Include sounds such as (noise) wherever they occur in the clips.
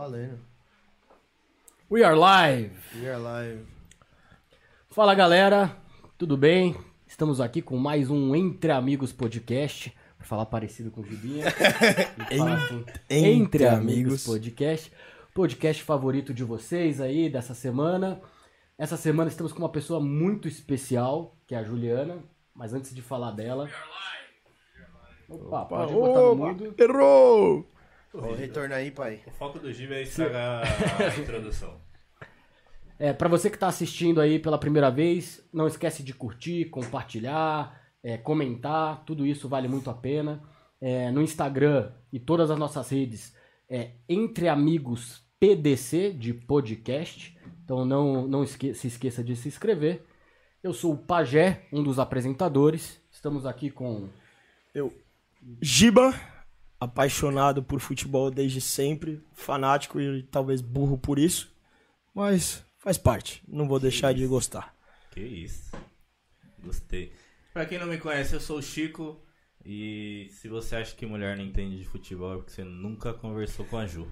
Valendo. We are live. We are live. Fala galera, tudo bem? Estamos aqui com mais um Entre Amigos podcast, pra falar parecido com o Gibinha. Assim, (laughs) Entre Entre Amigos Amigos. podcast, podcast favorito de vocês aí dessa semana. Essa semana estamos com uma pessoa muito especial, que é a Juliana, mas antes de falar dela. Opa, pode botar no mudo. Errou! Ó, retorna aí, pai. O foco do Giba é estragar a (laughs) introdução. É, para você que está assistindo aí pela primeira vez, não esquece de curtir, compartilhar, é, comentar, tudo isso vale muito a pena. É, no Instagram e todas as nossas redes é Entre Amigos PDC de podcast. Então não, não esque- se esqueça de se inscrever. Eu sou o Pajé, um dos apresentadores. Estamos aqui com Eu, Giba, apaixonado por futebol desde sempre, fanático e talvez burro por isso, mas faz parte, não vou deixar de gostar. Que isso. Gostei. Pra quem não me conhece, eu sou o Chico. E se você acha que mulher não entende de futebol é porque você nunca conversou com a Ju.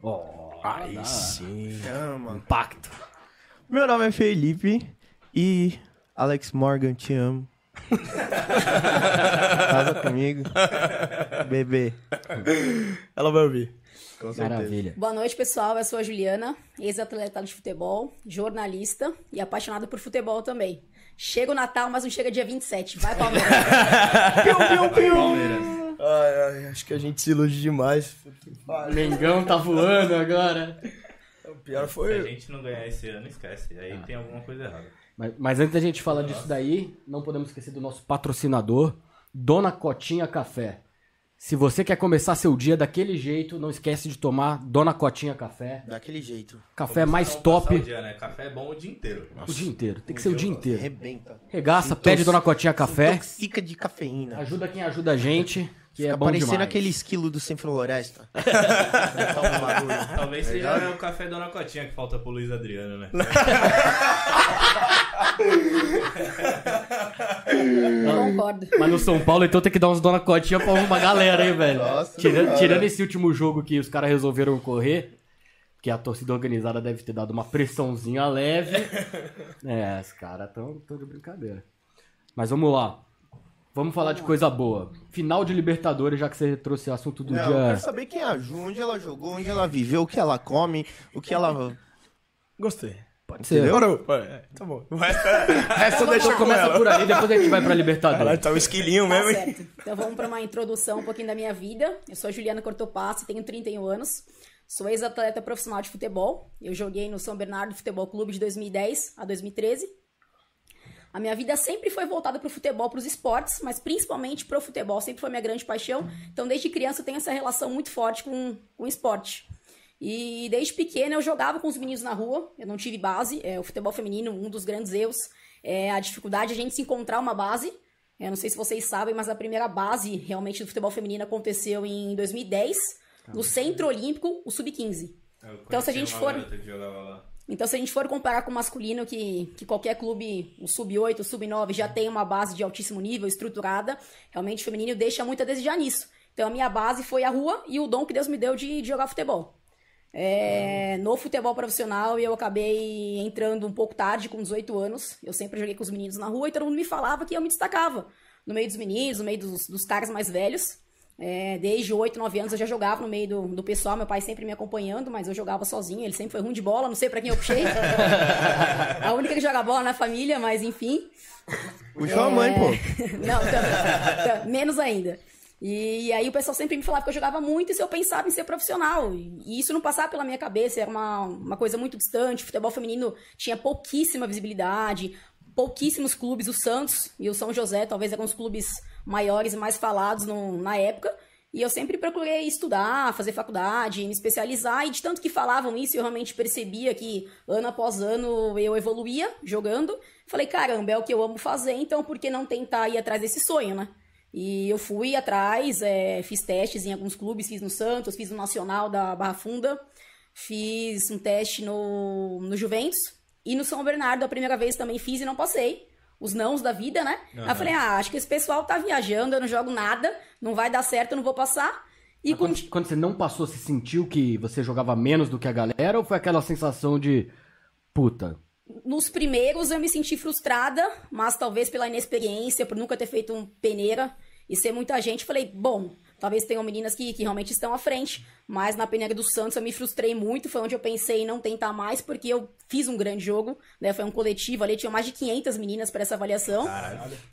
oh, Aí dá sim. Chama. impacto. Meu nome é Felipe e Alex Morgan, te amo. (laughs) Casa comigo. Bebê. Ela vai ouvir. Com certeza. Maravilha. Boa noite, pessoal. Eu sou a Juliana, ex-atleta de futebol, jornalista e apaixonada por futebol também. Chega o Natal, mas não chega dia 27. Vai, Palmeiras. (laughs) Palmeiras. Ai, ai, acho que a gente se ilude demais. Mengão tá voando agora. O pior Se a foi. gente não ganhar esse ano, esquece. Aí tem alguma coisa errada. Mas, mas antes da gente falar disso daí, não podemos esquecer do nosso patrocinador, Dona Cotinha Café. Se você quer começar seu dia daquele jeito, não esquece de tomar Dona Cotinha Café. Daquele jeito. Café mais Vamos passar top O dia, né? Café é bom o dia inteiro. o dia inteiro. Tem que ser o dia inteiro. Arrebenta. Regaça, pede Dona Cotinha Café. Intoxica de cafeína. Ajuda quem ajuda a gente, que é Fica bom parecendo demais. aquele esquilo do Sem Floresta. (laughs) Talvez seja o café Dona Cotinha que falta pro Luiz Adriano, né? Concordo. Mas no São Paulo, então tem que dar uns Dona Cotinha pra uma galera, hein, velho? Nossa, Tira- cara. tirando esse último jogo que os caras resolveram correr, que a torcida organizada deve ter dado uma pressãozinha leve. (laughs) É, os caras tão, tão de brincadeira. Mas vamos lá. Vamos falar de coisa boa. Final de Libertadores, já que você trouxe o assunto do Não, eu dia. quero saber quem é a Ju, onde ela jogou, onde ela viveu, o que ela come, o que ela... Gostei. Pode ser. Demorou. É, tá bom. O resto, (laughs) o resto deixa Então com começa ela. por aí, depois a gente vai pra Libertadores. tá um esquilinho Tá mesmo, hein? certo. Então vamos para uma introdução um pouquinho da minha vida. Eu sou a Juliana Cortopassi, tenho 31 anos. Sou ex-atleta profissional de futebol. Eu joguei no São Bernardo Futebol Clube de 2010 a 2013. A minha vida sempre foi voltada para o futebol, para os esportes, mas principalmente para o futebol. Sempre foi minha grande paixão. Então, desde criança, eu tenho essa relação muito forte com, com o esporte. E desde pequena eu jogava com os meninos na rua. Eu não tive base. É, o futebol feminino, um dos grandes erros, é a dificuldade de a gente se encontrar uma base. Eu não sei se vocês sabem, mas a primeira base realmente do futebol feminino aconteceu em 2010, no Centro Olímpico, o Sub-15. Eu Então, se a gente for- Então, se a gente for comparar com o masculino, que, que qualquer clube, o sub-8, o sub-9, já tem uma base de altíssimo nível, estruturada, realmente o feminino deixa muito a desejar nisso. Então, a minha base foi a rua e o dom que Deus me deu de, de jogar futebol. É, no futebol profissional, eu acabei entrando um pouco tarde, com 18 anos. Eu sempre joguei com os meninos na rua e todo mundo me falava que eu me destacava. No meio dos meninos, no meio dos, dos caras mais velhos. É, desde 8, 9 anos eu já jogava no meio do, do pessoal, meu pai sempre me acompanhando, mas eu jogava sozinho, ele sempre foi ruim de bola, não sei pra quem eu puxei. (laughs) a única que joga bola na família, mas enfim. Puxou a mãe, É. pô. (laughs) Não, tam- tam- menos ainda. E aí o pessoal sempre me falava que eu jogava muito e se eu pensava em ser profissional. E isso não passava pela minha cabeça, era uma, uma coisa muito distante. O futebol feminino tinha pouquíssima visibilidade, pouquíssimos clubes. O Santos e o São José talvez eram os clubes maiores e mais falados no- na época. E eu sempre procurei estudar, fazer faculdade, me especializar, e de tanto que falavam isso, eu realmente percebia que ano após ano eu evoluía jogando. Falei, caramba, é o que eu amo fazer, então por que não tentar ir atrás desse sonho, né? E eu fui atrás, é, fiz testes em alguns clubes, fiz no Santos, fiz no Nacional da Barra Funda, fiz um teste no, no Juventus e no São Bernardo a primeira vez também fiz e não passei. Os nãos da vida, né? Aí eu falei, ah, acho que esse pessoal tá viajando, eu não jogo nada, não vai dar certo, eu não vou passar. E quando, quando você não passou, você sentiu que você jogava menos do que a galera? Ou foi aquela sensação de. Puta, Nos primeiros eu me senti frustrada, mas talvez pela inexperiência, por nunca ter feito um peneira e ser muita gente, falei, bom, talvez tenham meninas que, que realmente estão à frente, mas na peneira do Santos eu me frustrei muito, foi onde eu pensei em não tentar mais, porque eu fiz um grande jogo, né, foi um coletivo ali, tinha mais de 500 meninas para essa avaliação.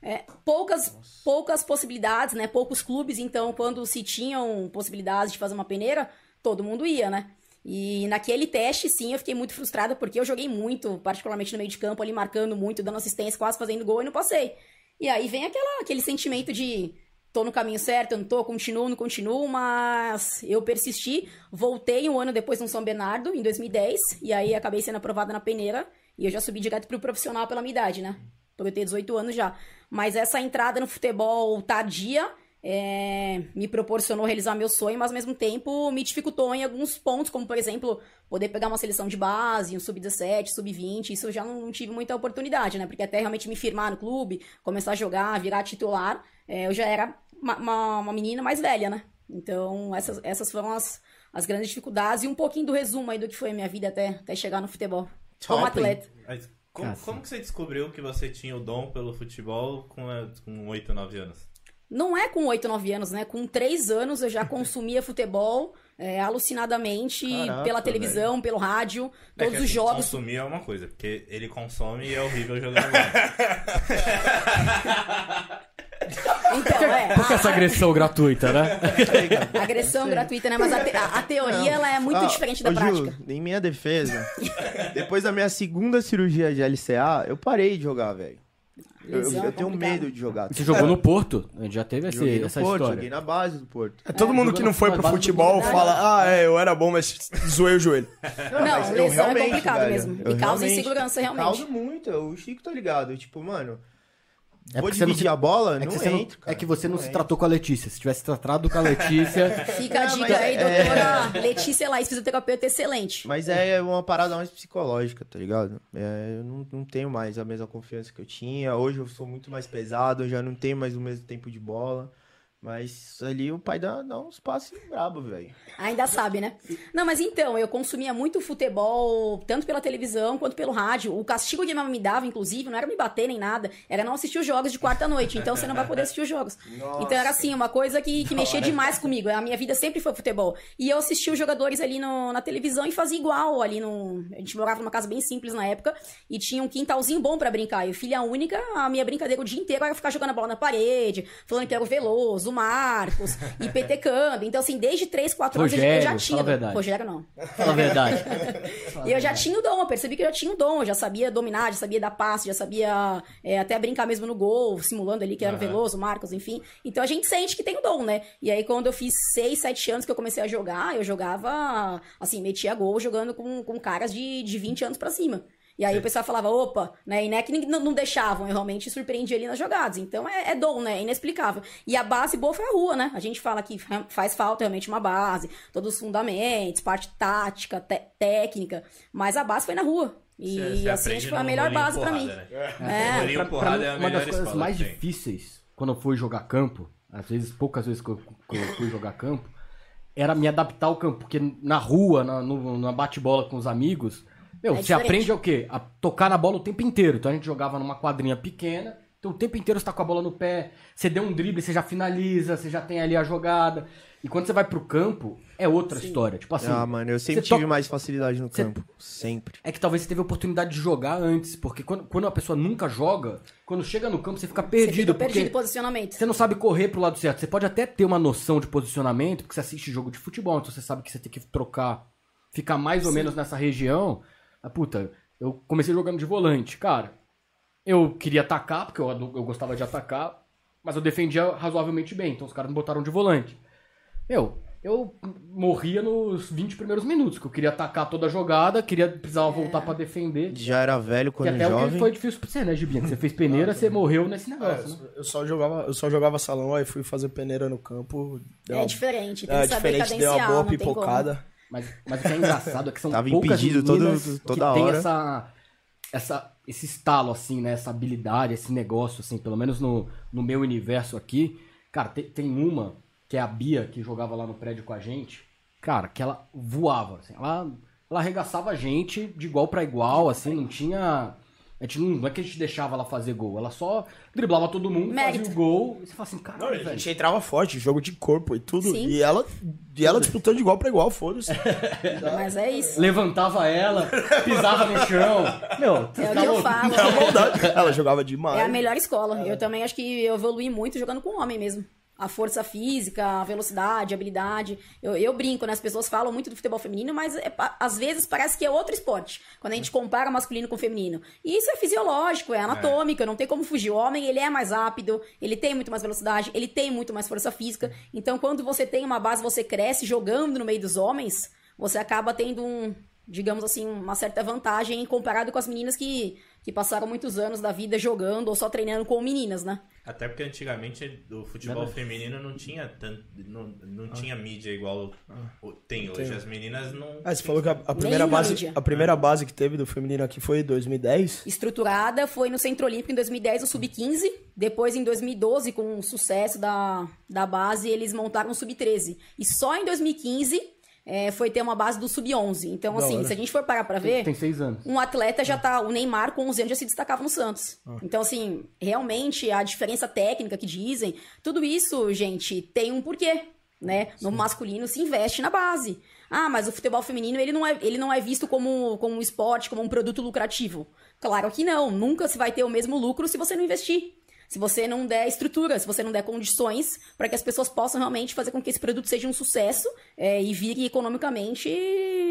É, poucas, poucas possibilidades, né, poucos clubes, então quando se tinham possibilidades de fazer uma peneira, todo mundo ia, né. E naquele teste, sim, eu fiquei muito frustrada, porque eu joguei muito, particularmente no meio de campo, ali marcando muito, dando assistência, quase fazendo gol e não passei. E aí vem aquela, aquele sentimento de tô no caminho certo, eu não tô, continuo, não continuo, mas eu persisti. Voltei um ano depois no São Bernardo, em 2010, e aí acabei sendo aprovada na peneira, e eu já subi direto pro profissional pela minha idade, né? Por eu ter 18 anos já. Mas essa entrada no futebol tardia é, me proporcionou realizar meu sonho, mas ao mesmo tempo me dificultou em alguns pontos, como por exemplo, poder pegar uma seleção de base, um sub-17, sub-20, isso eu já não, não tive muita oportunidade, né? Porque até realmente me firmar no clube, começar a jogar, virar titular, é, eu já era uma, uma, uma menina mais velha, né? Então, essas, essas foram as, as grandes dificuldades e um pouquinho do resumo aí do que foi a minha vida até, até chegar no futebol. Como Top. atleta. Mas como, como que você descobriu que você tinha o dom pelo futebol com, eh, com 8, 9 anos? Não é com 8, 9 anos, né? Com 3 anos eu já (laughs) consumia futebol é, alucinadamente Caraca, pela televisão, pelo rádio, todos É que, os assim, jogos. Consumir é uma coisa, porque ele consome e é horrível jogando bola. (laughs) Então, é. Por que essa agressão gratuita, né? (laughs) agressão gratuita, né? Mas a, te- a- a teoria ela é muito Ah, diferente da ô, prática. Ju, em minha defesa, depois da minha segunda cirurgia de LCA, eu parei de jogar, velho. Eu, eu- Lesão é eu tenho medo de jogar. Você jogou no Porto? A gente já teve esse- Joguei no essa Porto, história. joguei na base do Porto. É, todo É, mundo que não foi pro futebol fala, ah, é, eu era bom, mas zoei o joelho. (laughs) Não, eu lesão é complicado velho, mesmo. eu E causa insegurança, realmente. Causa muito, o Chico tá ligado. Tipo, mano, É vou porque você não dividir se- a bola, É que, não você não, entro, é cara. que você não se entro. tratou com a Letícia. Se tivesse tratado com a Letícia. (laughs) Fica a Não, dica aí, é- doutora Letícia Laís, fisioterapeuta excelente. Mas é uma parada mais psicológica, tá ligado? É, eu não, não tenho mais a mesma confiança que eu tinha. Hoje eu sou muito mais pesado, eu já não tenho mais o mesmo tempo de bola. Mas ali o pai dá, dá uns passes brabo, velho. Ainda sabe, né? Não, mas então, eu consumia muito futebol, tanto pela televisão quanto pelo rádio. O castigo que a minha mãe me dava, inclusive, não era me bater nem nada, era não assistir os jogos de quarta-noite. Então você não vai poder assistir os jogos. Então era assim, uma coisa que, que mexia demais comigo. A minha vida sempre foi futebol. E eu assistia os jogadores ali no- na televisão e fazia igual ali no. A gente morava numa casa bem simples na época e tinha um quintalzinho bom pra brincar. Eu, filha única, a minha brincadeira o dia inteiro era ficar jogando a bola na parede, falando que era o Veloso, Marcos, (laughs) e petecando. Então, assim, desde 3, 4 anos eu já Rogério, tinha. fala a verdade. Rogério não. Fala a verdade. (laughs) E eu já tinha o dom, eu percebi que eu já tinha o dom, já sabia dominar, já sabia dar passe, já sabia é, até brincar mesmo no gol, simulando ali que era o Veloso, Marcos, enfim. Então a gente sente que tem o dom, né? E aí quando eu fiz 6, 7 anos que eu comecei a jogar, eu jogava, assim, metia gol jogando com, com caras de, de 20 anos pra cima. E aí o pessoal falava, opa, né? E não é não, não deixavam, eu realmente surpreendi ali nas jogadas. Então é, é dom, né? É inexplicável. E a base boa foi a rua, né? A gente fala que fa- faz falta realmente uma base, todos os fundamentos, parte tática, técnica, mas a base foi na rua. E Você- você assim acho que foi a melhor base pra porrada, mim. né? É. Rolinho Pra- pra mim, é a uma das coisas mais difíceis quando eu fui jogar campo, às vezes, poucas vezes que eu, que eu fui jogar campo, era me adaptar ao campo. Porque na rua, na, no- na bate-bola com os amigos, meu, É você diferente. aprende o quê? A tocar na bola o tempo inteiro. Então a gente jogava numa quadrinha pequena, então o tempo inteiro você tá com a bola no pé, você deu um drible, você já finaliza, você já tem ali a jogada. E quando você vai pro campo, é outra história. Tipo assim. ah, mano, eu sempre você tive toca- mais facilidade no Você- campo. Sempre. É que talvez você teve a oportunidade de jogar antes, porque quando, quando a pessoa nunca joga, quando chega no campo você fica Você perdido, fica perdido posicionamento. você não sabe correr pro lado certo. Você pode até ter uma noção de posicionamento, porque você assiste jogo de futebol, então você sabe que você tem que trocar, ficar mais ou menos nessa região. Ah, puta, eu comecei jogando de volante, cara. Eu queria atacar, porque eu, eu gostava de atacar, mas eu defendia razoavelmente bem, então os caras me botaram de volante. Meu, eu morria nos 20 primeiros minutos, que eu queria atacar toda a jogada, queria precisava voltar pra defender. Já era velho Que quando até jovem. que foi difícil pra você, né, Gibinha? Você fez peneira, você morreu nesse negócio, né? É, eu só jogava, eu só jogava salão, aí fui fazer peneira no campo. deu É uma- diferente, tem É que saber diferente, deu uma cadenciar, boa não tem como. pipocada. Mas, mas o que é engraçado é que são Tava poucas impedido todo- toda que tem hora. essa, essa, esse estalo, assim, né? Essa habilidade, esse negócio, assim, pelo menos no, no meu universo aqui. Cara, tem, tem uma que é a Bia, que jogava lá no prédio com a gente, cara, que ela voava, assim, ela, ela arregaçava a gente de igual pra igual, assim, não tinha... A gente não, não é que a gente deixava ela fazer gol, ela só driblava todo mundo, Mérito. fazia o gol, e você fala assim, caralho, a gente entrava forte, jogo de corpo e tudo. Sim. E ela, e ela disputando de igual pra igual, foda-se. (laughs) Mas é isso. Levantava ela, pisava no chão. Meu, É o tá que eu falo. Maldade. Ela jogava demais. É a melhor escola. Eu também acho que eu evolui muito jogando com homem mesmo. A força física, a velocidade, a habilidade. Eu, eu brinco, né? As pessoas falam muito do futebol feminino, mas é às vezes parece que é outro esporte. Quando a gente compara masculino com feminino. E isso é fisiológico, é anatômico, não tem como fugir. O homem, ele é mais rápido, ele tem muito mais velocidade, ele tem muito mais força física. Então, quando você tem uma base, você cresce jogando no meio dos homens, você acaba tendo um, digamos assim, uma certa vantagem comparado com as meninas que, que passaram muitos anos da vida jogando ou só treinando com meninas, né? Até porque antigamente o futebol feminino não tinha tanto, não, não tinha mídia igual o- tem hoje. As meninas não. Ah, você falou que a, a primeira base, mídia. a primeira base que teve do feminino aqui foi em 2010. estruturada foi no Centro Olímpico em 2010, o Sub-15. Depois, em 2012, com o sucesso da, da base, eles montaram o Sub-13. E só em 2015 é, foi ter uma base do Sub-11. Então, Da assim, hora. se a gente for parar pra ver, Tem seis anos. um atleta já tá. O Neymar, com 11 anos, já se destacava no Santos. Então, assim, realmente, a diferença técnica que dizem, tudo isso, gente, tem um porquê. Né? No masculino se investe na base. Ah, mas o futebol feminino ele não é, ele não é visto como, como um esporte, como um produto lucrativo. Claro que não. Nunca se vai ter o mesmo lucro se você não investir. Se você não der estrutura, se você não der condições para que as pessoas possam realmente fazer com que esse produto seja um sucesso é, e vire economicamente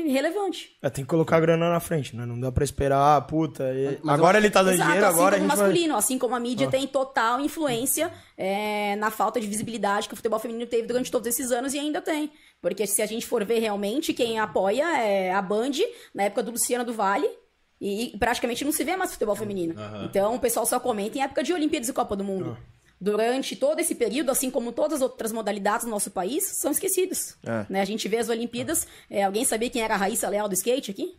relevante. É, tem que colocar a grana na frente, né? Não dá pra esperar, ah, puta. e- agora eu- ele tá dando Exato, dinheiro, assim agora a como gente o vai... masculino, assim como a mídia tem total influência é, na falta de visibilidade que o futebol feminino teve durante todos esses anos e ainda tem. Porque se a gente for ver realmente, quem apoia é a Band, na época do Luciano do Vale, e praticamente não se vê mais futebol feminino. Então o pessoal só comenta em época de Olimpíadas e Copa do Mundo. Durante todo esse período, assim como todas as outras modalidades no nosso país, são esquecidos. É. Né? A gente vê as Olimpíadas. é, alguém sabia quem era a Raíssa Leal do skate aqui?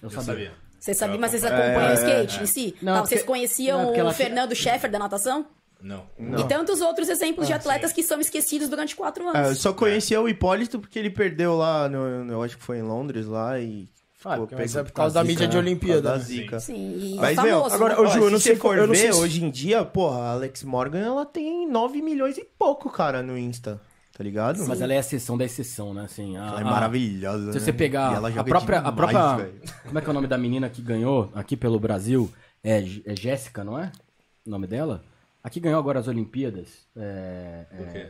Eu Eu sabia. sabia. Vocês sabiam, Eu mas vocês acompanham o É, é, skate em si? Não, Tá, vocês porque- conheciam não, o tinha- Fernando Scheffer da natação? Não. E tantos outros exemplos de Ah, atletas sim. que são esquecidos durante quatro É, eu anos. só conhecia o Hipólito porque ele perdeu lá, no- eu acho que foi em Londres lá e. Ah, porque- mas é por causa da mídia de? Olimpíada? Da zica. Sim, Mas, meu, agora, Ó, Ju, eu não se sei for eu não sei ver, se- hoje em dia, porra, a Alex Morgan, ela tem 9 milhões e pouco, cara, no Insta, tá ligado? Mas ela é a exceção da exceção, né? Assim, a- Ela é a- maravilhosa, Se né? você pegar ela a própria, a demais, própria. velho. Como é que é o nome da menina que ganhou aqui pelo Brasil? É, é Jéssica, não é? O nome dela? A que ganhou agora as Olimpíadas. É, é, Por quê?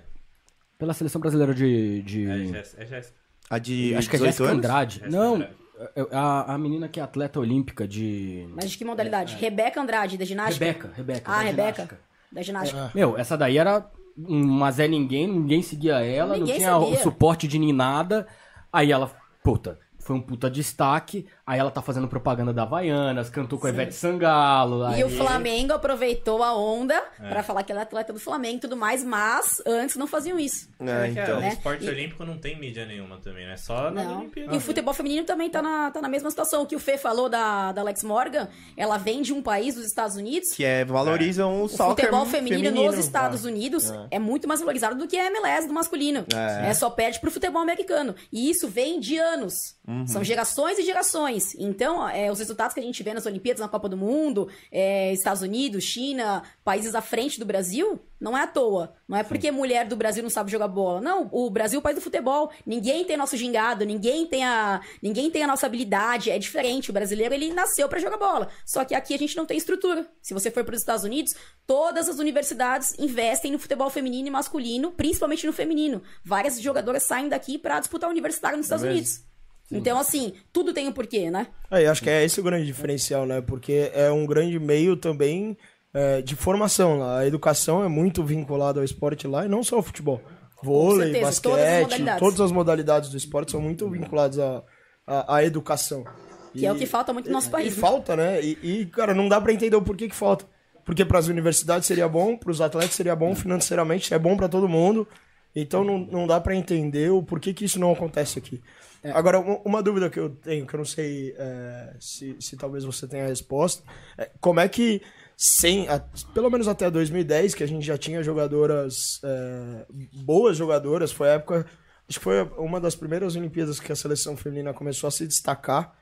pela seleção brasileira de. de- É Jéssica. É Jéssica. A de acho que é 18 Jéssica? Andrade. Jéssica não, Andrade. É- a, a menina que é atleta olímpica de. Mas de que modalidade? Rebeca Andrade, da ginástica? Rebeca, Rebeca. Ah, da Rebeca. ginástica. Da ginástica. Meu, essa daí era uma Zé Ninguém, ninguém seguia ela, Ninguém não tinha o suporte de nem nada. Aí ela, puta, foi um puta destaque. Aí ela tá fazendo propaganda da Havaianas, cantou com a Ivete Sangalo. E aí- o Flamengo aproveitou a onda É. pra falar que ela é atleta do Flamengo e tudo mais, mas antes não faziam isso. É, É então. o né? esporte E- olímpico não tem mídia nenhuma também, né? Só na. Olimpíada. E o futebol feminino também tá na, tá na mesma situação. O que o Fê falou da, da Alex Morgan, ela vem de um país, dos Estados Unidos, Que é, valorizam o, O soccer futebol feminino, nos Estados Ah. Unidos é. muito mais valorizado do que a MLS do masculino. É. só perde pro futebol americano. E isso vem de anos. Uhum. São gerações e gerações. Então, é, os resultados que a gente vê nas Olimpíadas, na Copa do Mundo, é, Estados Unidos, China, países à frente do Brasil, não é à toa. Não é porque mulher do Brasil não sabe jogar bola. Não, o Brasil é o país do futebol. Ninguém tem nosso gingado, ninguém tem a, ninguém tem a nossa habilidade. É diferente. O brasileiro, ele nasceu pra jogar bola. Só que aqui a gente não tem estrutura. Se você for para os Estados Unidos, todas as universidades investem no futebol feminino e masculino, principalmente no feminino. Várias jogadoras saem daqui pra disputar o universitário nos Estados Unidos. Então, assim, tudo tem um porquê, né? É, eu acho que é esse o grande diferencial, né? Porque é um grande meio também é, de formação lá. A educação é muito vinculada ao esporte lá e não só ao futebol. Vôlei, certeza, todas as basquete, todas as modalidades do esporte são muito vinculadas à, à, à educação. Que é o que falta muito no nosso E país. né? falta, né? E, e, cara, não dá pra entender o porquê que falta. Porque para as universidades seria bom, para os atletas seria bom, financeiramente é bom para todo mundo. Então não, não dá pra entender o porquê que isso não acontece aqui. Agora, uma, dúvida que eu tenho, que eu não sei é, se, se talvez você tenha a resposta, é como é que sem, a- pelo menos até 2010, que a gente já tinha jogadoras, é, boas jogadoras, foi a época, acho que foi uma das primeiras Olimpíadas que a seleção feminina começou a se destacar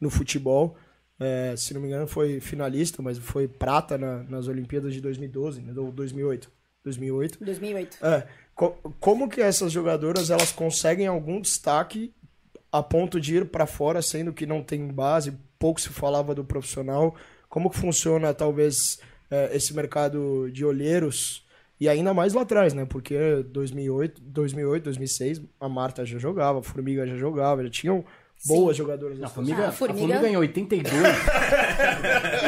no futebol. É, se não me engano, foi finalista, mas foi prata na- nas Olimpíadas de 2012, né, ou 2008. 2008. 2008. É, co- como que essas jogadoras elas conseguem algum destaque a ponto de ir para fora, sendo que não tem base, pouco se falava do profissional? Como que funciona talvez é, esse mercado de olheiros e ainda mais lá atrás, né? Porque 2008, 2008, 2006 a Marta já jogava, a Formiga já jogava, já tinham boas jogadoras. A nessa Formiga, Ah, a a Formiga- Formiga (laughs) em 82.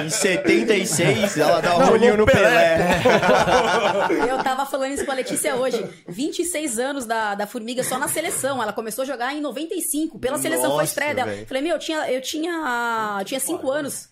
Em 76, ela dá um rolinho no Pelé. (laughs) Eu tava falando isso com a Letícia hoje. 26 anos da, da Formiga só na seleção. Ela começou a jogar em 95. Pela seleção foi a estreia dela. Falei, meu, eu tinha, eu tinha, eu tinha 5 anos.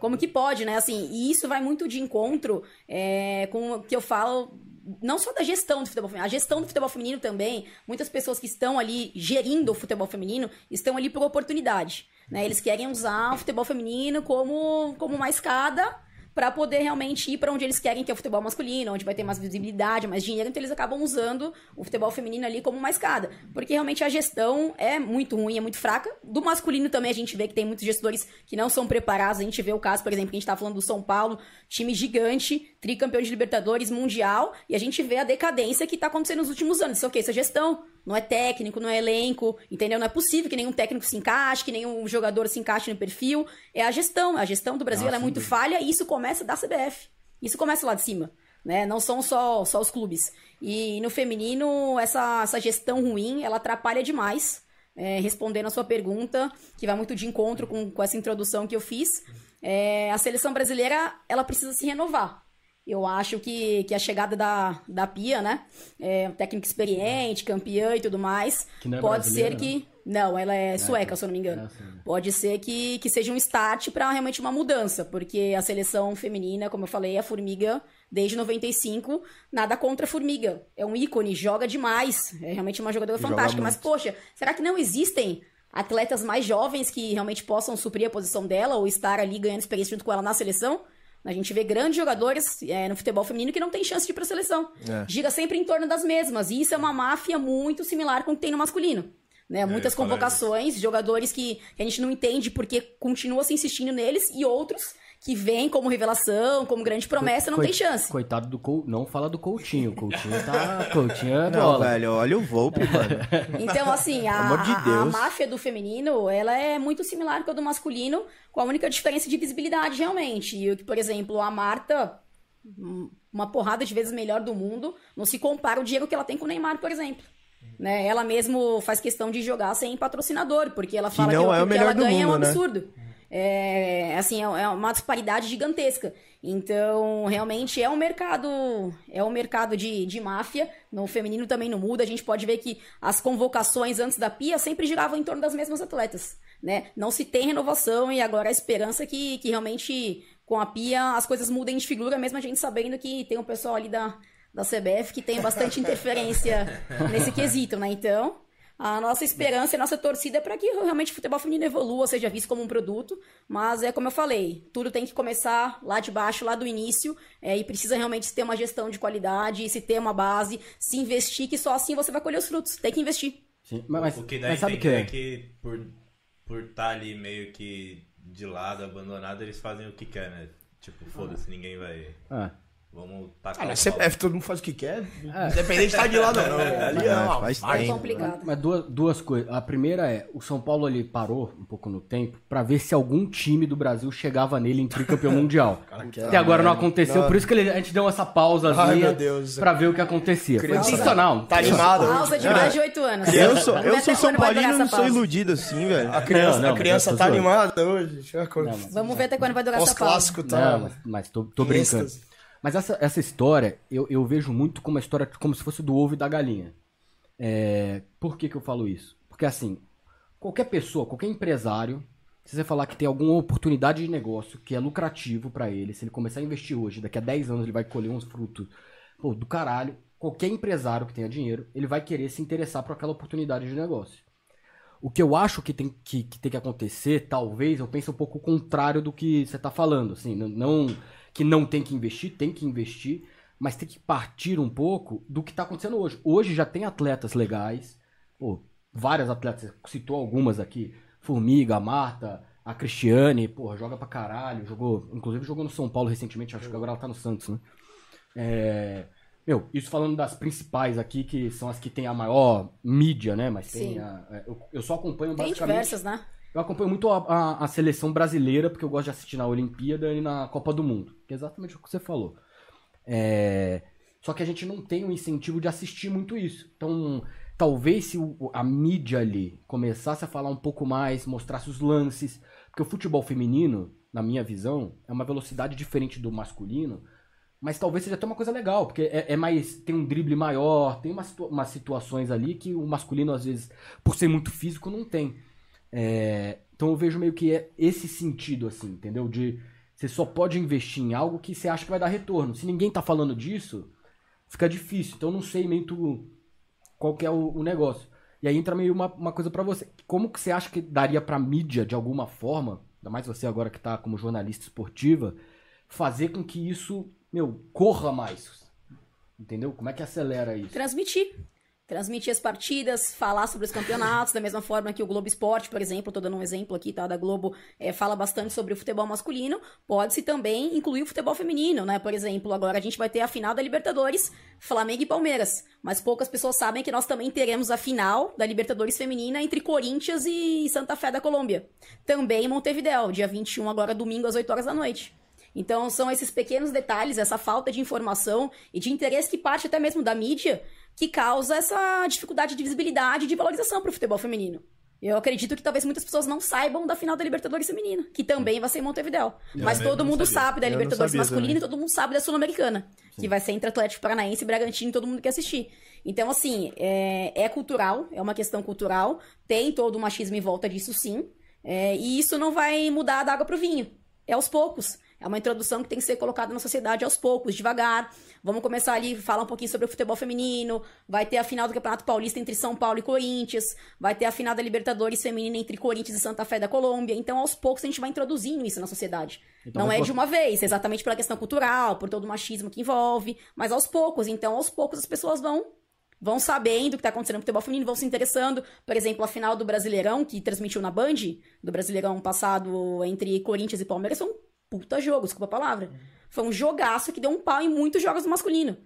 Como que pode, né? Assim, e isso vai muito de encontro é, com o que eu falo. Não só da gestão do futebol feminino, a gestão do futebol feminino também. Muitas pessoas que estão ali gerindo o futebol feminino estão ali por oportunidade. Né? Eles querem usar o futebol feminino como, como uma escada para poder realmente ir para onde eles querem, que é o futebol masculino, onde vai ter mais visibilidade, mais dinheiro, então eles acabam usando o futebol feminino ali como uma escada. Porque realmente a gestão é muito ruim, é muito fraca. Do masculino também a gente vê que tem muitos gestores que não são preparados. A gente vê o caso, por exemplo, que a gente tá falando do São Paulo, time gigante, tricampeão de Libertadores, Mundial, e a gente vê a decadência que tá acontecendo nos últimos anos. Isso é o quê? Isso é gestão. Não é técnico, não é elenco, entendeu? Não é possível que nenhum técnico se encaixe, que nenhum jogador se encaixe no perfil. É a gestão. A gestão do Brasil é muito falha e isso começa da CBF. Isso começa lá de cima. Né? Não são só, só os clubes. E no feminino, essa, essa gestão ruim, ela atrapalha demais. É, respondendo a sua pergunta, que vai muito de encontro com, com essa introdução que eu fiz. É, a seleção brasileira, ela precisa se renovar. Eu acho que, que a chegada da, da Pia, né? É, um técnico experiente, campeã e tudo mais. Que não é pode ser que. Não, ela é sueca, se eu não me engano. É. Pode ser que, que seja um start para realmente uma mudança, porque a seleção feminina, como eu falei, a Formiga, desde 95, nada contra a Formiga. É um ícone, joga demais. É realmente uma jogadora Joga fantástica. Mas, muito. poxa, será que não existem atletas mais jovens que realmente possam suprir a posição dela ou estar ali ganhando experiência junto com ela na seleção? A gente vê grandes jogadores é, no futebol feminino que não tem chance de ir pra seleção. É. Gira sempre em torno das mesmas. E isso é uma máfia muito similar com o que tem no masculino. Né? Muitas ia falar convocações, jogadores que, que a gente não entende porque continua se insistindo neles, e outros que vêm como revelação, como grande promessa, não Coi- tem chance. Coitado do Coutinho. Não fala do Coutinho. Coutinho tá. Coutinho é Não, velho, olha o Volpe, mano. (laughs) Então, assim, a, de a- máfia do feminino, ela é muito similar com a do masculino, com a única diferença de visibilidade, realmente. E o que, por exemplo, a Marta, hum, uma porrada de vezes melhor do mundo, não se compara o dinheiro que ela tem com o Neymar, por exemplo. Né? Ela mesmo faz questão de jogar sem patrocinador, porque ela fala não que, é o que ela ganha é um mundo, né? É, assim, é é uma disparidade gigantesca. Então, realmente é um mercado, é um mercado de, de máfia. No feminino também não muda. A gente pode ver que as convocações antes da Pia sempre giravam em torno das mesmas atletas, né? Não se tem renovação e agora a esperança é que, que realmente com a Pia as coisas mudem de figura, mesmo a gente sabendo que tem um pessoal ali da, da CBF que tem bastante (laughs) interferência nesse quesito, né? Então, a nossa esperança e a nossa torcida é para que realmente o futebol feminino evolua, seja visto como um produto. Mas é como eu falei, tudo tem que começar lá de baixo, lá do início, é, e precisa realmente ter uma gestão de qualidade, se ter uma base, se investir, que só assim você vai colher os frutos. Tem que investir. Sim, mas, O que dá mas a sabe o que é? é que por por estar ali meio que de lado, abandonado, eles fazem o que quer, né? Tipo, foda-se, ninguém vai. Ah. Vamos tacar Ah, pau. CBF todo mundo faz o que quer, independente de estar de lado ou não. velho. Ali é É, uma faz. É tempo. complicado. Mas duas, duas coisas. A primeira é, o São Paulo ali parou um pouco no tempo pra ver se algum time do Brasil chegava nele em tricampeão (laughs) mundial. Até agora não aconteceu, por isso que ele- a gente deu essa Deus. pra ver o que acontecia. Foi Criança intencional. Tá animado. Pausa de mais de oito anos. Eu sou, eu sou São Paulino e não sou pausa. iludido assim, velho. A criança, Não, não, a criança tá animada hoje. Vamos ver até quando vai durar essa pausa. Pós-clássico tá. Não, mas, mas tô, brincando. Mas essa, essa história, eu, eu vejo muito como uma história como se fosse do ovo e da galinha. É, por que, que eu falo isso? Porque assim, qualquer pessoa, qualquer empresário, se você falar que tem alguma oportunidade de negócio que é lucrativo pra ele, se ele começar a investir hoje, daqui a 10 anos ele vai colher uns frutos pô, do caralho. Qualquer empresário que tenha dinheiro, ele vai querer se interessar por aquela oportunidade de negócio. O que eu acho que tem que, que tem que acontecer, talvez, eu penso um pouco o contrário do que você tá falando, assim, não, não que não tem que investir, tem que investir, mas tem que partir um pouco do que tá acontecendo hoje. Hoje já tem atletas legais, pô, várias atletas, citou algumas aqui, Formiga, a Marta, a Cristiane, porra, joga pra caralho, jogou, inclusive jogou no São Paulo recentemente, acho que agora ela tá no Santos, né? É, meu, isso falando das principais aqui, que são as que tem a maior mídia, né? Mas tem Sim. a, é, eu, eu só acompanho Tem basicamente... diversas, né? Eu acompanho muito a, a- a seleção brasileira, porque eu gosto de assistir na Olimpíada e na Copa do Mundo. Que é exatamente o que você falou. É, Só que a gente não tem o incentivo de assistir muito isso. Então, talvez se o- a mídia ali começasse a falar um pouco mais, mostrasse os lances. Porque o futebol feminino, na minha visão, é uma velocidade diferente do masculino. Mas talvez seja até uma coisa legal, porque é, é mais. tem um drible maior, tem umas, umas situações ali que o masculino, às vezes, por ser muito físico, não tem. É, então eu vejo meio que é esse sentido, assim, entendeu? De você só pode investir em algo que você acha que vai dar retorno. Se ninguém tá falando disso, fica difícil. Então eu não sei muito qual que é o, o negócio. E aí entra meio uma, uma coisa pra você. Como que você acha que daria pra mídia, de alguma forma, ainda mais você agora que tá como jornalista esportiva, fazer com que isso, meu, corra mais? Entendeu? Como é que acelera isso? Transmitir. Transmitir as partidas, falar sobre os campeonatos, da mesma forma que o Globo Esporte, por exemplo, tô dando um exemplo aqui, tá? Da Globo é, fala bastante sobre o futebol masculino, pode-se também incluir o futebol feminino, né? Por exemplo, agora a gente vai ter a final da Libertadores, Flamengo e Palmeiras. Mas poucas pessoas sabem que nós também teremos a final da Libertadores feminina entre Corinthians e Santa Fé da Colômbia. Também em Montevidéu, dia 21, agora domingo, às 8 horas da noite. Então, são esses pequenos detalhes, essa falta de informação e de interesse que parte até mesmo da mídia, que causa essa dificuldade de visibilidade e de valorização para o futebol feminino. Eu acredito que talvez muitas pessoas não saibam da final da Libertadores feminina, que também vai ser em Montevidéu. Mas todo mundo sabia. sabe da Libertadores masculina e todo mundo sabe da Sul-Americana, que vai ser entre Atlético Paranaense e Bragantino, e todo mundo quer assistir. Então, assim, é, é cultural, é uma questão cultural, tem todo o machismo em volta disso, sim, é, e isso não vai mudar da água pro vinho. É aos poucos. É uma introdução que tem que ser colocada na sociedade aos poucos, devagar. Vamos começar ali, falar um pouquinho sobre o futebol feminino. Vai ter a final do Campeonato Paulista entre São Paulo e Corinthians. Vai ter a final da Libertadores feminina entre Corinthians e Santa Fé da Colômbia. Então, aos poucos, a gente vai introduzindo isso na sociedade. Então, Não é de uma vez, exatamente pela questão cultural, por todo o machismo que envolve, mas aos poucos. Então, aos poucos, as pessoas vão vão sabendo o que está acontecendo no futebol feminino, vão se interessando. Por exemplo, a final do Brasileirão, que transmitiu na Band, do Brasileirão passado entre Corinthians e Palmeiras, foi um puta jogo, desculpa a palavra. Foi um jogaço que deu um pau em muitos jogos do masculino.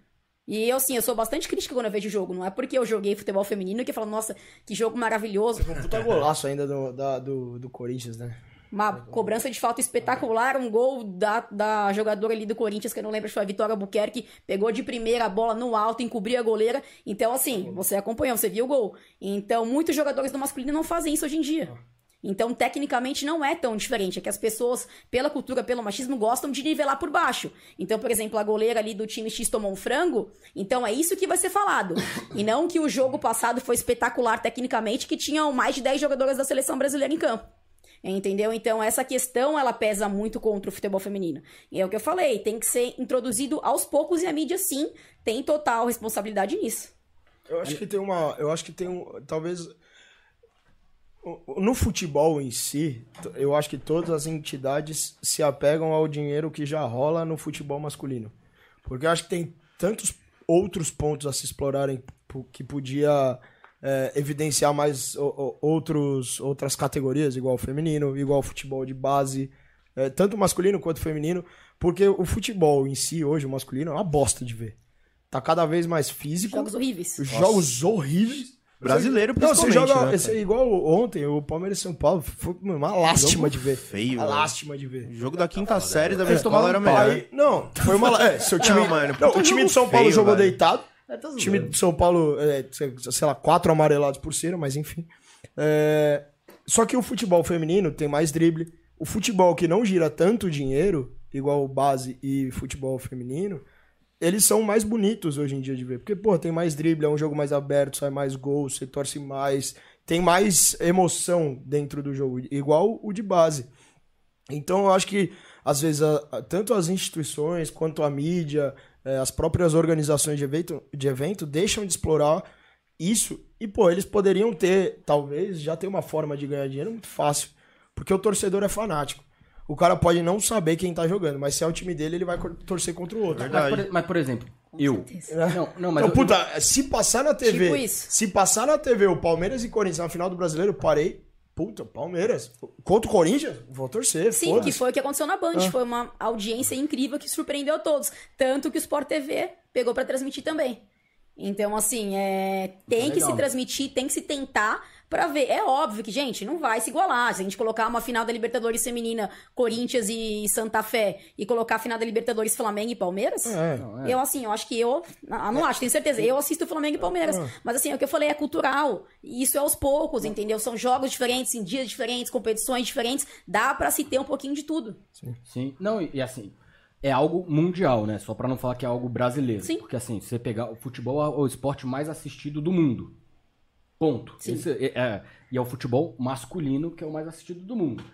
E eu, assim, eu sou bastante crítica quando eu vejo jogo. Não é porque eu joguei futebol feminino que eu falo, nossa, que jogo maravilhoso. Um puta golaço ainda do, da- do, do Corinthians, né? Uma cobrança de falta espetacular, um gol da, da jogadora ali do Corinthians, que eu não lembro se foi a Vitória Buquerque, pegou de primeira a bola no alto, encobriu a goleira. Então, assim, você acompanhou, você viu o gol. Então, muitos jogadores do masculino não fazem isso hoje em dia. Então, tecnicamente, não é tão diferente. É que as pessoas, pela cultura, pelo machismo, gostam de nivelar por baixo. Então, por exemplo, a goleira ali do time X tomou um frango. Então, é isso que vai ser falado. E não que o jogo passado foi espetacular tecnicamente, que tinham mais de 10 jogadoras da seleção brasileira em campo. Entendeu? Então, essa questão, ela pesa muito contra o futebol feminino. E é o que eu falei, tem que ser introduzido aos poucos e a mídia, sim, tem total responsabilidade nisso. Eu acho que tem uma. Eu acho que tem um. Talvez. No futebol em si, eu acho que todas as entidades se apegam ao dinheiro que já rola no futebol masculino. Porque eu acho que tem tantos outros pontos a se explorarem que podia é, evidenciar mais outros, outras categorias, igual o feminino, igual o futebol de base, é, tanto masculino quanto feminino, porque o futebol em si, hoje, o masculino, é uma bosta de ver. Tá cada vez mais físico. Jogos horríveis. Jogos horríveis. Brasileiro, Não, você principalmente, joga né, esse, igual ontem, o Palmeiras e São Paulo. Foi uma lástima Jogo de ver. feio, Uma lástima de ver. O jogo da quinta série da É, minha escola era melhor. Aí, não, foi uma. É, seu (laughs) time. Não, mano, Não, o time de São Paulo feio, jogou velho. deitado. É, tá O time de São Paulo, é, sei lá, quatro amarelados por cera, mas enfim. É, só que o futebol feminino tem mais drible. O futebol que não gira tanto dinheiro, igual o base e futebol feminino, eles são mais bonitos hoje em dia de ver. Porque, pô, tem mais drible, é um jogo mais aberto, sai mais gols, você torce mais, tem mais emoção dentro do jogo, igual o de base. Então eu acho que, às vezes, a- tanto as instituições quanto a mídia, eh, as próprias organizações de evento, de evento deixam de explorar isso. E, pô, eles poderiam ter, talvez, já ter uma forma de ganhar dinheiro muito fácil. Porque o torcedor é fanático. O cara pode não saber quem tá jogando, mas se é o time dele, ele vai torcer contra o outro. Mas por, mas, por exemplo, eu. certeza. Não, não, mas Então, eu- puta, se passar na TV. Tipo isso. Se passar na TV o Palmeiras e Corinthians na final do brasileiro, eu parei. Puta, Palmeiras. Contra o Corinthians? Vou torcer. Sim, que foi o que aconteceu na Band. Ah. Foi uma audiência incrível que surpreendeu a todos. Tanto que o Sport TV pegou pra transmitir também. Então, assim, é... tem que legal. se transmitir, tem que se tentar pra ver. É óbvio que, gente, não vai se igualar. Se a gente colocar uma final da Libertadores feminina, Corinthians e Santa Fé, e colocar a final da Libertadores Flamengo e Palmeiras, É. eu, assim, eu acho que eu. ah, Não acho, tenho certeza. Eu assisto Flamengo e Palmeiras. Mas, assim, é o que eu falei, é cultural. E isso é aos poucos, entendeu? São jogos diferentes, em dias diferentes, competições diferentes. Dá pra se ter um pouquinho de tudo. Sim. Não, e, e assim, é algo mundial, né? Só pra não falar que é algo brasileiro. Sim. Porque assim, você pegar o futebol é o esporte mais assistido do mundo. Ponto. Sim. Esse é- é- e é o futebol masculino que é o mais assistido do mundo.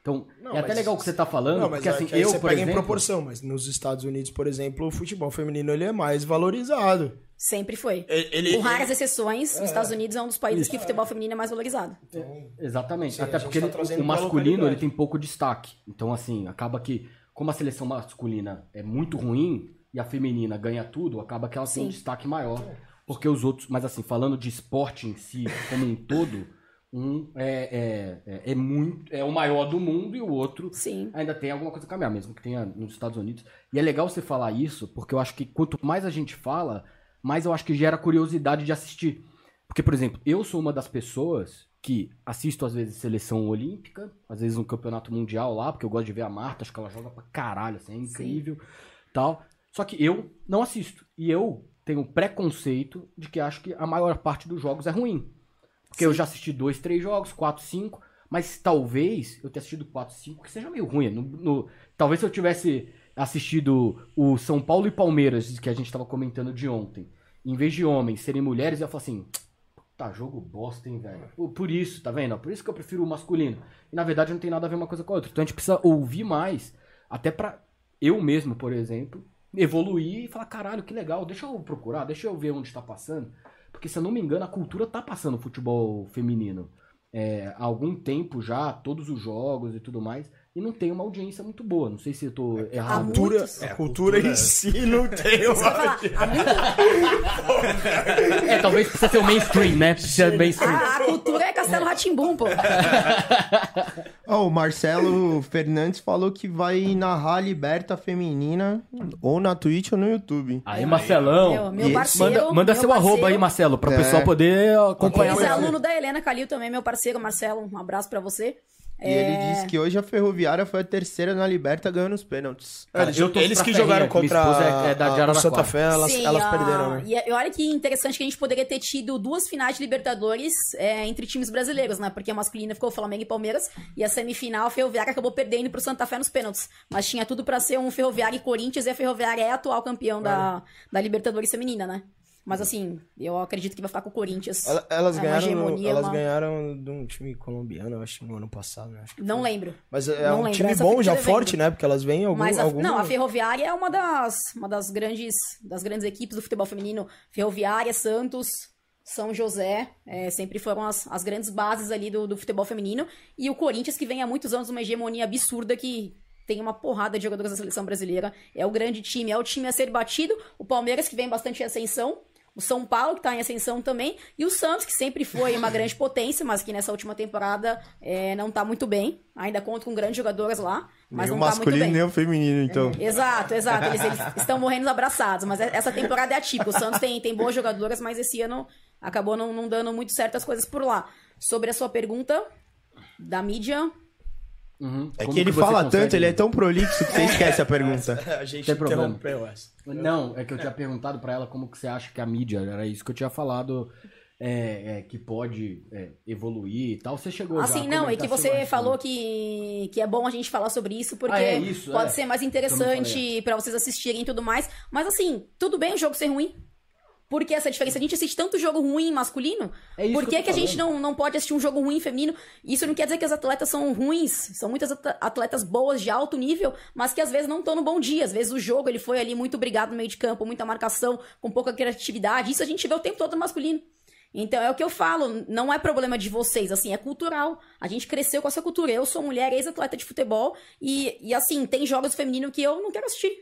Então, Não, é até mas- legal o que você tá falando, Não, mas porque é assim, que aí eu, você por pega em exemplo... proporção, mas nos Estados Unidos, por exemplo, o futebol feminino ele é mais valorizado. Sempre foi. Ele- ele- Com raras exceções, os Estados Unidos é um dos países que o futebol feminino é mais valorizado. Exatamente. Sim, Até porque tá ele- o masculino ele tem pouco destaque. Então, assim, acaba que, como a seleção masculina é muito ruim e a feminina ganha tudo, acaba que ela tem um Sim. destaque maior. Porque os outros. Mas assim, falando de esporte em si, como um todo, um é, é, é, é muito. É o maior do mundo e o outro Sim. ainda tem alguma coisa a caminhar, mesmo que tenha nos Estados Unidos. E é legal você falar isso, porque eu acho que quanto mais a gente fala, mais eu acho que gera curiosidade de assistir. Porque, por exemplo, eu sou uma das pessoas que assisto às vezes seleção olímpica, às vezes um campeonato mundial lá, porque eu gosto de ver a Marta, acho que ela joga pra caralho, assim, é incrível, tal. Só que eu não assisto. E eu tenho preconceito de que acho que a maior parte dos jogos é ruim. Porque eu já assisti dois, três jogos, quatro, cinco, mas talvez eu tenha assistido quatro, cinco que seja meio ruim. No, no- talvez se eu tivesse assistido o São Paulo e Palmeiras, que a gente tava comentando de ontem, em vez de homens serem mulheres, eu falar assim, tá, jogo bosta, hein, velho. Por, por isso, tá vendo? Por isso que eu prefiro o masculino. E na verdade não tem nada a ver uma coisa com a outra. Então a gente precisa ouvir mais, até pra eu mesmo, por exemplo, evoluir e falar, caralho, que legal, deixa eu procurar, deixa eu ver onde tá passando. Porque se eu não me engano, a cultura tá passando futebol feminino. É, há algum tempo já, todos os jogos e tudo mais, e não tem uma audiência muito boa. Não sei se eu tô Há errado. Cultura, muitos. a cultura em si não (laughs) tem uma... muito É, talvez precisa ser o mainstream, né? Precisa ser mainstream. A, a cultura é Castelo Ratimbum, pô. (laughs) Ó, o Marcelo Fernandes falou que vai narrar a Liberta Feminina ou na Twitch ou no YouTube. Aí, Marcelão. Meu, meu parceiro. Manda, manda meu seu arroba parceiro. aí, Marcelo, pra o É. pessoal poder acompanhar. Ele é aluno da Helena Calil também, meu parceiro Marcelo. Um abraço pra você. E ele disse que hoje a Ferroviária foi a terceira na Liberta ganhando os pênaltis. Cara, eles eu eles que jogaram contra esposa é- é da a-. Santa Fé, elas, Sim, elas a- perderam, né? E, olha que interessante que a gente poderia ter tido duas finais de Libertadores é, entre times brasileiros, né? Porque a masculina ficou Flamengo e Palmeiras e a semifinal a Ferroviária acabou perdendo pro Santa Fé nos pênaltis. Mas tinha tudo pra ser um Ferroviária e Corinthians e a Ferroviária é a atual campeão da, da Libertadores feminina, né? Mas assim, eu acredito que vai ficar com o Corinthians. Ela- Elas, É ganharam, elas uma- ganharam de um time colombiano, eu acho, no ano passado, né? Não foi. lembro. Mas é Não um lembro, time essa bom, já forte, né? Porque elas vêm algum, Mas a, algum... não, a Ferroviária é uma das, uma das grandes das grandes equipes do futebol feminino. Ferroviária, Santos, São José, é, sempre foram as, as grandes bases ali do, do futebol feminino. E o Corinthians, que vem há muitos anos uma hegemonia absurda que tem uma porrada de jogadores da seleção brasileira. É o grande time, é o time a ser batido. O Palmeiras, que vem bastante em ascensão. O São Paulo, que tá em ascensão também. E o Santos, que sempre foi uma (laughs) grande potência, mas que nessa última temporada é, não tá muito bem. Ainda conta com grandes jogadores lá, mas nem o não tá muito masculino bem. nem o feminino, então. Exato, exato. Eles, eles (laughs) estão morrendo abraçados, mas essa temporada é atípica. O Santos tem, tem boas jogadoras, mas esse ano acabou não, não dando muito certo as coisas por lá. Sobre a sua pergunta da mídia, Uhum. É Como que ele fala consegue- tanto, ele é tão prolixo que você esquece a (laughs) pergunta. A gente Tem problema. interrompeu essa. Não, é que eu tinha perguntado pra ela como que você acha que a mídia, era isso que eu tinha falado, é, é, que pode é, evoluir e tal. Você chegou já assim, a não, é que você falou que, que é bom a gente falar sobre isso, porque Ah, é isso, pode é. ser mais Também interessante pra vocês assistirem e tudo mais. Mas assim, tudo bem o jogo ser ruim. Por que essa diferença? A gente assiste tanto jogo ruim masculino. É Por que que, que a gente não, não pode assistir um jogo ruim feminino? Isso não quer dizer que as atletas são ruins. São muitas at- atletas boas de alto nível, mas que às vezes não estão no bom dia. Às vezes o jogo ele foi ali muito brigado no meio de campo, muita marcação, com pouca criatividade. Isso a gente vê o tempo todo no masculino. Então é o que eu falo, não é problema de vocês, assim, é cultural. A gente cresceu com essa cultura. Eu sou mulher, ex-atleta de futebol, e, e assim, tem jogos feminino que eu não quero assistir.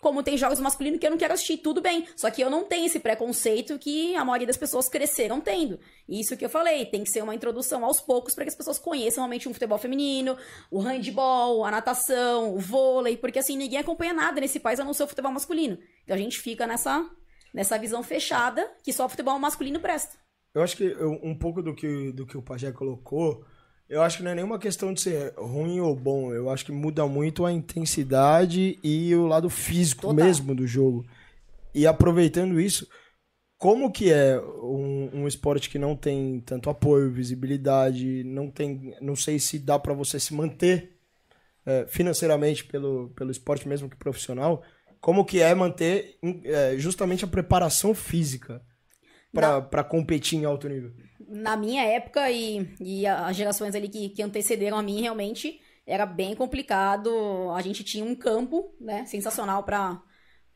Como tem jogos masculinos que eu não quero assistir, tudo bem. Só que eu não tenho esse preconceito que a maioria das pessoas cresceram tendo. Isso que eu falei, tem que ser uma introdução aos poucos para que as pessoas conheçam realmente um futebol feminino, o handball, a natação, o vôlei, porque assim, ninguém acompanha nada nesse país a não ser o futebol masculino. Então a gente fica nessa, nessa visão fechada que só o futebol masculino presta. Eu acho que eu- um pouco do que, do que o Pajé colocou, eu acho que não é nenhuma questão de ser ruim ou bom. Eu acho que muda muito a intensidade e o lado físico mesmo do jogo. E aproveitando isso, como que é um, um esporte que não tem tanto apoio, visibilidade, não tem, não sei se dá pra você se manter é, financeiramente pelo, pelo esporte mesmo que profissional, como que é manter é, justamente a preparação física pra competir em alto nível? na minha época e, e as gerações ali que, que antecederam a mim, realmente era bem complicado. A gente tinha um campo, né, sensacional pra,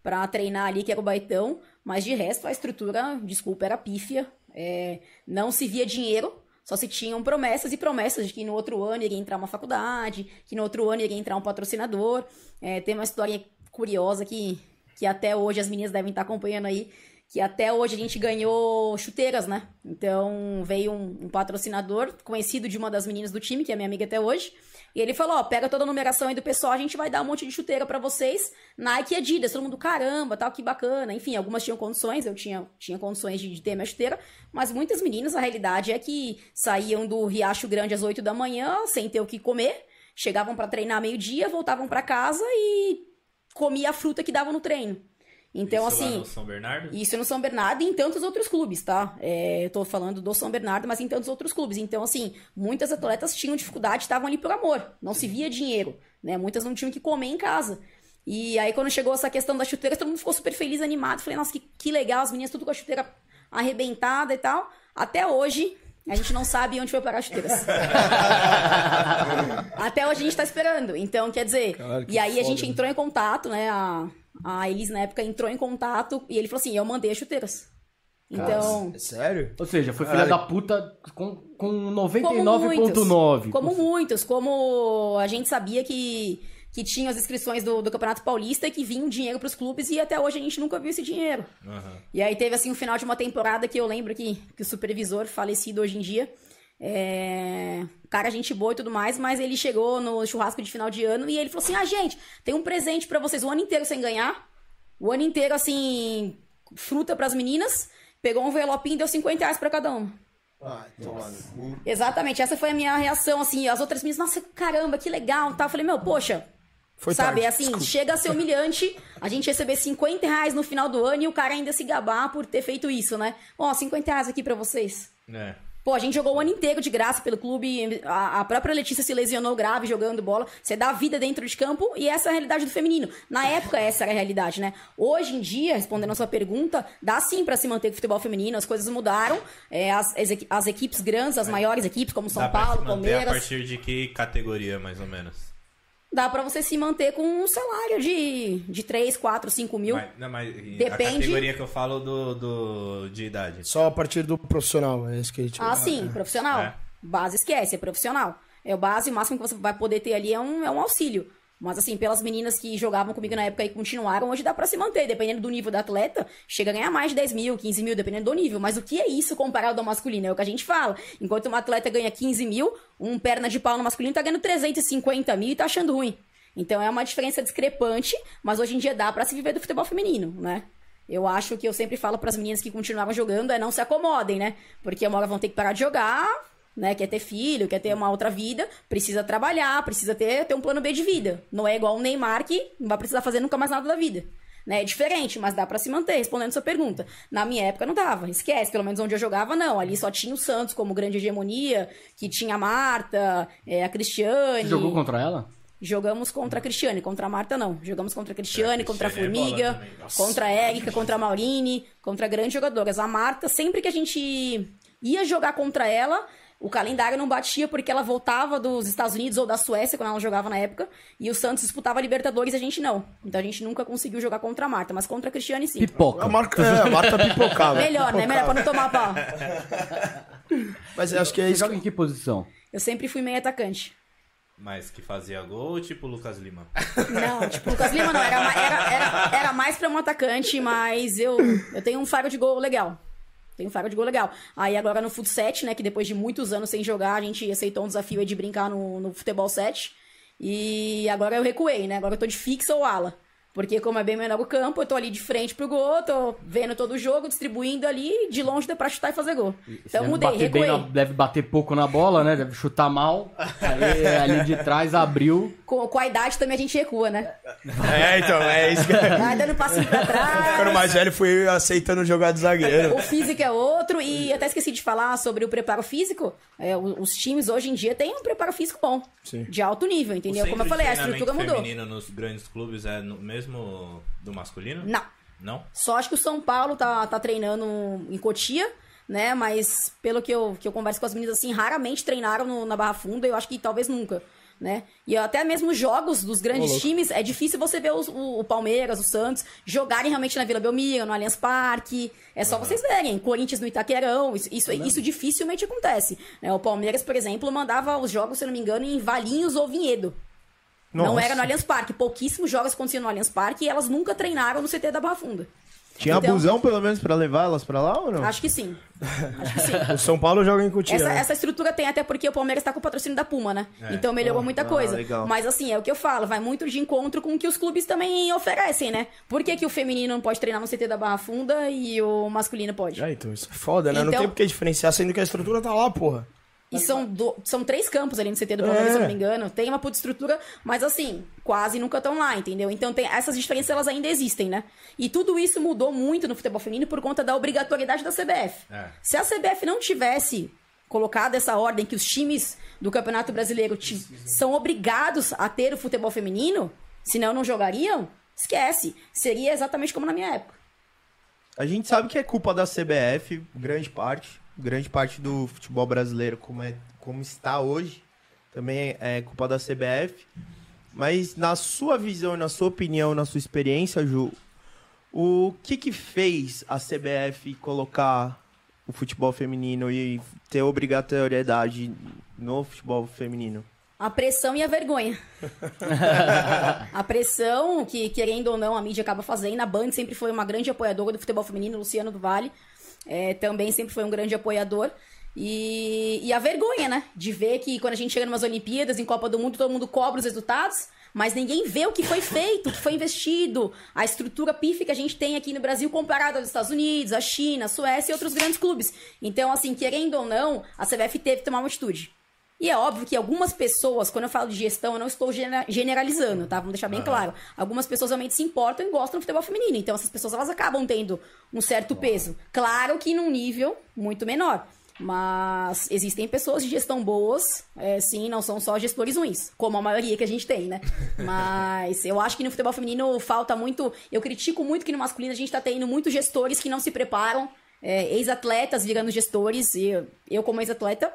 pra treinar ali, que era o Baitão, mas de resto a estrutura, desculpa, era pífia. É, não se via dinheiro, só se tinham promessas e promessas de que no outro ano iria entrar uma faculdade, que no outro ano iria entrar um patrocinador. É, tem uma história curiosa que, que até hoje as meninas devem estar acompanhando aí, que até hoje a gente ganhou chuteiras, né? Então veio um, um patrocinador conhecido de uma das meninas do time, que é minha amiga até hoje, e ele falou: ó, pega toda a numeração aí do pessoal, a gente vai dar um monte de chuteira pra vocês, Nike e Adidas, todo mundo, caramba, tal, que bacana. Enfim, algumas tinham condições, eu tinha, tinha condições de, de ter minha chuteira, mas muitas meninas, a realidade é que saíam do Riacho Grande às 8 da manhã, sem ter o que comer, chegavam pra treinar meio-dia, voltavam pra casa e comia a fruta que davam no treino. Então, Isso lá assim. no São Bernardo? Isso no São Bernardo e em tantos outros clubes, tá? É, eu tô falando do São Bernardo, mas em tantos outros clubes. Então, assim, muitas atletas tinham dificuldade, estavam ali por amor. Não se via dinheiro, né? Muitas não tinham que comer em casa. E aí, quando chegou essa questão da chuteira, todo mundo ficou super feliz, animado. Falei, nossa, que, que legal, as meninas tudo com a chuteira arrebentada e tal. Até hoje, a gente não sabe onde foi parar as chuteiras. (laughs) Até hoje a gente tá esperando. Então, quer dizer, Cara, que e aí a foda, gente né? entrou em contato, né? A, a Elis na época entrou em contato e ele falou assim: eu mandei as chuteiras. Então. É sério? Ou seja, foi filha da puta com, com Como 99,9. Como muitos, como a gente sabia que, que tinha as inscrições do, do Campeonato Paulista e que vinha um dinheiro pros clubes e até hoje a gente nunca viu esse dinheiro. Aham. E aí teve assim um final de uma temporada que eu lembro que, que o supervisor, falecido hoje em dia, é... cara, gente boa e tudo mais, mas ele chegou no churrasco de final de ano e ele falou assim: ah, gente, tem um presente pra vocês o ano inteiro sem ganhar. O ano inteiro, assim, fruta pras meninas. Pegou um envelopinho e deu 50 reais pra cada uma. Ah, cu. Exatamente, essa foi a minha reação, assim, as outras meninas, nossa, caramba, que legal, tá? Eu falei, meu, poxa, Foi sabe, tarde, assim, desculpa. chega a ser humilhante a gente receber 50 reais no final do ano e o cara ainda se gabar por ter feito isso, né? Ó, 50 reais aqui pra vocês. É. Pô, a gente jogou o ano inteiro de graça pelo clube. A, a própria Letícia se lesionou grave jogando bola. Você dá vida dentro de campo e essa é a realidade do feminino. Na época, essa era a realidade, né? Hoje em dia, respondendo a sua pergunta, dá sim pra se manter com o futebol feminino. As coisas mudaram. É, as, as equi- as equipes grandes, as maiores equipes, como São Dá Paulo, Palmeiras. a partir de que categoria, mais ou menos? Dá pra você se manter com um salário de, de 3, 4, 5 mil. Mas, não, mas a Depende- categoria que eu falo do, do, de idade. Só a partir do profissional, é isso que a gente... Ah, sim, profissional. É. Base esquece, é profissional. É o base, o máximo que você vai poder ter ali é um, é um auxílio. Mas assim, pelas meninas que jogavam comigo na época e continuaram, hoje dá pra se manter. Dependendo do nível da atleta, chega a ganhar mais de 10 mil, 15 mil, dependendo do nível. Mas o que é isso comparado ao masculino? É o que a gente fala. Enquanto uma atleta ganha 15 mil, um perna de pau no masculino tá ganhando 350 mil e tá achando ruim. Então é uma diferença discrepante, mas hoje em dia dá pra se viver do futebol feminino, né? Eu acho que eu sempre falo pras meninas que continuavam jogando é não se acomodem, né? Porque uma hora vão ter que parar de jogar, né? Quer ter filho, quer ter uma outra vida, precisa trabalhar, precisa ter, ter um plano B de vida. Não é igual o Neymar que não vai precisar fazer nunca mais nada da vida. Né? É diferente, mas dá pra se manter, respondendo sua pergunta. Na minha época não dava, esquece, pelo menos onde eu jogava não. Ali só tinha o Santos como grande hegemonia, que tinha a Marta, é, a Cristiane. Você jogou contra ela? Jogamos contra a Cristiane, contra a Marta não. Jogamos contra a Cristiane, É, contra a é Formiga. Nossa. contra a Érica, contra a Maurine, contra grandes jogadoras. A Marta, sempre que a gente ia jogar contra ela, o calendário não batia porque ela voltava dos Estados Unidos ou da Suécia, quando ela jogava na época, e o Santos disputava Libertadores e a gente não. Então a gente nunca conseguiu jogar contra a Marta, mas contra a Cristiane sim. Pipoca. A marca, é, a Marta pipocava. (laughs) Melhor, né? Melhor pra não tomar pau. (laughs) Mas eu acho que é Você isso. joga em que posição? Eu sempre fui meio atacante. Mas que fazia gol, tipo o Lucas Lima. (laughs) Não, tipo, Lucas Lima não, era, era, era, era mais pra um atacante, mas eu, eu tenho um faro de gol legal. Tenho faro de gol legal. Aí agora no Fut 7, né, que depois de muitos anos sem jogar, a gente aceitou um desafio de brincar no, no futebol 7. E agora eu recuei, né? Agora eu tô de fixa ou ala. Porque como é bem menor o campo, eu tô ali de frente pro gol, tô vendo todo o jogo, distribuindo ali, de longe dá pra chutar e fazer gol. Então deve mudei, bater bem recuei. na- deve bater pouco na bola, né? Deve chutar mal. Aí ali de trás abriu. Com, com a idade também a gente recua, né? É, então, é isso que (laughs) Vai dando passinho pra trás. Ficando mais velho, fui aceitando jogar de zagueiro. O físico é outro, e até esqueci de falar sobre o preparo físico. É, os times hoje em dia têm um preparo físico bom. Sim. De alto nível, entendeu? Como eu falei, a estrutura mudou. feminino nos grandes clubes é no mesmo do masculino? Não. Não? Só acho que o São Paulo tá, tá treinando em Cotia, né? Mas pelo que eu, que eu converso com as meninas, assim, raramente treinaram no- na Barra Funda. Eu acho que talvez nunca. Né? E até mesmo os jogos dos grandes times, é difícil você ver os- o, o Palmeiras, o Santos, jogarem realmente na Vila Belmiro, no Allianz Parque. É só vocês verem. Corinthians no Itaquerão, isso, isso, isso dificilmente acontece. né? O Palmeiras, por exemplo, mandava os jogos, se não me engano, em Valinhos ou Vinhedo. Não Nossa. era no Allianz Parque. Pouquíssimos jogos aconteciam no Allianz Parque e elas nunca treinaram no CT da Barra Funda. Tinha Então- busão, pelo menos, pra levar elas pra lá ou não? Acho que sim. Acho que sim. (laughs) O São Paulo joga em Cotia. Essa, né? essa estrutura tem até porque o Palmeiras tá com o patrocínio da Puma, né? É. Então melhorou muita ah, coisa. legal. Mas assim, é o que eu falo, vai muito de encontro com o que os clubes também oferecem, né? Por que, que o feminino não pode treinar no CT da Barra Funda e o masculino pode? É, então, isso é foda, né? Não Então- tem por que diferenciar, sendo que a estrutura tá lá, porra. E são, do- são três campos ali no CT do Palmeiras, É. se eu não me engano. Tem uma puta estrutura, mas assim, quase nunca estão lá, entendeu? Então tem, essas diferenças elas ainda existem, né? E tudo isso mudou muito no futebol feminino por conta da obrigatoriedade da CBF. É. Se a CBF não tivesse colocado essa ordem que os times do Campeonato Brasileiro são obrigados a ter o futebol feminino, senão não jogariam, esquece. Seria exatamente como na minha época. A gente sabe que é culpa da CBF, grande parte. Grande parte do futebol brasileiro, como, é, como está hoje, também é culpa da CBF. Mas na sua visão, na sua opinião, na sua experiência, Ju, o que que fez a CBF colocar o futebol feminino e ter obrigatoriedade no futebol feminino? A pressão e a vergonha. (laughs) a pressão, que querendo ou não, a mídia acaba fazendo. A Band sempre foi uma grande apoiadora do futebol feminino, Luciano do Vale é, também sempre foi um grande apoiador. E, e a vergonha, né? De ver que quando a gente chega numas Olimpíadas, em Copa do Mundo, todo mundo cobra os resultados, mas ninguém vê o que foi feito, o que foi investido, a estrutura pífia que a gente tem aqui no Brasil comparada aos Estados Unidos, a China, a Suécia e outros grandes clubes. Então, assim, querendo ou não, a CBF teve que tomar uma atitude. E é óbvio que algumas pessoas, quando eu falo de gestão, eu não estou gene- generalizando, tá? Vamos deixar bem claro. Algumas pessoas realmente se importam e gostam do futebol feminino. Então, essas pessoas elas acabam tendo um certo peso. Claro que num nível muito menor. Mas existem pessoas de gestão boas, é, sim, não são só gestores ruins, como a maioria que a gente tem, né? (laughs) Mas eu acho que no futebol feminino falta muito. Eu critico muito que no masculino a gente tá tendo muitos gestores que não se preparam, é, ex-atletas virando gestores. E eu como ex-atleta,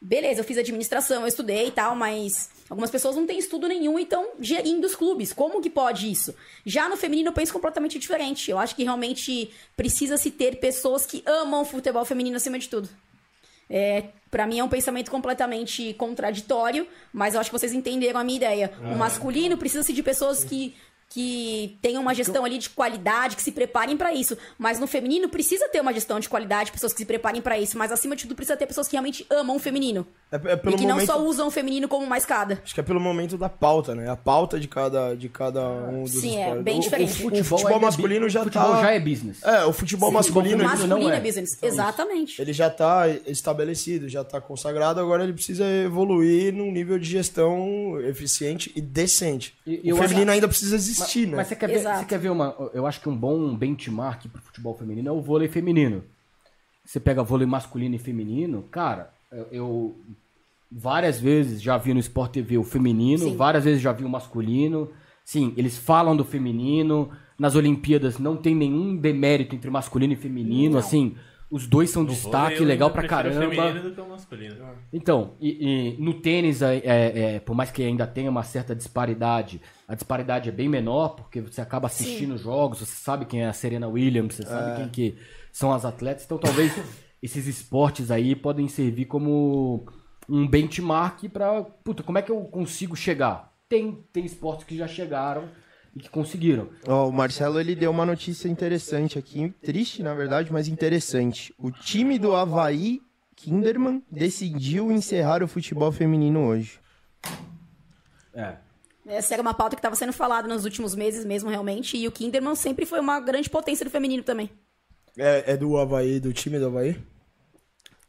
beleza, eu fiz administração, eu estudei e tal, mas algumas pessoas não têm estudo nenhum e estão gerindo os clubes. Como que pode isso? Já no feminino eu penso completamente diferente. Eu acho que realmente precisa se ter pessoas que amam o futebol feminino acima de tudo. É, para mim é um pensamento completamente contraditório, mas eu acho que vocês entenderam a minha ideia. O masculino precisa-se de pessoas que, que tenham uma gestão ali de qualidade, que se preparem para isso. Mas no feminino precisa ter uma gestão de qualidade, pessoas que se preparem para isso. Mas acima de tudo precisa ter pessoas que realmente amam o feminino. É, é pelo e que momento... não só usam o feminino como uma escada. Acho que é pelo momento da pauta, né? A pauta de cada, de cada um dos Sim, é esportes. bem O- diferente. O, futebol, ainda é masculino bu- já futebol tá... já é business. É, o futebol Sim, masculino, o masculino Masculino não é é. business. Exatamente. ele já tá estabelecido, já tá consagrado, agora ele precisa evoluir num nível de gestão eficiente e decente. E- o feminino acho- ainda precisa existir, Mas né? você quer, ver, você quer ver uma. Eu acho que um bom benchmark pro futebol feminino é o vôlei feminino. Você pega vôlei masculino e feminino, cara, eu, eu várias vezes já vi no Sport TV o feminino, Sim. várias vezes já vi o masculino. Sim, eles falam do feminino. Nas Olimpíadas não tem nenhum demérito entre masculino e feminino, Não. assim. Os dois são No destaque, vôlei, legal pra caramba. do que o masculino. Então, e, e no tênis, é, é, é, por mais que ainda tenha uma certa disparidade, a disparidade é bem menor, porque você acaba assistindo jogos, você sabe quem é a Serena Williams, você sabe quem que são as atletas, então talvez (laughs) esses esportes aí podem servir como um benchmark pra, puta, como é que eu consigo chegar? Tem, tem esportes que já chegaram e que conseguiram. Ó, o Marcelo ele deu uma notícia interessante aqui, triste na verdade, mas interessante. O time do Havaí Kinderman decidiu encerrar o futebol feminino hoje. É. Essa era uma pauta que estava sendo falada nos últimos meses mesmo, realmente. E o Kinderman sempre foi uma grande potência do feminino também. É, é do Havaí, do time do Havaí?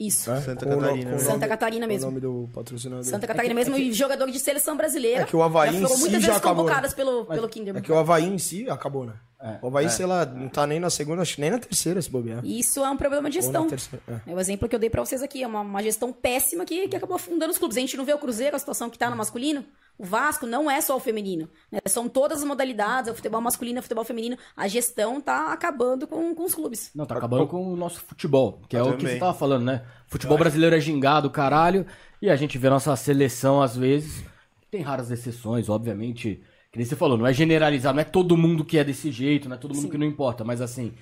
Isso. É? Santa Com Catarina, né? Santa nome- Catarina mesmo. O nome do patrocinador. Santa Catarina mesmo e jogador de seleção brasileira. É que o Havaí já em si muitas já vezes acabou, convocadas né? pelo, pelo É que o Havaí em si acabou, né? O Havaí, sei lá, não tá nem na segunda, acho que nem na terceira se bobear. Isso é um problema de gestão. terceira. É. É o exemplo que eu dei pra vocês aqui. É uma, uma gestão péssima que, que acabou afundando os clubes. A gente não vê o Cruzeiro, a situação que tá no masculino. O Vasco não é só o feminino. né? São todas as modalidades, é o futebol masculino, é o futebol feminino. A gestão tá acabando com, com os clubes. Não, tá acabando com o nosso futebol, que é Eu o que também. você tava falando, né? Futebol brasileiro é gingado, caralho, e a gente vê nossa seleção às vezes. Tem raras exceções, obviamente. Que nem você falou, não é generalizar, não é todo mundo que é desse jeito, não é todo mundo que não importa, mas assim,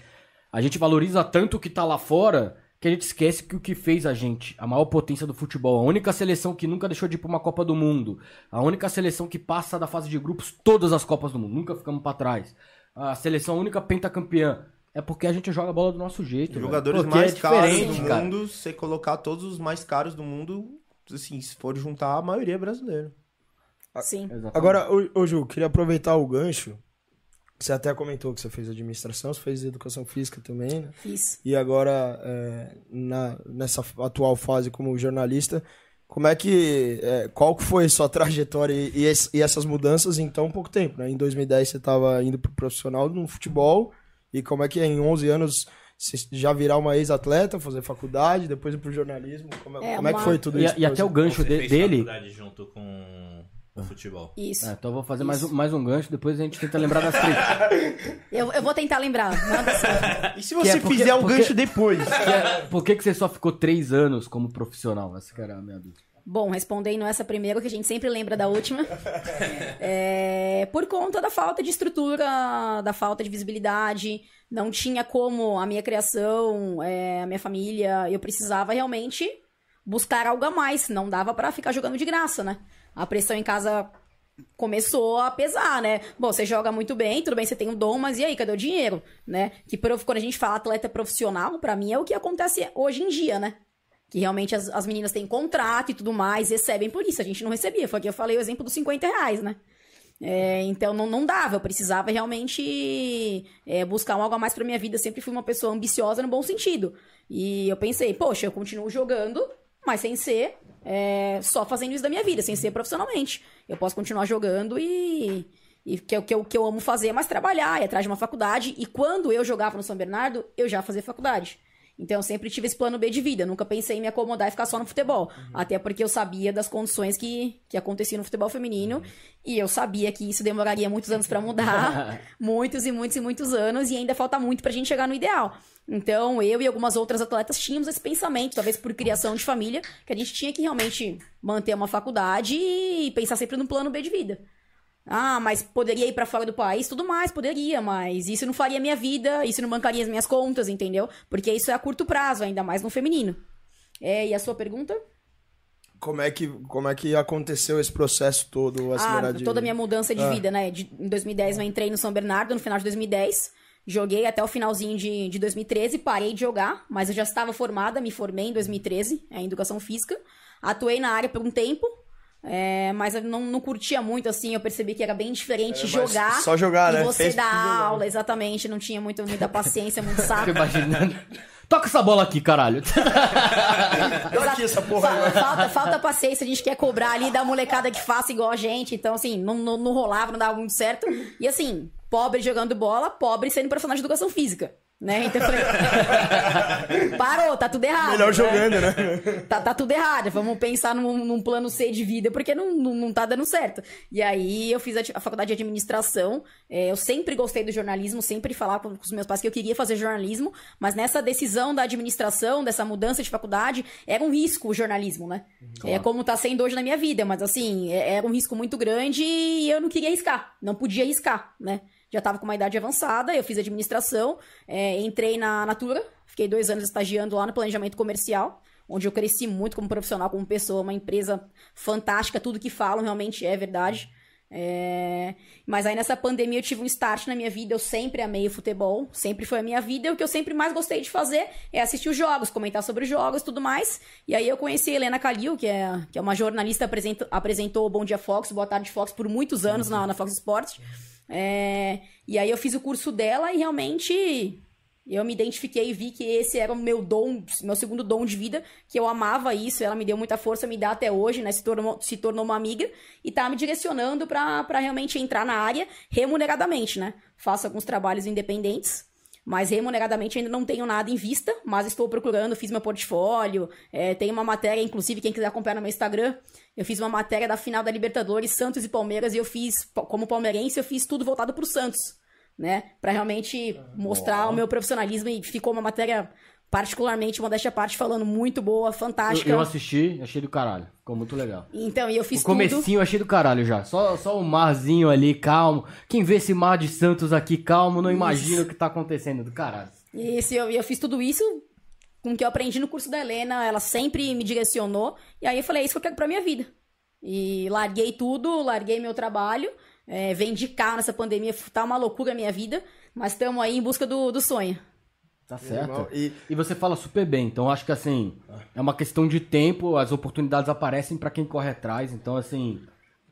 a gente valoriza tanto o que tá lá fora que a gente esquece que o que fez a gente, a maior potência do futebol, a única seleção que nunca deixou de ir pra uma Copa do Mundo, a única seleção que passa da fase de grupos todas as Copas do Mundo, nunca ficamos pra trás. A seleção única pentacampeã. É porque a gente joga a bola do nosso jeito. velho. Jogadores Porque mais é caros do cara. mundo, se você colocar todos os mais caros do mundo, assim, se for juntar, a maioria é brasileira. Sim. Exatamente. Agora, ô, ô Ju, queria aproveitar o gancho. Você até comentou que você fez administração, você fez educação física também, né? Fiz. E agora, é, na, nessa atual fase como jornalista, como é que. é, qual que foi sua trajetória e, e esse- e essas mudanças em tão pouco tempo? Né? Em 2010 você estava indo pro profissional no futebol, e como é que é, em 11 anos você já virar uma ex-atleta, fazer faculdade, depois ir pro jornalismo? Como é, É, como é que uma- foi tudo E, isso? e até o gancho Você de- fez dele. faculdade junto com o futebol. Isso. É, então eu vou fazer mais um, mais um gancho, depois a gente tenta lembrar das três. (laughs) Eu, eu vou tentar lembrar. Assim. E se você é porque- fizer o porque- gancho depois? (laughs) Que é, por que, que você só ficou três anos como profissional? Essa que era a minha dúvida. Bom, respondendo essa primeiro, que a gente sempre lembra da última. (laughs) É, por conta da falta de estrutura, da falta de visibilidade. Não tinha como a minha criação, é, a minha família. Eu precisava realmente buscar algo a mais. Não dava pra ficar jogando de graça, né? A pressão em casa começou a pesar, né? Bom, você joga muito bem, tudo bem, você tem um dom, mas e aí, cadê o dinheiro, né? Que quando a gente fala atleta profissional, pra mim é o que acontece hoje em dia, né? Que realmente as, as meninas têm contrato e tudo mais, recebem por isso. A gente não recebia. Foi aqui eu falei o exemplo dos 50 reais, né? É, então não, não dava, eu precisava realmente é, buscar algo a mais pra minha vida. Eu sempre fui uma pessoa ambiciosa no bom sentido. E eu pensei, poxa, eu continuo jogando, mas sem ser é, só fazendo isso da minha vida, sem ser profissionalmente. Eu posso continuar jogando e. E que é o que eu, que eu amo fazer, mas trabalhar, ir atrás de uma faculdade. E quando eu jogava no São Bernardo, eu já fazia faculdade. Então eu sempre tive esse plano B de vida. Nunca pensei em me acomodar e ficar só no futebol. Até porque eu sabia das condições que, que aconteciam no futebol feminino. E eu sabia que isso demoraria muitos anos pra mudar. (laughs) muitos e muitos e muitos anos. E ainda falta muito pra gente chegar no ideal. Então eu e algumas outras atletas tínhamos esse pensamento, talvez por criação de família, que a gente tinha que realmente manter uma faculdade e pensar sempre no plano B de vida. Ah, mas poderia ir pra fora do país? Tudo mais, poderia, mas isso não faria minha vida, isso não bancaria as minhas contas, entendeu? Porque isso é a curto prazo, ainda mais no feminino. É, e a sua pergunta? Como é que, como é que aconteceu esse processo todo? Ah, acelerar de- toda a minha mudança de Ah. vida, né? De- em 2010 eu entrei no São Bernardo, no final de 2010. Joguei até o finalzinho de, de 2013, parei de jogar, mas eu já estava formada, me formei em 2013, é, em Educação Física. Atuei na área por um tempo, é, mas eu não, não curtia muito, assim, eu percebi que era bem diferente É, jogar só jogar, e né? você Fez dar aula, exatamente, não tinha muito, muita paciência, muito saco. Fico imaginando. Toca essa bola aqui, caralho. (laughs) Olha aqui essa porra Fa- aí. falta, falta paciência, a gente quer cobrar ali da molecada que faça igual a gente. Então, assim, não, não, não rolava, não dava muito certo. E assim, pobre jogando bola, pobre sendo profissional de educação física. Né? Então eu falei, (laughs) parou, tá tudo errado. Melhor né? jogando, né? Tá, tá tudo errado, vamos pensar num, num plano C de vida, porque não, não, não tá dando certo. E aí eu fiz a, a faculdade de administração, é, eu sempre gostei do jornalismo, sempre falava com, com os meus pais que eu queria fazer jornalismo, mas nessa decisão da administração, dessa mudança de faculdade, era um risco o jornalismo, né? É como tá sendo hoje na minha vida, mas assim, é- era um risco muito grande e eu não queria arriscar, não podia arriscar, né? Já tava com uma idade avançada, eu fiz administração, é, entrei na Natura, fiquei dois anos estagiando lá no planejamento comercial, onde eu cresci muito como profissional, como pessoa, uma empresa fantástica, tudo que falam realmente é verdade. É, Mas aí nessa pandemia eu tive um start na minha vida, eu sempre amei futebol, sempre foi a minha vida, e o que eu sempre mais gostei de fazer é assistir os jogos, comentar sobre os jogos tudo mais. E aí eu conheci a Helena Calil, que é, que é uma jornalista, apresenta, apresentou o Bom Dia Fox, Boa Tarde Fox por muitos anos na, na Fox Sports. É, E aí eu fiz o curso dela e realmente eu me identifiquei e vi que esse era o meu dom, meu segundo dom de vida, que eu amava isso, ela me deu muita força, me dá até hoje, né? Se tornou, se tornou uma amiga e tá me direcionando pra realmente entrar na área remuneradamente, né? Faço alguns trabalhos independentes, mas remuneradamente ainda não tenho nada em vista, mas estou procurando, fiz meu portfólio, é, tem uma matéria, inclusive, quem quiser acompanhar no meu Instagram, eu fiz uma matéria da final da Libertadores, Santos e Palmeiras, e eu fiz, como palmeirense, eu fiz tudo voltado pro Santos né? Pra realmente mostrar o meu profissionalismo e ficou uma matéria particularmente, modéstia à parte, falando muito boa, Eu, fantástica. eu assisti, achei do caralho. Ficou muito legal. Então, e eu fiz o comecinho eu achei do caralho já. Só, só o marzinho ali, calmo. Quem vê esse mar de Santos aqui calmo, não imagina o que tá acontecendo do caralho. tudo. E se eu, eu fiz tudo isso com o que eu aprendi no curso da Helena, ela sempre me direcionou, e aí eu falei, é isso que eu quero pra minha vida. E larguei tudo, larguei meu trabalho, é, vendi carro nessa pandemia, tá uma loucura a minha vida, mas estamos aí em busca do, do sonho. Tá certo. E- E você fala super bem, então acho que assim, é uma questão de tempo, as oportunidades aparecem pra quem corre atrás, então assim,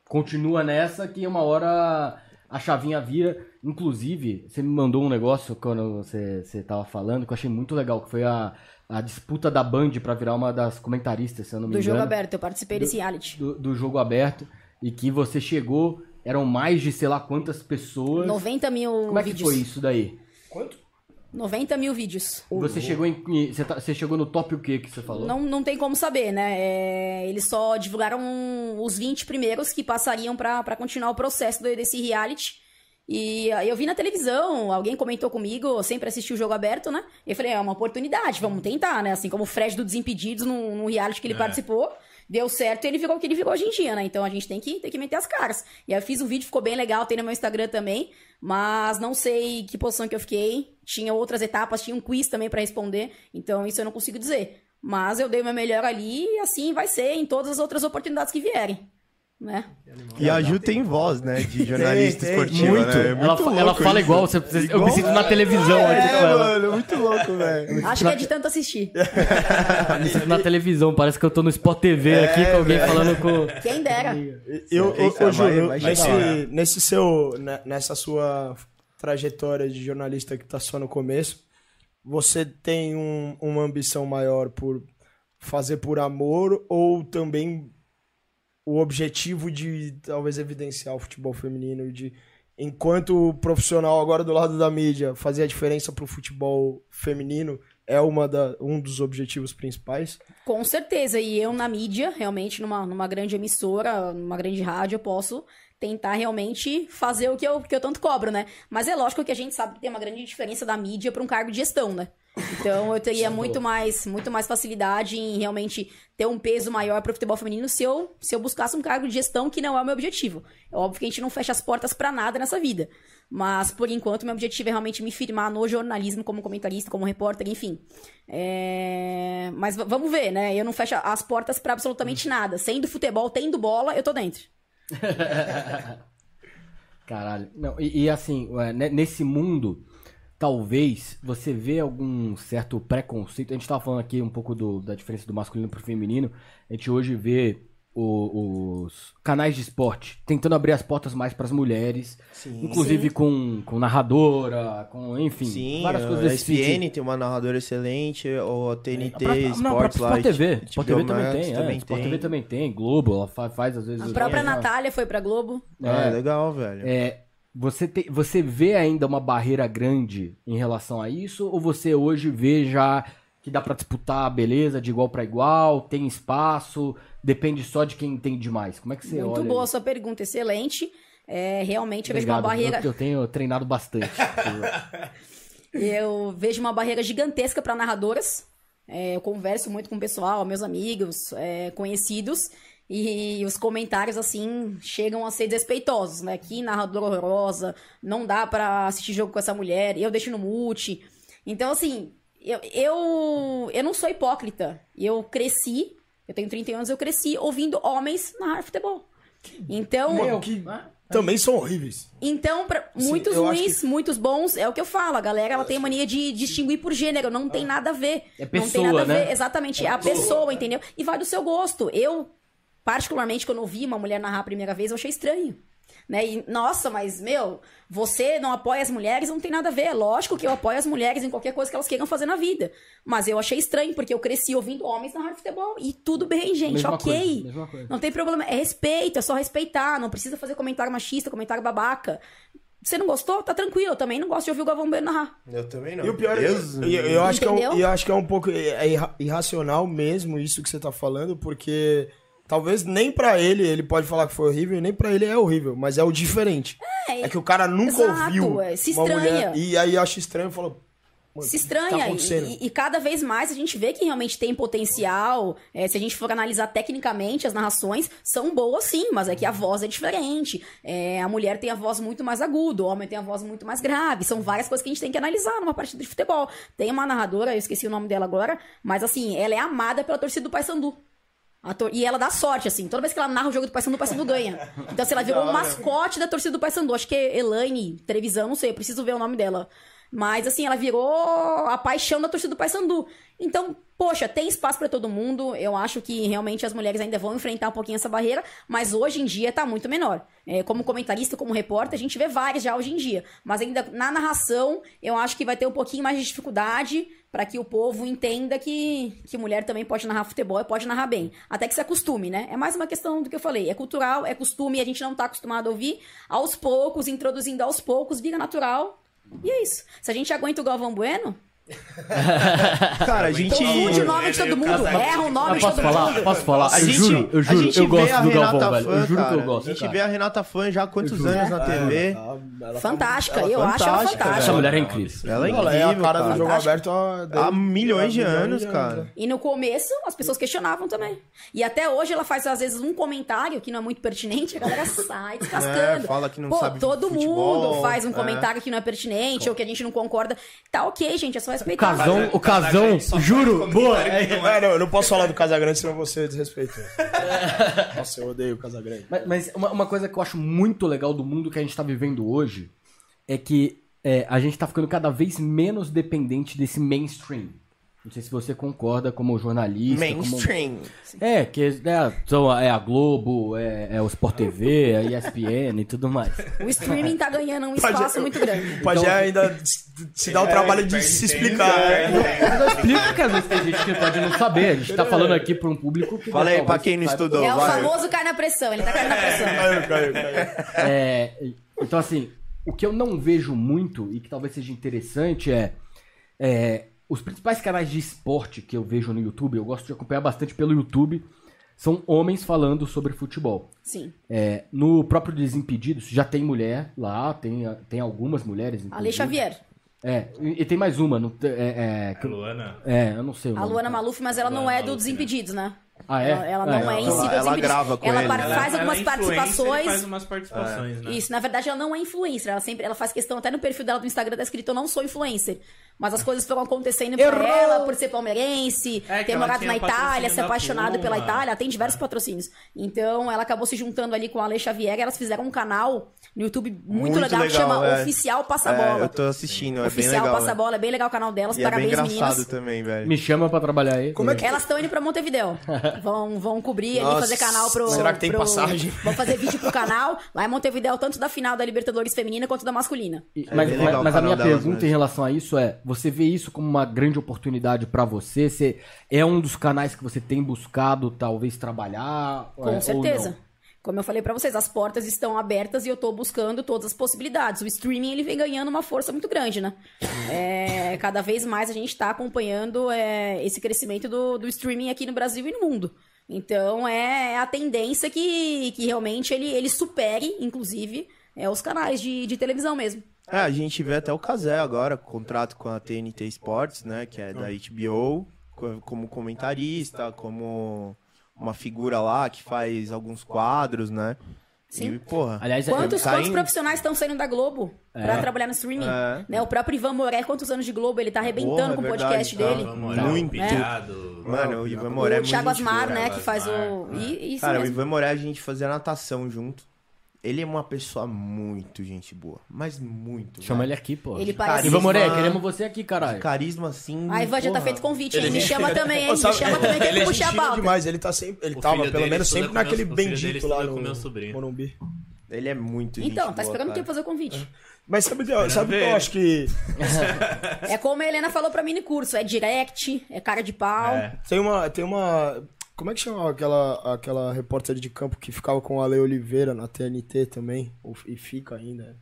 continua nessa que uma hora a chavinha vira. Inclusive, você me mandou um negócio quando você, você tava falando que eu achei muito legal, que foi a, a disputa da Band pra virar uma das comentaristas, se eu não me Do engano. jogo aberto, eu participei desse reality. Do, do jogo aberto, e que você chegou, eram mais de sei lá quantas pessoas. 90 mil Como é que vídeos. foi isso daí? Quanto? 90 mil vídeos. Você chegou em. Você, tá- você chegou no top o que que você falou? Não, não tem como saber, né? É, eles só divulgaram os 20 primeiros que passariam pra pra continuar o processo do- desse reality. E ah, eu vi na televisão, alguém comentou comigo, eu sempre assisti o jogo aberto, né? E eu falei, é uma oportunidade, vamos tentar, né? Assim como o Fred do Desimpedidos no, no reality que ele participou, deu certo e ele virou o que ele virou hoje em dia, né? Então a gente tem que, tem que meter as caras. E eu fiz um vídeo, ficou bem legal, tem no meu Instagram também, mas não sei que posição que eu fiquei. Tinha outras etapas, tinha um quiz também pra responder, então isso eu não consigo dizer. Mas eu dei o meu melhor ali e assim vai ser em todas as outras oportunidades que vierem. Né? E a Ju tem voz, né? De jornalista tem, esportiva, Muito. né? É ela muito ela louco fala igual, você- você- eu Igual- me sinto na televisão aqui com É, mano, muito louco, velho. Acho que é de tanto assistir. (laughs) Eu me sinto na televisão, parece que eu tô no Sport TV aqui com alguém falando com. Quem dera. Eu, ô, Júlio, vai- vai nesse, nesse seu, nessa sua trajetória de jornalista que tá só no começo, você tem um- uma ambição maior por fazer por amor ou também o objetivo de talvez evidenciar o futebol feminino de enquanto profissional agora do lado da mídia fazer a diferença pro futebol feminino é uma da, um dos objetivos principais? Com certeza. E eu na mídia, realmente, numa, numa grande emissora, numa grande rádio, eu posso tentar realmente fazer o que eu, que eu tanto cobro, né? Mas é lógico que a gente sabe que tem uma grande diferença da mídia para um cargo de gestão, né? Então eu teria muito mais, muito mais facilidade em realmente ter um peso maior para o futebol feminino se eu, se eu buscasse um cargo de gestão que não é o meu objetivo. É óbvio que a gente não fecha as portas para nada nessa vida. Mas, por enquanto, meu objetivo é realmente me firmar no jornalismo como comentarista, como repórter, enfim. É, Mas vamos ver, né? Eu não fecho as portas para absolutamente nada. Sendo futebol, tendo bola, eu tô dentro. (laughs) Caralho. Não, e, e assim, ne- nesse mundo, talvez você vê algum certo preconceito. A gente tava falando aqui um pouco do- da diferença do masculino pro feminino. A gente hoje vê o- os canais de esporte tentando abrir as portas mais pras mulheres. Inclusive com, com narradora, com, enfim, Sim, várias a coisas desse ESPN tem uma narradora excelente, ou a TNT, A própria- Sports não, a lá, Sport TV. Sport TV também Max tem, é. também Sport tem. TV também tem, Globo, ela fa- faz às vezes... A própria é, Natália foi pra Globo. Ah, É. legal, velho. É, Você, te- você vê ainda uma barreira grande em relação a isso? Ou você hoje vê já que dá pra disputar beleza de igual pra igual, tem espaço, depende só de quem entende mais? Como é que você Muito olha boa a sua pergunta, excelente. É, realmente eu vejo uma barreira. Eu, eu tenho treinado bastante. (laughs) Eu vejo uma barreira gigantesca para narradoras. É, eu converso muito com o pessoal, meus amigos, é, conhecidos, e os comentários, assim, chegam a ser desrespeitosos, né? Que narradora horrorosa, não dá pra assistir jogo com essa mulher, eu deixo no mute. Então, assim, eu, eu, eu não sou hipócrita. Eu cresci, eu tenho 31 anos, eu cresci ouvindo homens narrar futebol. Então, Mano, que também são horríveis. então, pra, Sim, muitos ruins, muitos bons, é o que eu falo. A galera ela tem mania de distinguir por gênero, não tem nada a ver. É não tem pessoa, nada a ver, né? exatamente. É a pessoa, entendeu? E vai do seu gosto. Eu, particularmente, quando eu vi uma mulher narrar a primeira vez, eu achei estranho. Né? E, nossa, mas, meu, você não apoia as mulheres, não tem nada a ver. É lógico que eu apoio as mulheres em qualquer coisa que elas queiram fazer na vida. Mas eu achei estranho, porque eu cresci ouvindo homens narrar futebol. E tudo bem, gente, Mesma ok. coisa, mesma coisa. Não tem problema. É respeito, é só respeitar. Não precisa fazer comentário machista, comentário babaca. Você não gostou? Tá tranquilo. Eu também não gosto de ouvir o Galvão Bueno narrar. Eu também não. E o pior é, Deus eu, eu, acho que é um, eu acho que é um pouco é irra- irracional mesmo isso que você tá falando, porque talvez nem pra ele ele pode falar que foi horrível, nem pra ele é horrível, mas é o diferente. É, que o cara nunca exato, ouviu é, se uma estranha. mulher e aí acha estranho e fala, "Mano, Se tá estranha. acontecendo?" e, e cada vez mais a gente vê que realmente tem potencial. É, se a gente for analisar tecnicamente, as narrações são boas sim, mas é que a voz é diferente. É, a mulher tem a voz muito mais aguda, o homem tem a voz muito mais grave. São várias coisas que a gente tem que analisar numa partida de futebol. Tem uma narradora, eu esqueci o nome dela agora, mas assim, ela é amada pela torcida do Paysandu. Tor- E ela dá sorte, assim. Toda vez que ela narra o jogo do Paysandu, o Paysandu ganha. (laughs) Então, assim, ela virou um mascote da torcida do Paysandu. Acho que é Elaine, televisão, não sei, eu preciso ver o nome dela. Mas, assim, ela virou a paixão da torcida do Paysandu. Então, poxa, tem espaço pra todo mundo. Eu acho que realmente as mulheres ainda vão enfrentar um pouquinho essa barreira, mas hoje em dia tá muito menor. É, como comentarista, como repórter, a gente vê várias já hoje em dia. Mas ainda na narração, eu acho que vai ter um pouquinho mais de dificuldade pra que o povo entenda que, que mulher também pode narrar futebol e pode narrar bem. Até que se acostume, né? É mais uma questão do que eu falei. É cultural, é costume, a gente não tá acostumado a ouvir. Aos poucos, introduzindo aos poucos, vira natural. E é isso. Se a gente aguenta o Galvão Bueno, (laughs) Cara, a gente. confunde o nome de todo mundo, erra o nome de posso todo falar? mundo. Posso falar? A eu gente, juro, eu a juro, gente eu vê gosto a do Renata Galvão, velho. Fã, Eu juro que eu gosto. A gente cara. vê a Renata Fã já há quantos anos na TV? Fantástica, ela é eu acho ela fantástica, fantástica. Essa mulher é incrível. Ela é Ela é a incrível, cara do jogo Fantástica. aberto há, milhões de anos, cara. E no começo, as pessoas questionavam também. E até hoje ela faz, às vezes, um comentário que não é muito pertinente, a galera sai (laughs) descascando. É, fala que não Pô, sabe todo futebol, mundo faz um é. comentário que não é pertinente ou que a gente não concorda. Tá ok, gente, é só Casão, o casão, juro, boa. é- não é. É, não, eu não posso falar do Casagrande senão você desrespeita. (laughs) Nossa, eu odeio o Casagrande. Mas, mas uma, uma coisa que eu acho muito legal do mundo que a gente tá vivendo hoje é que é, a gente tá ficando cada vez menos dependente desse mainstream. Não sei se você concorda como jornalista. como- Mainstream. É, que é, são- é a Globo, é, é o Sport TV, a ESPN e tudo mais. O streaming tá ganhando um espaço muito grande. O Pajé ainda se- dá o trabalho de se explicar. Mas eu explico que às vezes tem gente que pode não saber. A gente tá falando aqui pra um público que. Fala aí, pra quem não estudou, É o famoso cai na pressão, ele tá caindo na pressão. Caiu, caiu, caiu. É, então, assim, o que eu não vejo muito e que talvez seja interessante é, é, os principais canais de esporte que eu vejo no YouTube, eu gosto de acompanhar bastante pelo YouTube, são homens falando sobre futebol. Sim. É, no próprio Desimpedidos já tem mulher lá, tem, tem algumas mulheres. Ale. Xavier. É, e, e tem mais uma. Não, é, é, que- Luana. é, eu não sei o A nome. Luana Maluf, mas ela não Luana é do Maluf, Desimpedidos, né? Ah, é? Ela, ela não É, é, em ela- si do ela grava com ela ele, par- né? faz algumas ela é influencer e participações. faz umas participações, né? Isso, na verdade, ela não é influencer. Ela sempre ela faz questão, até no perfil dela do Instagram tá escrito: Eu não sou influencer. Mas as coisas foram acontecendo pra Errou! ela, por ser palmeirense, É, que ter ela morado na Itália, ser da apaixonada Puma. pela Itália, ela tem diversos patrocínios. Então, ela acabou se juntando ali com a Ale Xavier e elas fizeram um canal no YouTube muito, Muito legal, que legal, chama é. Oficial Passa É, Bola. eu tô assistindo, é bem Oficial legal. Passa? Bola, é bem legal o canal delas. E é bem Parabéns, engraçado meninas. também, velho. Me chama pra trabalhar aí. Como é que- Elas estão indo pra Montevideo. (laughs) Vão, vão cobrir ali, Nossa, fazer canal pro. será que tem pro- passagem? Vão fazer (laughs) vídeo pro canal. Lá em Montevideo, tanto da final da Libertadores feminina quanto da masculina. E- É mas, mas- a minha pergunta mesmo. em relação a isso é: você vê isso como uma grande oportunidade pra você? Você é um dos canais que você tem buscado talvez trabalhar? Com é, ou certeza. Como eu falei pra vocês, as portas estão abertas e eu tô buscando todas as possibilidades. O streaming ele vem ganhando uma força muito grande, né? É, cada vez mais a gente tá acompanhando é, esse crescimento do, do streaming aqui no Brasil e no mundo. Então é a tendência que, que realmente ele, ele supere, inclusive, é, os canais de, de televisão mesmo. É, a gente vê até o Casé agora, contrato com a TNT Sports, né? Que é da HBO, co- como comentarista, como uma figura lá que faz alguns quadros, né? Sim. E, porra. Aliás, é- Quantos, tá quantos profissionais estão saindo da Globo pra trabalhar no streaming? É. Né, o próprio Ivan Moré, quantos anos de Globo? Ele tá arrebentando Porra, com o é podcast verdade, dele. Vamos olhar, Muito. pilhado. Mano, o Ivan Moré é o muito Thiago gente boa, Asmar, né, Thiago que faz o... I- Isso Cara, o mesmo. Ivan Moré a gente fazia natação junto. Ele é uma pessoa muito gente boa. Mas muito. Chama velho. ele aqui, pô. Ele parece- Ivan Moré, Carisma. queremos você aqui, caralho. Carisma assim. A Ivan já tá feito convite, hein? Me chama também, hein? Me chama (laughs) também que ele é puxei a pauta. demais, ele tá sempre, ele O tava pelo menos sempre meu- naquele dele bendito lá no meu. Morumbi. Ele é muito gente Então, tá boa, esperando o que fazer o convite? Mas sabe, o que- sabe o que eu acho que É como a Helena falou pra mim no curso, é direct, é cara de pau. É. tem uma tem uma como é que chama aquela aquela repórter de campo que ficava com a Ale Oliveira na TNT também ou- e fica ainda?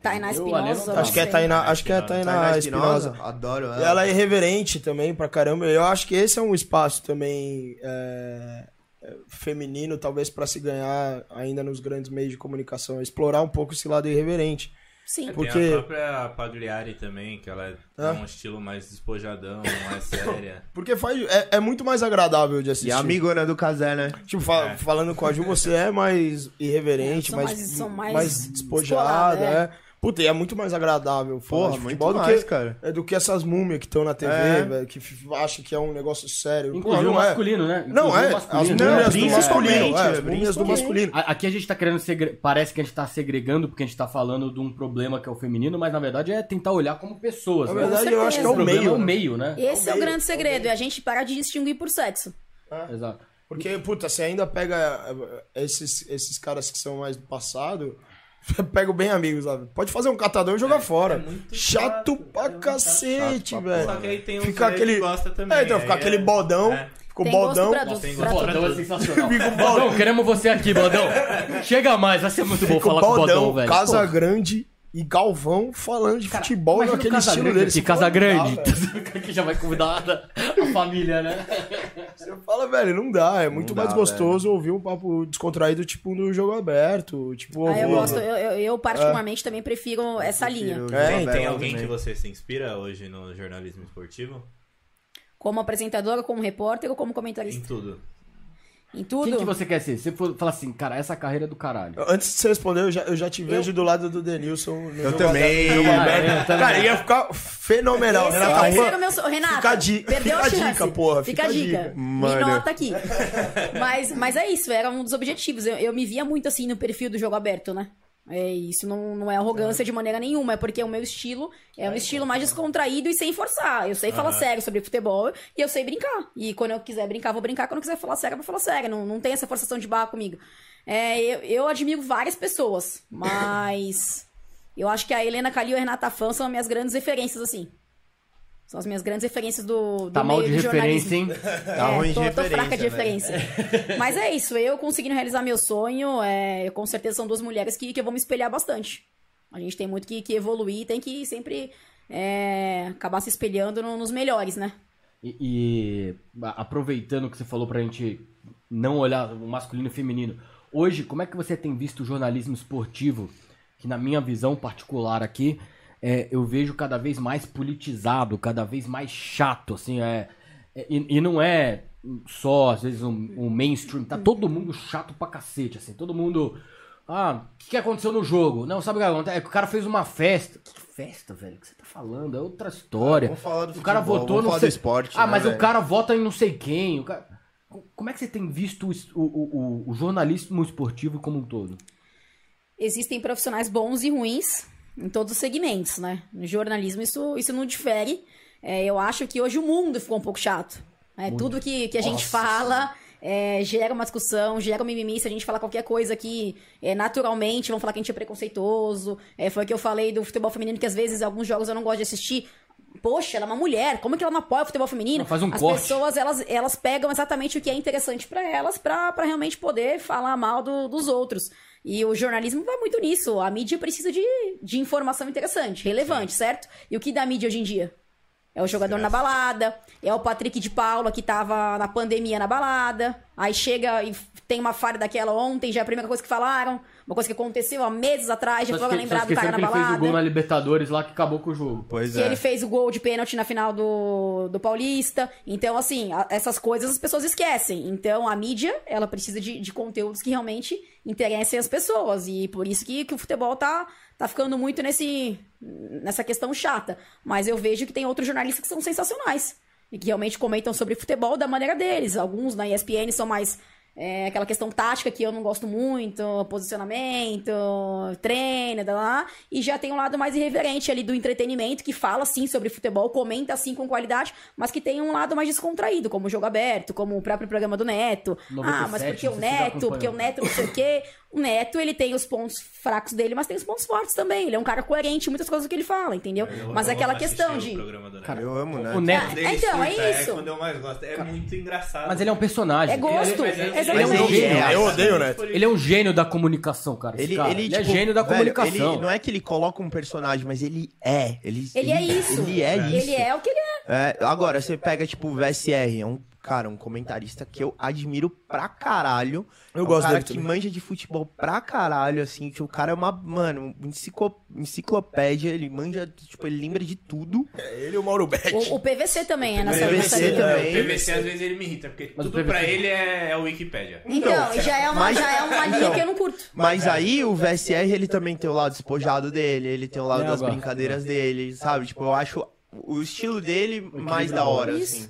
Tainá Eu, Helena, Espinosa. não Acho que é. Tainá, acho que é Tainá Tainá Espinosa, adoro ela. Ela é irreverente também pra caramba. Eu acho que esse é um espaço também é, é, feminino, talvez pra se ganhar ainda nos grandes meios de comunicação, explorar um pouco esse lado irreverente. Sim. Porque- Tem a própria Pagliari também, que ela é Ah. um estilo mais despojadão, mais (laughs) séria. Porque faz, é, é muito mais agradável de assistir. E a amigona do Casé, né? Tipo, fa- É. falando com a Ju, você é mais irreverente, É, mais, mais- mais mais despojada, é. é. Puta, e é muito mais agradável falar Porra, de muito futebol do mais, que, cara. É do que essas múmias que estão na TV, É. velho, que acham que é um negócio sério. Inclusive Pô, o não é. masculino, né? Não, Inclusive é. o As masculino. múmias do principalmente, masculino. É, as é, múmias do masculino. Aqui a gente tá querendo segre... Parece que a gente tá segregando porque a gente tá falando de um problema que é o feminino, mas na verdade é tentar olhar como pessoas. Na né? verdade, eu acho que é o o meio. é o né? meio, né? Esse é o meio, grande segredo, é a gente parar de distinguir por sexo. Exato. Porque, puta, você ainda pega esses, esses caras que são mais do passado, (laughs) pega o bem amigos, sabe? Pode fazer um catadão e jogar fora. muito chato, chato, pra é cacete, chato velho. Só que aí tem uns Fica velho que aquele. gosta também, É, então, fica aquele é- bodão. é. Ficou Tem bodão. Tem tudo. Baldão é sensacional. Baldão, Baldão. queremos você aqui, Baldão. Chega mais, vai ser muito bom Fica o falar com o Baldão, Baldão, velho. Casa Pô, Grande e Galvão falando de futebol imagina o naquele Casa estilo Grande dele. Você Casa Grande. dá, velho. (laughs) que já vai convidar a família, né? (laughs) Você fala, velho, não dá. É muito dá, mais gostoso ouvir um papo descontraído, tipo, no jogo aberto. Tipo, Ah, eu gosto, eu, eu- eu particularmente também prefiro essa linha. Prefiro É, João tem Belo alguém também. que você se inspira hoje no jornalismo esportivo? Como apresentadora, como repórter ou como Em comentarista? tudo. Em tudo. Quem que você quer ser? Você for falar assim, cara, essa carreira é do caralho. Antes de você responder, eu já, eu já te vejo do lado do Denilson. Eu também. Ah, eu também. Cara, ia ficar fenomenal. Esse Renata ser o meu... so- Renata, fica a dica- perdeu fica a chance. dica, porra, Fica, fica a dica. dica. Me nota aqui. mas, mas é isso, era um dos objetivos. Eu, eu me via muito assim no perfil do jogo aberto, né? É, isso não, não é arrogância de maneira nenhuma, é porque o meu estilo é um estilo mais descontraído e sem forçar. Eu sei falar sério sobre futebol e eu sei brincar. E quando eu quiser brincar, vou brincar. Quando eu quiser falar sério, eu vou falar sério. Não, não tem essa forçação de barra comigo. É, eu, eu admiro várias pessoas, mas (coughs) eu acho que a Helena Calil e a Renata Fã são as minhas grandes referências, assim. São as minhas grandes referências do, do Tá mal de do referência, jornalismo. hein? (laughs) Tá ruim de tô, tô fraca de referência, referência. (laughs) Mas é isso, eu conseguindo realizar meu sonho, é, com certeza são duas mulheres que, que eu vou me espelhar bastante. A gente tem muito que, que evoluir, tem que sempre é, acabar se espelhando no- nos melhores, né? E, e, aproveitando que você falou pra gente não olhar o masculino e o feminino, hoje, como é que você tem visto o jornalismo esportivo? Que na minha visão particular aqui, é, eu vejo cada vez mais politizado, cada vez mais chato, assim, é, é- e, e não é só, às vezes, um, um mainstream, tá todo mundo chato pra cacete, assim, todo mundo... Ah, o que, que aconteceu no jogo? Não, sabe o que acontece? É que o cara fez uma festa. Que festa, velho? O que você tá falando? É outra história. Vamos falar do o cara votou vamos no falar sei- do esporte, Ah, né, mas o velho? cara vota em não sei quem. o cara- Como é que você tem visto o, o, o, o- o jornalismo esportivo como um todo? Existem profissionais bons e ruins em todos os segmentos, né? No jornalismo isso, isso não difere. É, eu acho que hoje o mundo ficou um pouco chato. É, tudo que, que a gente fala é, gera uma discussão, gera um mimimi. Se a gente falar qualquer coisa aqui, é, naturalmente vão falar que a gente é preconceituoso. É, foi o que eu falei do futebol feminino, que às vezes alguns jogos eu não gosto de assistir. poxa, ela é uma mulher, como que ela não apoia o futebol feminino? Não, faz um As corte. pessoas, elas, elas pegam exatamente o que é interessante pra elas, pra realmente poder falar mal do- dos outros. E o jornalismo vai muito nisso. A mídia precisa de, de informação interessante, relevante, certo? E o que dá mídia hoje em dia? É o jogador na balada, é o Patrick de Paula que tava na pandemia na balada. Aí chega e tem uma falha daquela ontem, já é a primeira coisa que falaram. Uma coisa que aconteceu há meses atrás, já Só foi lembrado do cara que na ele fez o gol balada. na Libertadores lá que acabou com o jogo. Pois Que é. ele fez o gol de pênalti na final do, do Paulista. Então, assim, a- essas coisas as pessoas esquecem. Então, a mídia, ela precisa de, de conteúdos que realmente interessem as pessoas. E por isso que, que o futebol tá, tá ficando muito nesse, nessa questão chata. Mas eu vejo que tem outros jornalistas que são sensacionais. E que realmente comentam sobre futebol da maneira deles. Alguns na ESPN são mais é, aquela questão tática que eu não gosto muito, posicionamento, treino, da lá, e já tem um lado mais irreverente ali do entretenimento, que fala sim sobre futebol, comenta assim com qualidade, mas que tem um lado mais descontraído, como o jogo aberto, como o próprio programa do Neto. 97, ah, mas porque o Neto, porque o. Neto não sei o quê. O Neto, ele tem os pontos fracos dele, mas tem os pontos fortes também. Ele é um cara coerente em muitas coisas que ele fala, entendeu? Eu- mas eu aquela amo assistir questão o de. programa do Neto. Cara, eu amo, né? O Neto, Ah, Ele então, é surta, isso. quando eu mais gosto. É muito engraçado. mas ele é um personagem. É gosto. Ele- ele- exatamente. ele é um gênio. Eu odeio o Neto. Ele é um gênio da comunicação, cara. Ele, cara. ele, é tipo, gênio da velho, comunicação. ele- não é que ele coloca um personagem, mas ele é. Ele, Ele é isso. Ele é isso. Ele é o que ele é. É, agora, você pega, tipo, o VSR, é um, cara, um comentarista que eu admiro pra caralho. Eu é um gosto cara dele que também. manja de futebol pra caralho, assim, que o cara é uma, mano, enciclo- enciclopédia, ele manja, tipo, ele lembra de tudo. Ele e o Mauro Betti. O, o PVC também é nessa, PVC também. O PVC às vezes ele me irrita, porque Mas tudo pra ele é, é o Wikipédia. Então, e já é uma, mas- já é uma linha então, que eu não curto. Mas aí o VSR, ele também tem o lado despojado dele, ele tem o lado É, das brincadeiras dele, sabe? Tipo, eu acho o estilo dele mais da hora, assim.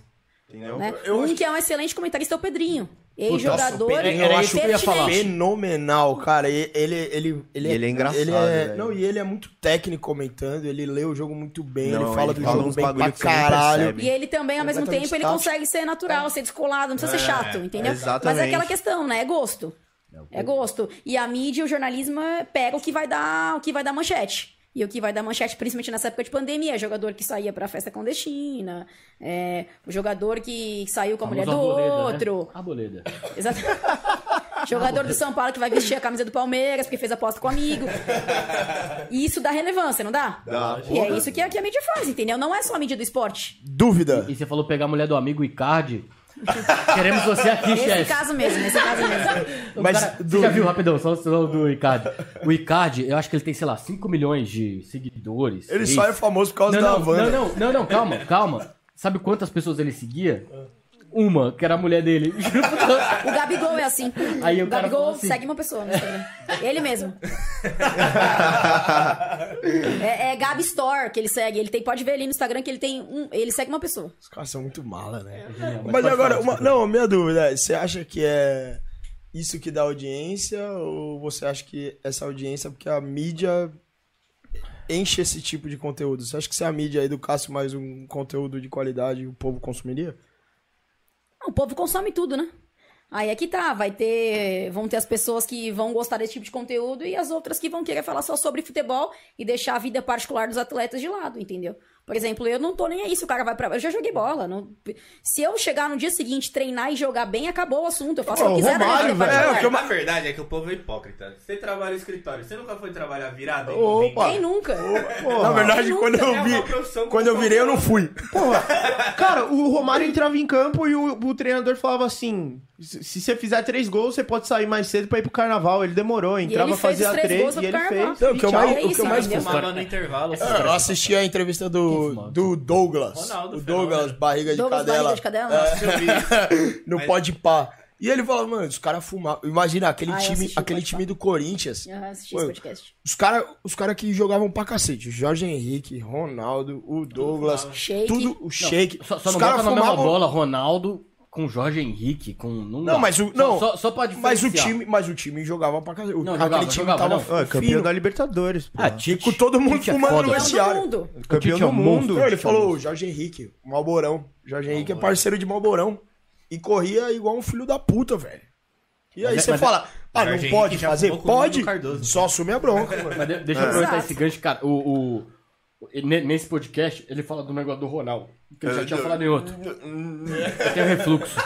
Entendeu? Né? Eu um acho que é um excelente comentarista é o Pedrinho. Ex-jogador. eu isso acho que eu ia falar. fenomenal, cara. E- Ele, ele, ele, Ele é engraçado, Ele é, não, e ele é muito técnico comentando, ele lê o jogo muito bem, Não, ele fala ele do fala jogo bem bagulho pra caralho. E ele também, ao mesmo tempo, ele tático. consegue ser natural, ser descolado, não precisa ser chato, entendeu? Mas exatamente. é aquela questão, né? É gosto. É gosto. E a mídia, o jornalismo, é- pega o que vai dar, o que vai dar manchete. E o que vai dar manchete, principalmente nessa época de pandemia, jogador que saía pra festa clandestina, é, o jogador que saiu com a mulher do né? outro. Arboleda. Exato. (laughs) Jogador do São Paulo que vai vestir a camisa do Palmeiras porque fez aposta com um amigo. (laughs) E isso dá relevância, não dá? Dá, E é isso que a, que a mídia faz, entendeu? Não é só a mídia do esporte. Dúvida. E você falou pegar a mulher do amigo Icardi. (laughs) Queremos você aqui, Nesse chefe. caso mesmo, nesse caso mesmo. O (laughs) Mas cara- do- Você já viu rapidão, só, só do Icardi. O Icardi, eu acho que ele tem, sei lá, 5 milhões de seguidores. Ele seis. só é famoso por causa não, da Havana. não, não, não, não, calma, calma. Sabe quantas pessoas ele seguia? Uma, que era a mulher dele. (laughs) O Gabigol é assim. Aí o o Gabigol assim- segue uma pessoa no Instagram. Ele mesmo. É, é Gabi Store que ele segue. Ele tem, pode ver ali no Instagram que ele tem um. Ele segue uma pessoa. Os caras são muito mala, né? Mas Mas pode agora, uma, não, minha dúvida é, você acha que é isso que dá audiência ou você acha que essa audiência é porque a mídia enche esse tipo de conteúdo? Você acha que se a mídia educasse mais um conteúdo de qualidade, o povo consumiria? O povo consome tudo, né? Aí é que tá, vai ter. Vão ter as pessoas que vão gostar desse tipo de conteúdo e as outras que vão querer falar só sobre futebol e deixar a vida particular dos atletas de lado, entendeu? Por exemplo, eu não tô nem aí se o cara vai pra. Eu já joguei bola. Não... Se eu chegar no dia seguinte, treinar e jogar bem, acabou o assunto. Eu faço o Ô, que quiser Romário, velho. É, o que eu- Na verdade é que o povo é hipócrita. Você trabalha no escritório, você nunca foi trabalhar virado? em Opa. Quem nunca? Na verdade, nunca quando eu é vi, uma quando eu virei, eu não fui. Porra, cara, o Romário entrava em campo e o, o treinador falava assim: se você fizer três gols, você pode sair mais cedo pra ir pro carnaval. Ele demorou, entrava, fazia três e ele fez. Não, o que eu mais- É o que isso, eu mais no intervalo. Eu assisti a entrevista Quem do, do Douglas. Ronaldo, o Douglas, fenômeno. barriga de Douglas cadela. Barriga de Cadela? (laughs) No Mas- Pode Pá. E ele falou, mano, os caras fumavam. Imagina aquele Ah, time, o aquele time do Corinthians. Eu assisti esse podcast. Os caras os cara que jogavam pra cacete. Jorge Henrique, Ronaldo, o Douglas, Shake. tudo, o Shake. Só, só os não caras bota na mesma bola Ronaldo com Jorge Henrique, com... Não, Não, mas o. Só- Não, Só, só pode mas o time, mas o time jogava pra. O- Não, aquele jogava, time jogava, tava não. Ah, campeão fino. da Libertadores, pô. Ah, E Tite, com todo mundo Tite é fumando no. Campeão do vestiário. mundo. campeão Tite é do mundo. ele falou, o Jorge Henrique, Malborão. Jorge Henrique é parceiro de Malborão. E corria igual um filho da puta, velho. E aí Mas é- você mas é- fala, ah, não pode fazer? Pode. Cardoso. Só assume a bronca, mano. Mas de- deixa eu aproveitar esse gancho, cara. O, nesse podcast, ele fala do negócio do Ronaldo. Que ele já tinha falado em outro. Eu tenho refluxo.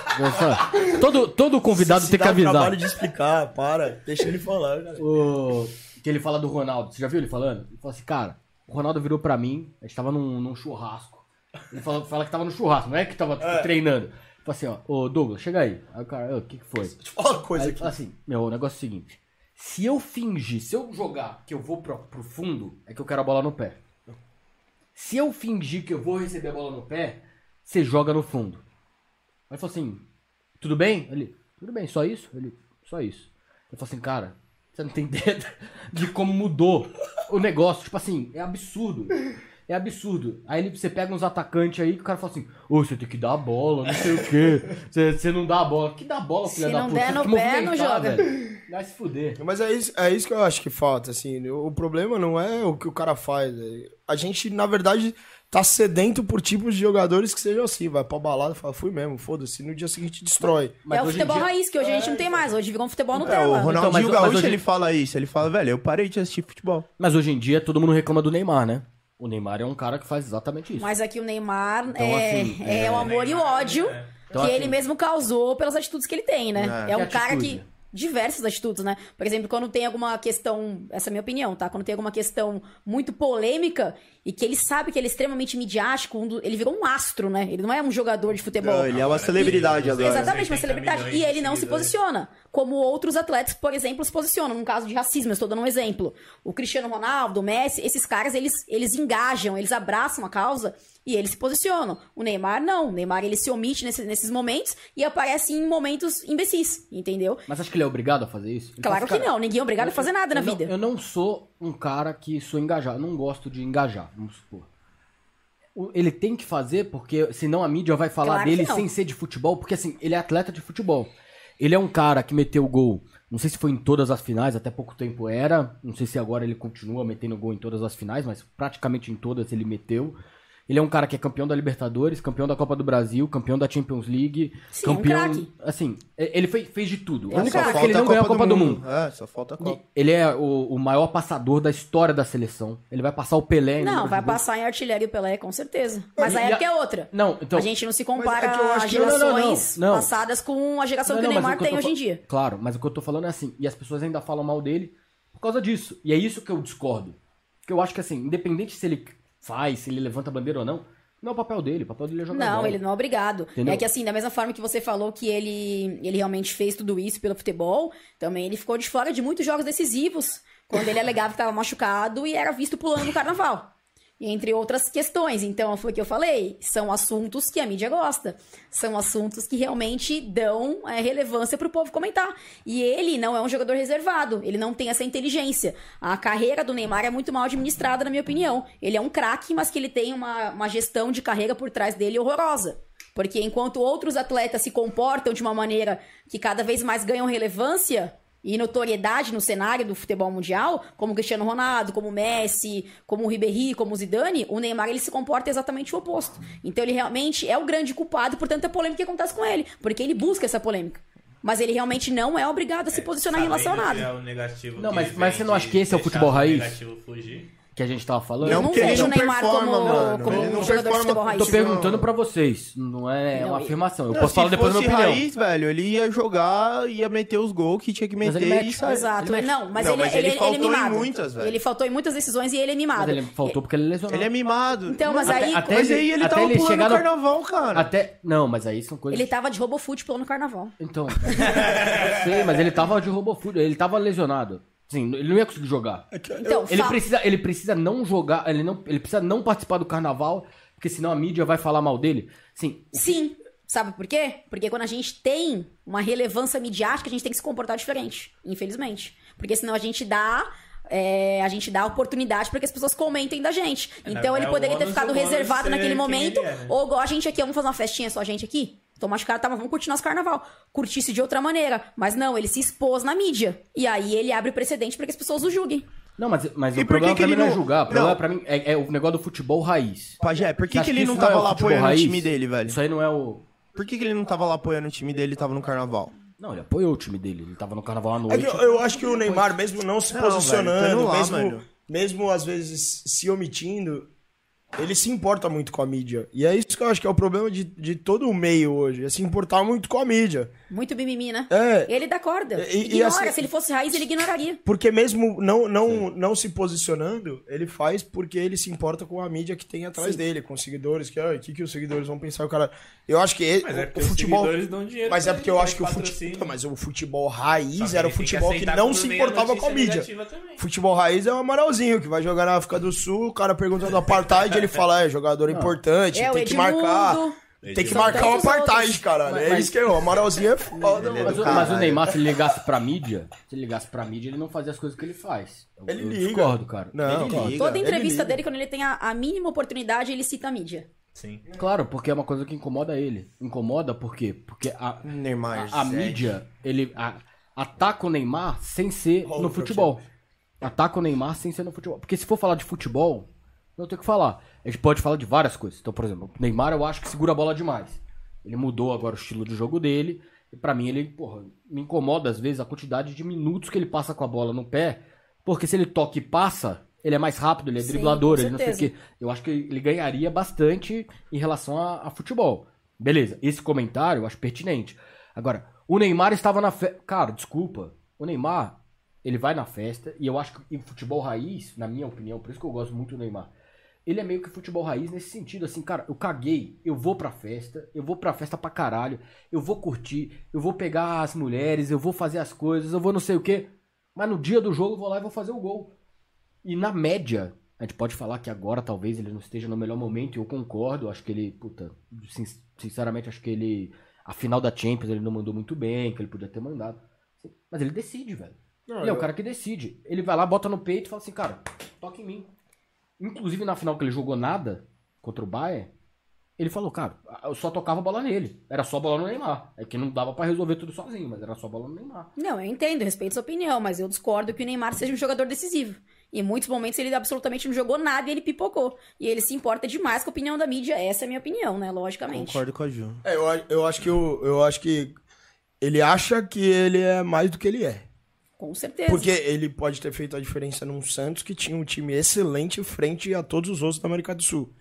Todo, todo convidado Se tem que avisar. trabalho de explicar, para. Deixa ele falar, cara. O... Que ele fala do Ronaldo. Você já viu ele falando? Ele fala assim, cara, o Ronaldo virou pra mim, a gente tava num, num churrasco. Ele fala, fala que tava no churrasco, não é que tava tipo, treinando. Ele fala assim, ó, ô Douglas, chega aí. Aí o cara, "Ô, o que que foi? Deixa eu falar uma Aí coisa ele aqui. fala assim, meu, o negócio é o seguinte. Se eu fingir, se eu jogar que eu vou pro, pro fundo, é que eu quero a bola no pé. Se eu fingir que eu vou receber a bola no pé, você joga no fundo. Ele falou assim, tudo bem? Ele, tudo bem, só isso? Ele, só isso. Eu falei assim, cara, você não tem (laughs) ideia de como mudou o negócio. Tipo assim, é absurdo. É absurdo. Aí ele- você pega uns atacantes aí que o cara fala assim, ô, você tem que dar a bola, não sei o quê. (laughs) Você, você não dá a bola. Que dá a bola, filha Se da não puta? der Você no tem que pé, não joga. velho. Vai se fuder. Mas é isso, é isso que eu acho que falta, assim. O problema não é o que o cara faz. é- A gente, na verdade, tá sedento por tipos de jogadores que sejam assim. Vai pra balada e fala, fui mesmo, foda-se. No dia seguinte destrói. Mas é o futebol dia- raiz, que hoje a gente não tem mais. Hoje virou um futebol É, o Nutella. Ronaldinho mas- mas Gaúcho, hoje- ele fala isso. Ele fala, velho, eu parei de assistir futebol. Mas hoje em dia todo mundo reclama do Neymar, né? O Neymar é um cara que faz exatamente isso. Mas aqui o Neymar Então, é, assim, é, o amor e o ódio Então, que assim- ele mesmo causou pelas atitudes que ele tem, né? É. É, um Que cara atitude? que. Diversas atitudes, né? Por exemplo, quando tem alguma questão. Essa é a minha opinião, tá? Quando tem alguma questão muito polêmica e que ele sabe que ele é extremamente midiático, um do- ele virou um astro, né? Ele não é um jogador de futebol. Não, ele é uma celebridade E- agora. Exatamente, uma 80 celebridade. E ele não se posiciona. Como outros atletas, por exemplo, se posicionam. Num caso de racismo, eu estou dando um exemplo. O Cristiano Ronaldo, o Messi, esses caras, eles, eles engajam, eles abraçam a causa e eles se posicionam. O Neymar, não. O Neymar, ele se omite nesse- nesses momentos e aparece em momentos imbecis, entendeu? Mas acho que ele é obrigado a fazer isso? Ele Claro que "Cara, não. Ninguém é obrigado a fazer nada na eu não- vida. eu não sou um cara que sou engajado. Não gosto de engajar, vamos supor. Ele tem que fazer, porque senão a mídia vai falar Claro dele sem ser de futebol, porque assim, ele é atleta de futebol. Ele é um cara que meteu gol, não sei se foi em todas as finais, até pouco tempo era, não sei se agora ele continua metendo gol em todas as finais, mas praticamente em todas ele meteu. Ele é um cara que é campeão da Libertadores, campeão da Copa do Brasil, campeão da Champions League, Sim, é um campeão. craque. assim, é- ele fez, fez de tudo. É um A única coisa que ele não ganhou a Copa do Mundo. É, só falta a Copa. Ele é o, o maior passador da história da seleção. Ele vai passar o Pelé em Não, vai passar em artilharia e Pelé, com certeza. Mas E- a e época a- é outra. Não, então. a gente não se compara é eu acho as que- não, não, não, gerações passadas com a geração Não, que o Neymar tem hoje em dia. Claro, mas o que eu tô falando é assim. E as pessoas ainda falam mal dele por causa disso. E é isso que eu discordo. Porque eu acho que assim, independente se ele faz, se ele levanta a bandeira ou não, não é o papel dele. O papel dele é jogar Não, bola. ele não é obrigado. Entendeu? É que assim, da mesma forma que você falou que ele, ele realmente fez tudo isso pelo futebol, também ele ficou de fora de muitos jogos decisivos, quando ele alegava que estava machucado e era visto pulando no carnaval. Entre outras questões. Então, foi o que eu falei. São assuntos que a mídia gosta. São assuntos que realmente dão é, relevância pro povo comentar. E ele não é um jogador reservado. Ele não tem essa inteligência. A carreira do Neymar é muito mal administrada, na minha opinião. Ele é um craque, mas que ele tem uma, uma gestão de carreira por trás dele horrorosa. Porque enquanto outros atletas se comportam de uma maneira que cada vez mais ganham relevância e notoriedade no cenário do futebol mundial, como o Cristiano Ronaldo, como o Messi, como o Ribéry, como o Zidane, o Neymar ele se comporta exatamente o oposto. Então ele realmente é o grande culpado por tanta polêmica que acontece com ele, porque ele busca essa polêmica. Mas ele realmente não é obrigado a se posicionar em relação a nada. que é o negativo Não, mas- mas você não acha que esse é o futebol raiz? negativo fugir. Que a gente tava falando. Eu não porque ele vejo o não Neymar performa, como, mano. como um não jogador de futebol raiz. Tô perguntando pra vocês. Não é Não, uma afirmação. Eu Não, posso falar depois da minha opinião. raiz, velho, ele ia jogar, ia meter os gols que tinha que Mas meter ele mete. e sair. Exato, Ele- não, mas Não, ele, mas ele, ele ele, faltou é em mimado. muitas, velho. ele faltou em muitas decisões e ele é mimado. Mas ele faltou porque ele lesionou. Ele é mimado. Então, mas Até- aí. até Mas ele- aí ele tava ele pulando no carnaval, cara. Até. Não, mas aí são coisas. Ele tava de RoboFoot pulando no carnaval. Então. (laughs) eu sei, mas ele tava de RoboFoot. Ele tava lesionado. Sim, ele não ia conseguir jogar. Então, Ele fa- precisa, ele precisa não jogar, ele, não, ele precisa não participar do carnaval, porque senão a mídia vai falar mal dele. Sim, Sim. Sabe por quê? Porque quando a gente tem uma relevância midiática, a gente tem que se comportar diferente, infelizmente. Porque senão a gente dá. é, a gente dá oportunidade para que as pessoas comentem da gente. Então é ele poderia ter ficado reservado ser naquele momento. ele é, né? Ou igual a gente aqui, vamos fazer uma festinha só a gente aqui? Tô machucado, tá, mas vamos curtir nosso carnaval. Curtisse de outra maneira. Mas não, ele se expôs na mídia. E aí ele abre precedente para que as pessoas o julguem. Não, mas, mas E o que problema que pra mim ele não é não- julgar. O problema Não. pra mim é, é o negócio do futebol raiz. Pajé, por que, que acha ele não é tava o lá apoiando raiz? o time dele, velho? Isso aí não é o. Por que, que ele não tava lá apoiando o time dele e tava no carnaval? Não, ele apoiou o time dele. Ele tava no carnaval à É noite. que eu, eu acho que o Neymar, mesmo não se Não, posicionando, velho, lá, mesmo, mano. mesmo às vezes se omitindo, ele se importa muito com a mídia. E é isso que eu acho que é o problema de, de todo o meio hoje, é se importar muito com a mídia. Muito mimimi, né? É. Ele dá corda. E- e Ignora. assim- Se ele fosse raiz, ele ignoraria. Porque mesmo não, não, não se posicionando, ele faz porque ele se importa com a mídia que tem atrás Sim. dele, com os seguidores, que "Ai, o que, que os seguidores vão pensar, o cara. Eu acho que ele- Mas é o, futebol. seguidores dão dinheiro Mas é porque eu ele, acho que o futebol. Mas o futebol raiz que era o futebol que, aceitar não se importava com a mídia. também. Futebol raiz é o Amaralzinho, que vai jogar na África do Sul, o cara pergunta do apartheid, (laughs) ele fala, é jogador importante, É, tem que Edmundo. marcar. Tem que marcar o Tantos apartheid, caralho. É Mas- isso que é, o Amaralzinho é foda, Ele é mano. Mas, mas o. Neymar, se ele ligasse pra mídia, se ele ligasse pra mídia, ele não fazia as coisas que ele faz. Eu, Ele eu liga. discordo, cara. Não, Ele liga. Toda ele entrevista liga. dele, quando ele tem a, a mínima oportunidade, ele cita a mídia. Sim. Claro, porque é uma coisa que incomoda ele. Incomoda por quê? Porque a, Neymar. a, a mídia, ele a- ataca o Neymar sem ser Olha no futebol. Ataca o Neymar sem ser no futebol. Porque se for falar de futebol, não tem o que falar. A gente pode falar de várias coisas. Então, por exemplo, o Neymar eu acho que segura a bola demais. Ele mudou agora o estilo de jogo dele. E pra mim, ele, porra, me incomoda às vezes a quantidade de minutos que ele passa com a bola no pé. Porque se ele toca e passa, ele é mais rápido, ele é Sim, driblador, ele não sei o quê. Eu acho que ele ganharia bastante em relação a, a futebol. Beleza, esse comentário eu acho pertinente. Agora, o Neymar estava na festa. Cara, desculpa. O Neymar, ele vai na festa, e eu acho que em futebol raiz, na minha opinião, por isso que eu gosto muito do Neymar. Ele é meio que futebol raiz nesse sentido, assim, cara, eu caguei, eu vou pra festa, eu vou pra festa pra caralho, eu vou curtir, eu vou pegar as mulheres, eu vou fazer as coisas, eu vou não sei o quê, mas no dia do jogo eu vou lá e vou fazer o gol. E na média, a gente pode falar que agora talvez ele não esteja no melhor momento, e eu concordo, acho que ele, puta, sin- sinceramente, acho que ele, a final da Champions ele não mandou muito bem, que ele podia ter mandado. Mas ele decide, velho. Não, ele é o cara que decide. Ele vai lá, bota no peito e fala assim, cara, toca em mim. Inclusive na final que ele jogou nada contra o Bayern, ele falou, cara, eu só tocava a bola nele. Era só bola no Neymar. É que não dava pra resolver tudo sozinho, mas era só bola no Neymar. Não, eu entendo, respeito sua opinião, mas eu discordo que o Neymar seja um jogador decisivo. Em muitos momentos ele absolutamente não jogou nada e ele pipocou. E ele se importa demais com a opinião da mídia. Essa é a minha opinião, né? Logicamente. Concordo com a Ju. É, eu, eu acho que o- eu acho que ele acha que ele é mais do que ele é. Com certeza. Porque ele pode ter feito a diferença num Santos que tinha um time excelente frente a todos os outros da América do Sul.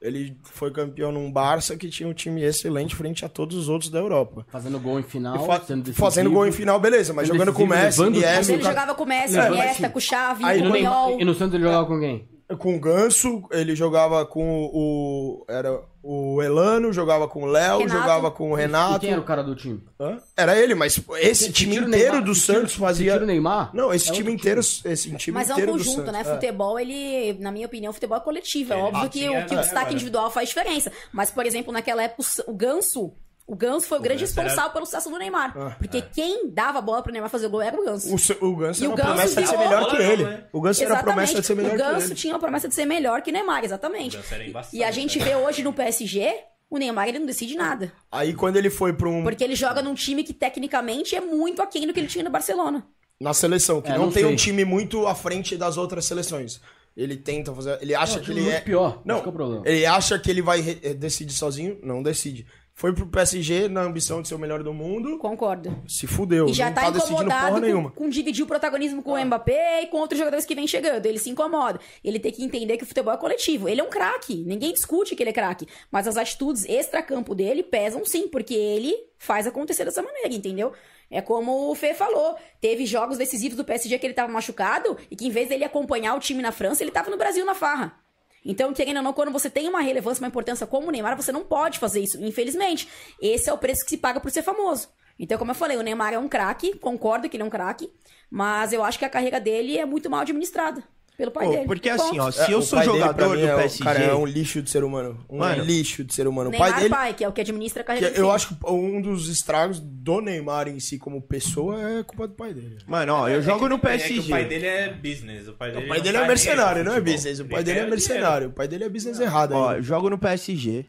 Ele foi campeão num Barça que tinha um time excelente frente a todos os outros da Europa. Fazendo gol em final, fa- sendo decisivo. fazendo gol em final, beleza, mas jogando com o decisivo, Messi, Iniesta, Mas ele jogava com o Messi, Iniesta, com o Xavi, Aí E com no, o Puyol. e no Santos ele jogava com quem? com o Ganso, ele jogava com o era o Elano, jogava com o Léo, jogava com o E Renato. quem era o cara do time? Hã? Era ele, mas esse Se time inteiro Neymar- do Santos fazia tira o Neymar, Não, esse é time inteiro, esse time Mas é um inteiro do conjunto, Santos. né? é. Futebol, ele, na minha opinião, futebol é coletivo. É Ele óbvio que, tinha, o, que o né, destaque individual faz diferença. Mas, por exemplo, naquela época, o Ganso. O Ganso foi o, grande Ganso era- responsável pelo sucesso do Neymar. Ah, porque quem dava a bola pro Neymar fazer o gol era o Ganso. O, o Ganso E era o a Ganso promessa de ser melhor que não, ele. né? O Ganso era a promessa de ser melhor o que Ganso ele. tinha a promessa de ser melhor que Neymar, exatamente. O Ganso era embaçado, E a gente cara. vê hoje no PSG, o Neymar ele não decide nada. Aí quando ele foi pra um Porque ele joga num time que tecnicamente é muito aquém do que ele tinha no Barcelona. na seleção, que É, não, não tem sei. um time muito à frente das outras seleções. Ele tenta fazer, ele acha É um que ele muito é pior, Não, é o problema. ele acha que ele vai re- decidir sozinho, não decide. Foi pro PSG na ambição de ser o melhor do mundo, Concordo. se fudeu, E já não tá, tá decidindo porra incomodado com, nenhuma. com dividir o protagonismo com o Mbappé e com outros jogadores que vêm chegando. Ele se incomoda. Ele tem que entender que o futebol é coletivo. Ele é um craque. Ninguém discute que ele é craque. Mas as atitudes extra-campo dele pesam sim, porque ele faz acontecer dessa maneira, entendeu? É como o Fê falou. Teve jogos decisivos do PSG que ele tava machucado e que em vez dele acompanhar o time na França, ele tava no Brasil na farra. Então, querendo ou não, quando você tem uma relevância, uma importância como o Neymar, você não pode fazer isso. Infelizmente, esse é o preço que se paga por ser famoso. Então, como eu falei, o Neymar é um craque, concordo que ele é um craque, mas eu acho que a carreira dele é muito mal administrada pelo pai Pô, dele. porque Ponto. assim, ó, É, se eu o sou jogador do é, o PSG. Cara, é um lixo de ser humano. Um Mano, lixo de ser humano. O Neymar pai dele. pai, que é o que administra a que carreira eu dele. acho que um dos estragos do Neymar em si como pessoa é culpa do pai dele. Mano, ó, eu É jogo que- no É que PSG. o pai dele é business. O pai dele, O pai dele é mercenário, não é business. O pai dele é mercenário. O pai dele é business errado. Ó, ainda. jogo no PSG.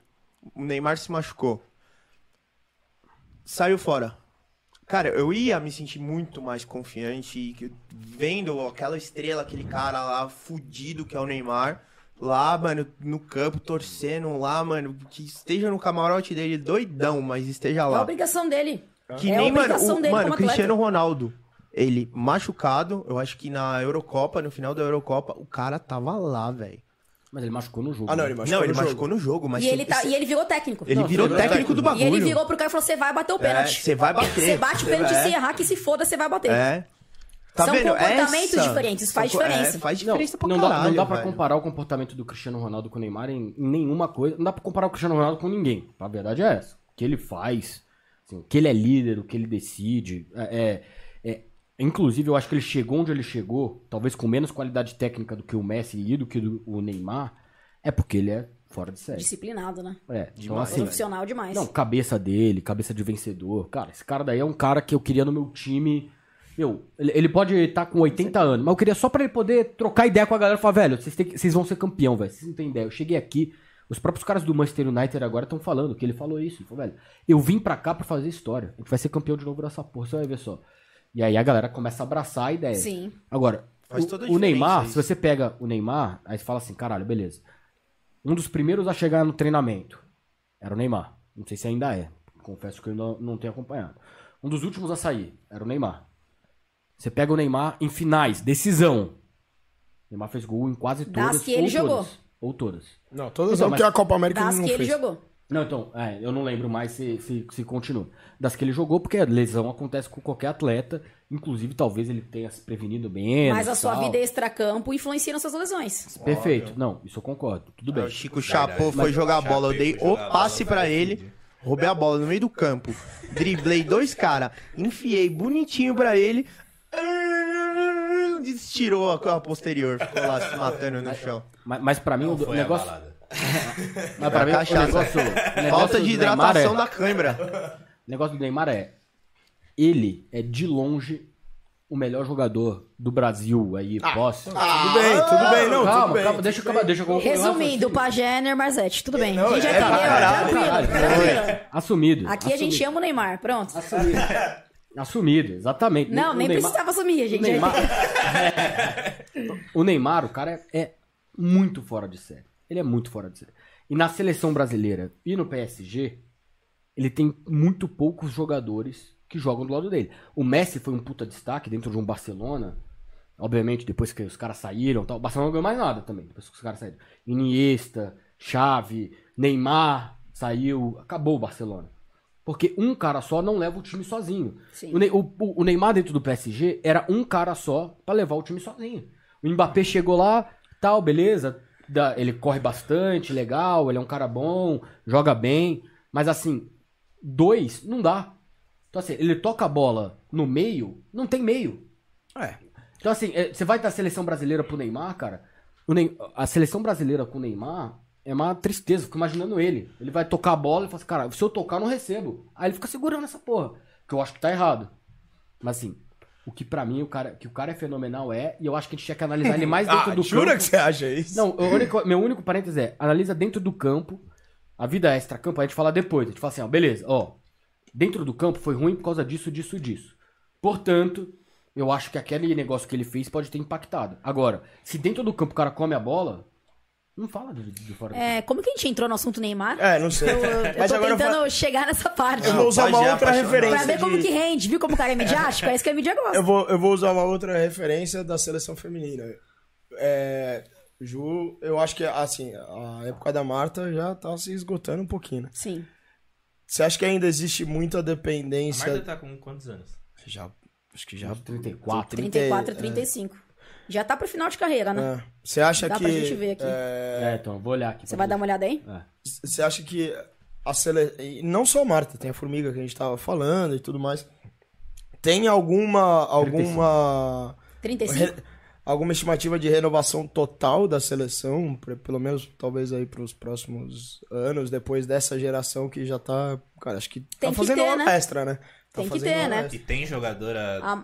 O Neymar se machucou. Saiu fora. Cara, eu ia me sentir muito mais confiante e vendo aquela estrela, aquele cara lá fudido que é o Neymar. Lá, mano, no campo, torcendo lá, mano, que esteja no camarote dele doidão, mas esteja É a lá. obrigação dele. Que é a nem, mano, obrigação o, mano, Cristiano. Ronaldo. Ele machucado, eu acho que na Eurocopa, no final da Eurocopa, o cara tava lá, velho. Mas ele machucou no jogo. Ah, não, né? ele machucou Não, ele no jogo. machucou no jogo, mas E ele, tá, e ele virou técnico. ele Não, virou técnico do E bagulho. ele virou pro cara e falou: você vai bater o pênalti. você vai bater. Você bate o pênalti, É. se errar, que se foda, você vai bater. É. Tá São vendo? comportamentos Essa- diferentes, faz São co- diferença. É, faz Não, diferença pra não dá, não dá pra velho. comparar o comportamento do Cristiano Ronaldo com o Neymar em, em nenhuma coisa. Não dá pra comparar o Cristiano Ronaldo com ninguém. A verdade é essa. O que ele faz, assim, o que ele é líder, o que ele decide. É, é- é- inclusive, eu acho que ele chegou onde ele chegou, talvez com menos qualidade técnica do que o Messi e do que do- o Neymar, é porque ele é fora de série. Disciplinado, né? É, então Demais. assim. Profissional demais. Não, cabeça dele, cabeça de vencedor. Cara, esse cara daí é um cara que eu queria no meu time. Meu, ele, pode estar com 80 anos, mas eu queria só pra ele poder trocar ideia com a galera e falar, velho, vocês, têm que- vocês vão ser campeão, velho. Vocês não têm ideia. Eu cheguei aqui, os próprios caras do Manchester United agora estão falando que ele falou isso. Ele falou, velho, eu vim pra cá pra fazer história. A gente vai ser campeão de novo nessa porra, você vai ver só. E aí a galera começa a abraçar a ideia. Sim. Agora, Faz o- o, Neymar, isso. se você pega o Neymar, aí você fala assim, caralho, beleza. Um dos primeiros a chegar no treinamento era o Neymar. Não sei se ainda é. Confesso que eu ainda não tenho acompanhado. Um dos últimos a sair era o Neymar. Você pega o Neymar em finais, decisão. O Neymar fez gol em quase Das todas. que ele ou jogou. Todas, ou todas. Não, todas Então, não, mas- porque a Copa América Das ele não que ele fez. jogou. Não, então, é, eu não lembro mais se, se, se continua. Das que ele jogou, porque a lesão acontece com qualquer atleta. Inclusive, talvez ele tenha se prevenido bem. Mas a sua vida extra-campo influencia nas suas lesões. Perfeito. Não, isso eu concordo. Tudo bem. O Chico chapou, foi jogar a bola. Eu dei o passe pra ele. Roubei a bola no meio do campo. Driblei dois caras. Enfiei bonitinho pra ele. Destirou a a posterior. Ficou lá se matando no chão. Mas, mas pra mim, o negócio. balada. Mas pra mim, o cachaça. negócio, o negócio Falta do de Neymar hidratação é, da câimbra. O negócio do Neymar é. Ele é de longe o melhor jogador do Brasil aí, posso. Tudo bem, tudo bem, não, calma, tudo bem. calma, deixa eu acabar, deixa eu o Resumindo. Pajé, Ener, Marzete. Tudo bem. Não, a gente já é entendeu. Tranquilo. Assumido. Aqui a gente assumido, ama o Neymar. Pronto. Assumido. Assumido, exatamente. Não, O nem Neymar- precisava assumir, O gente. Neymar, (laughs) o Neymar, o cara é, é muito fora de série. Ele é muito fora de série. E na seleção brasileira e no PSG, ele tem muito poucos jogadores que jogam do lado dele. O Messi foi um puta destaque dentro de um Barcelona. Obviamente, depois que os caras saíram, tal, o Barcelona não ganhou mais nada também, depois que os caras saíram. Iniesta, Xavi, Neymar saiu, acabou o Barcelona. Porque um cara só não leva o time sozinho. O, Ne- o- o- o Neymar dentro do PSG era um cara só pra levar o time sozinho. O Mbappé chegou lá, tal, beleza. Dá- ele corre bastante, legal, ele é um cara bom, joga bem. Mas assim, dois, não dá. Então assim, ele toca a bola no meio, não tem meio. É. Então, assim, é, você vai da seleção brasileira pro Neymar, cara. o Ney- a seleção brasileira com o Neymar é uma tristeza. Fico imaginando ele. Ele vai tocar a bola e fala assim, cara, se eu tocar, eu não recebo. Aí ele fica segurando essa porra. Que eu acho que tá errado. Mas assim, o que pra mim, o cara, que o cara é fenomenal é, e eu acho que a gente tinha que analisar ele mais (laughs) dentro Ah, do jura campo. que você acha isso? Não, único- meu único parênteses é, analisa dentro do campo. A vida extra-campo a gente fala depois. A gente fala assim, ó, beleza, ó. Dentro do campo foi ruim por causa disso, disso, disso. Portanto, eu acho que aquele negócio que ele fez pode ter impactado. Agora, se dentro do campo o cara come a bola, não fala de, de fora. É, como que a gente entrou no assunto Neymar? É, não sei. Eu, eu (laughs) Mas tô agora eu tentando vou- chegar nessa parte. Eu vou usar uma outra referência. Pra ver como de- que rende. Viu como o cara é midiático? É isso que a mídia gosta. Eu vou, eu vou usar uma outra referência da seleção feminina. É, Ju, eu acho que assim, a época da Marta já tá se esgotando um pouquinho. né? Sim. Você acha que ainda existe muita A dependência? Marta tá com quantos anos? Já, acho que já. Uns 34. 34, 35. Já tá pro final de carreira, né? É. Você acha Dá que pra gente ver aqui. é, É, então, vou olhar aqui. Você vai ver. dar uma olhada aí? É. Você acha que a sele... e não só a Marta, tem a Formiga que a gente tava falando e tudo mais. Tem alguma alguma 35. re- alguma estimativa de renovação total da seleção, pelo menos talvez aí para os próximos anos depois dessa geração que já tá, cara, acho que Tem tá que fazendo ter, hora né? extra, né? Tá Tem que ter, né? extra. E tem jogadora. A-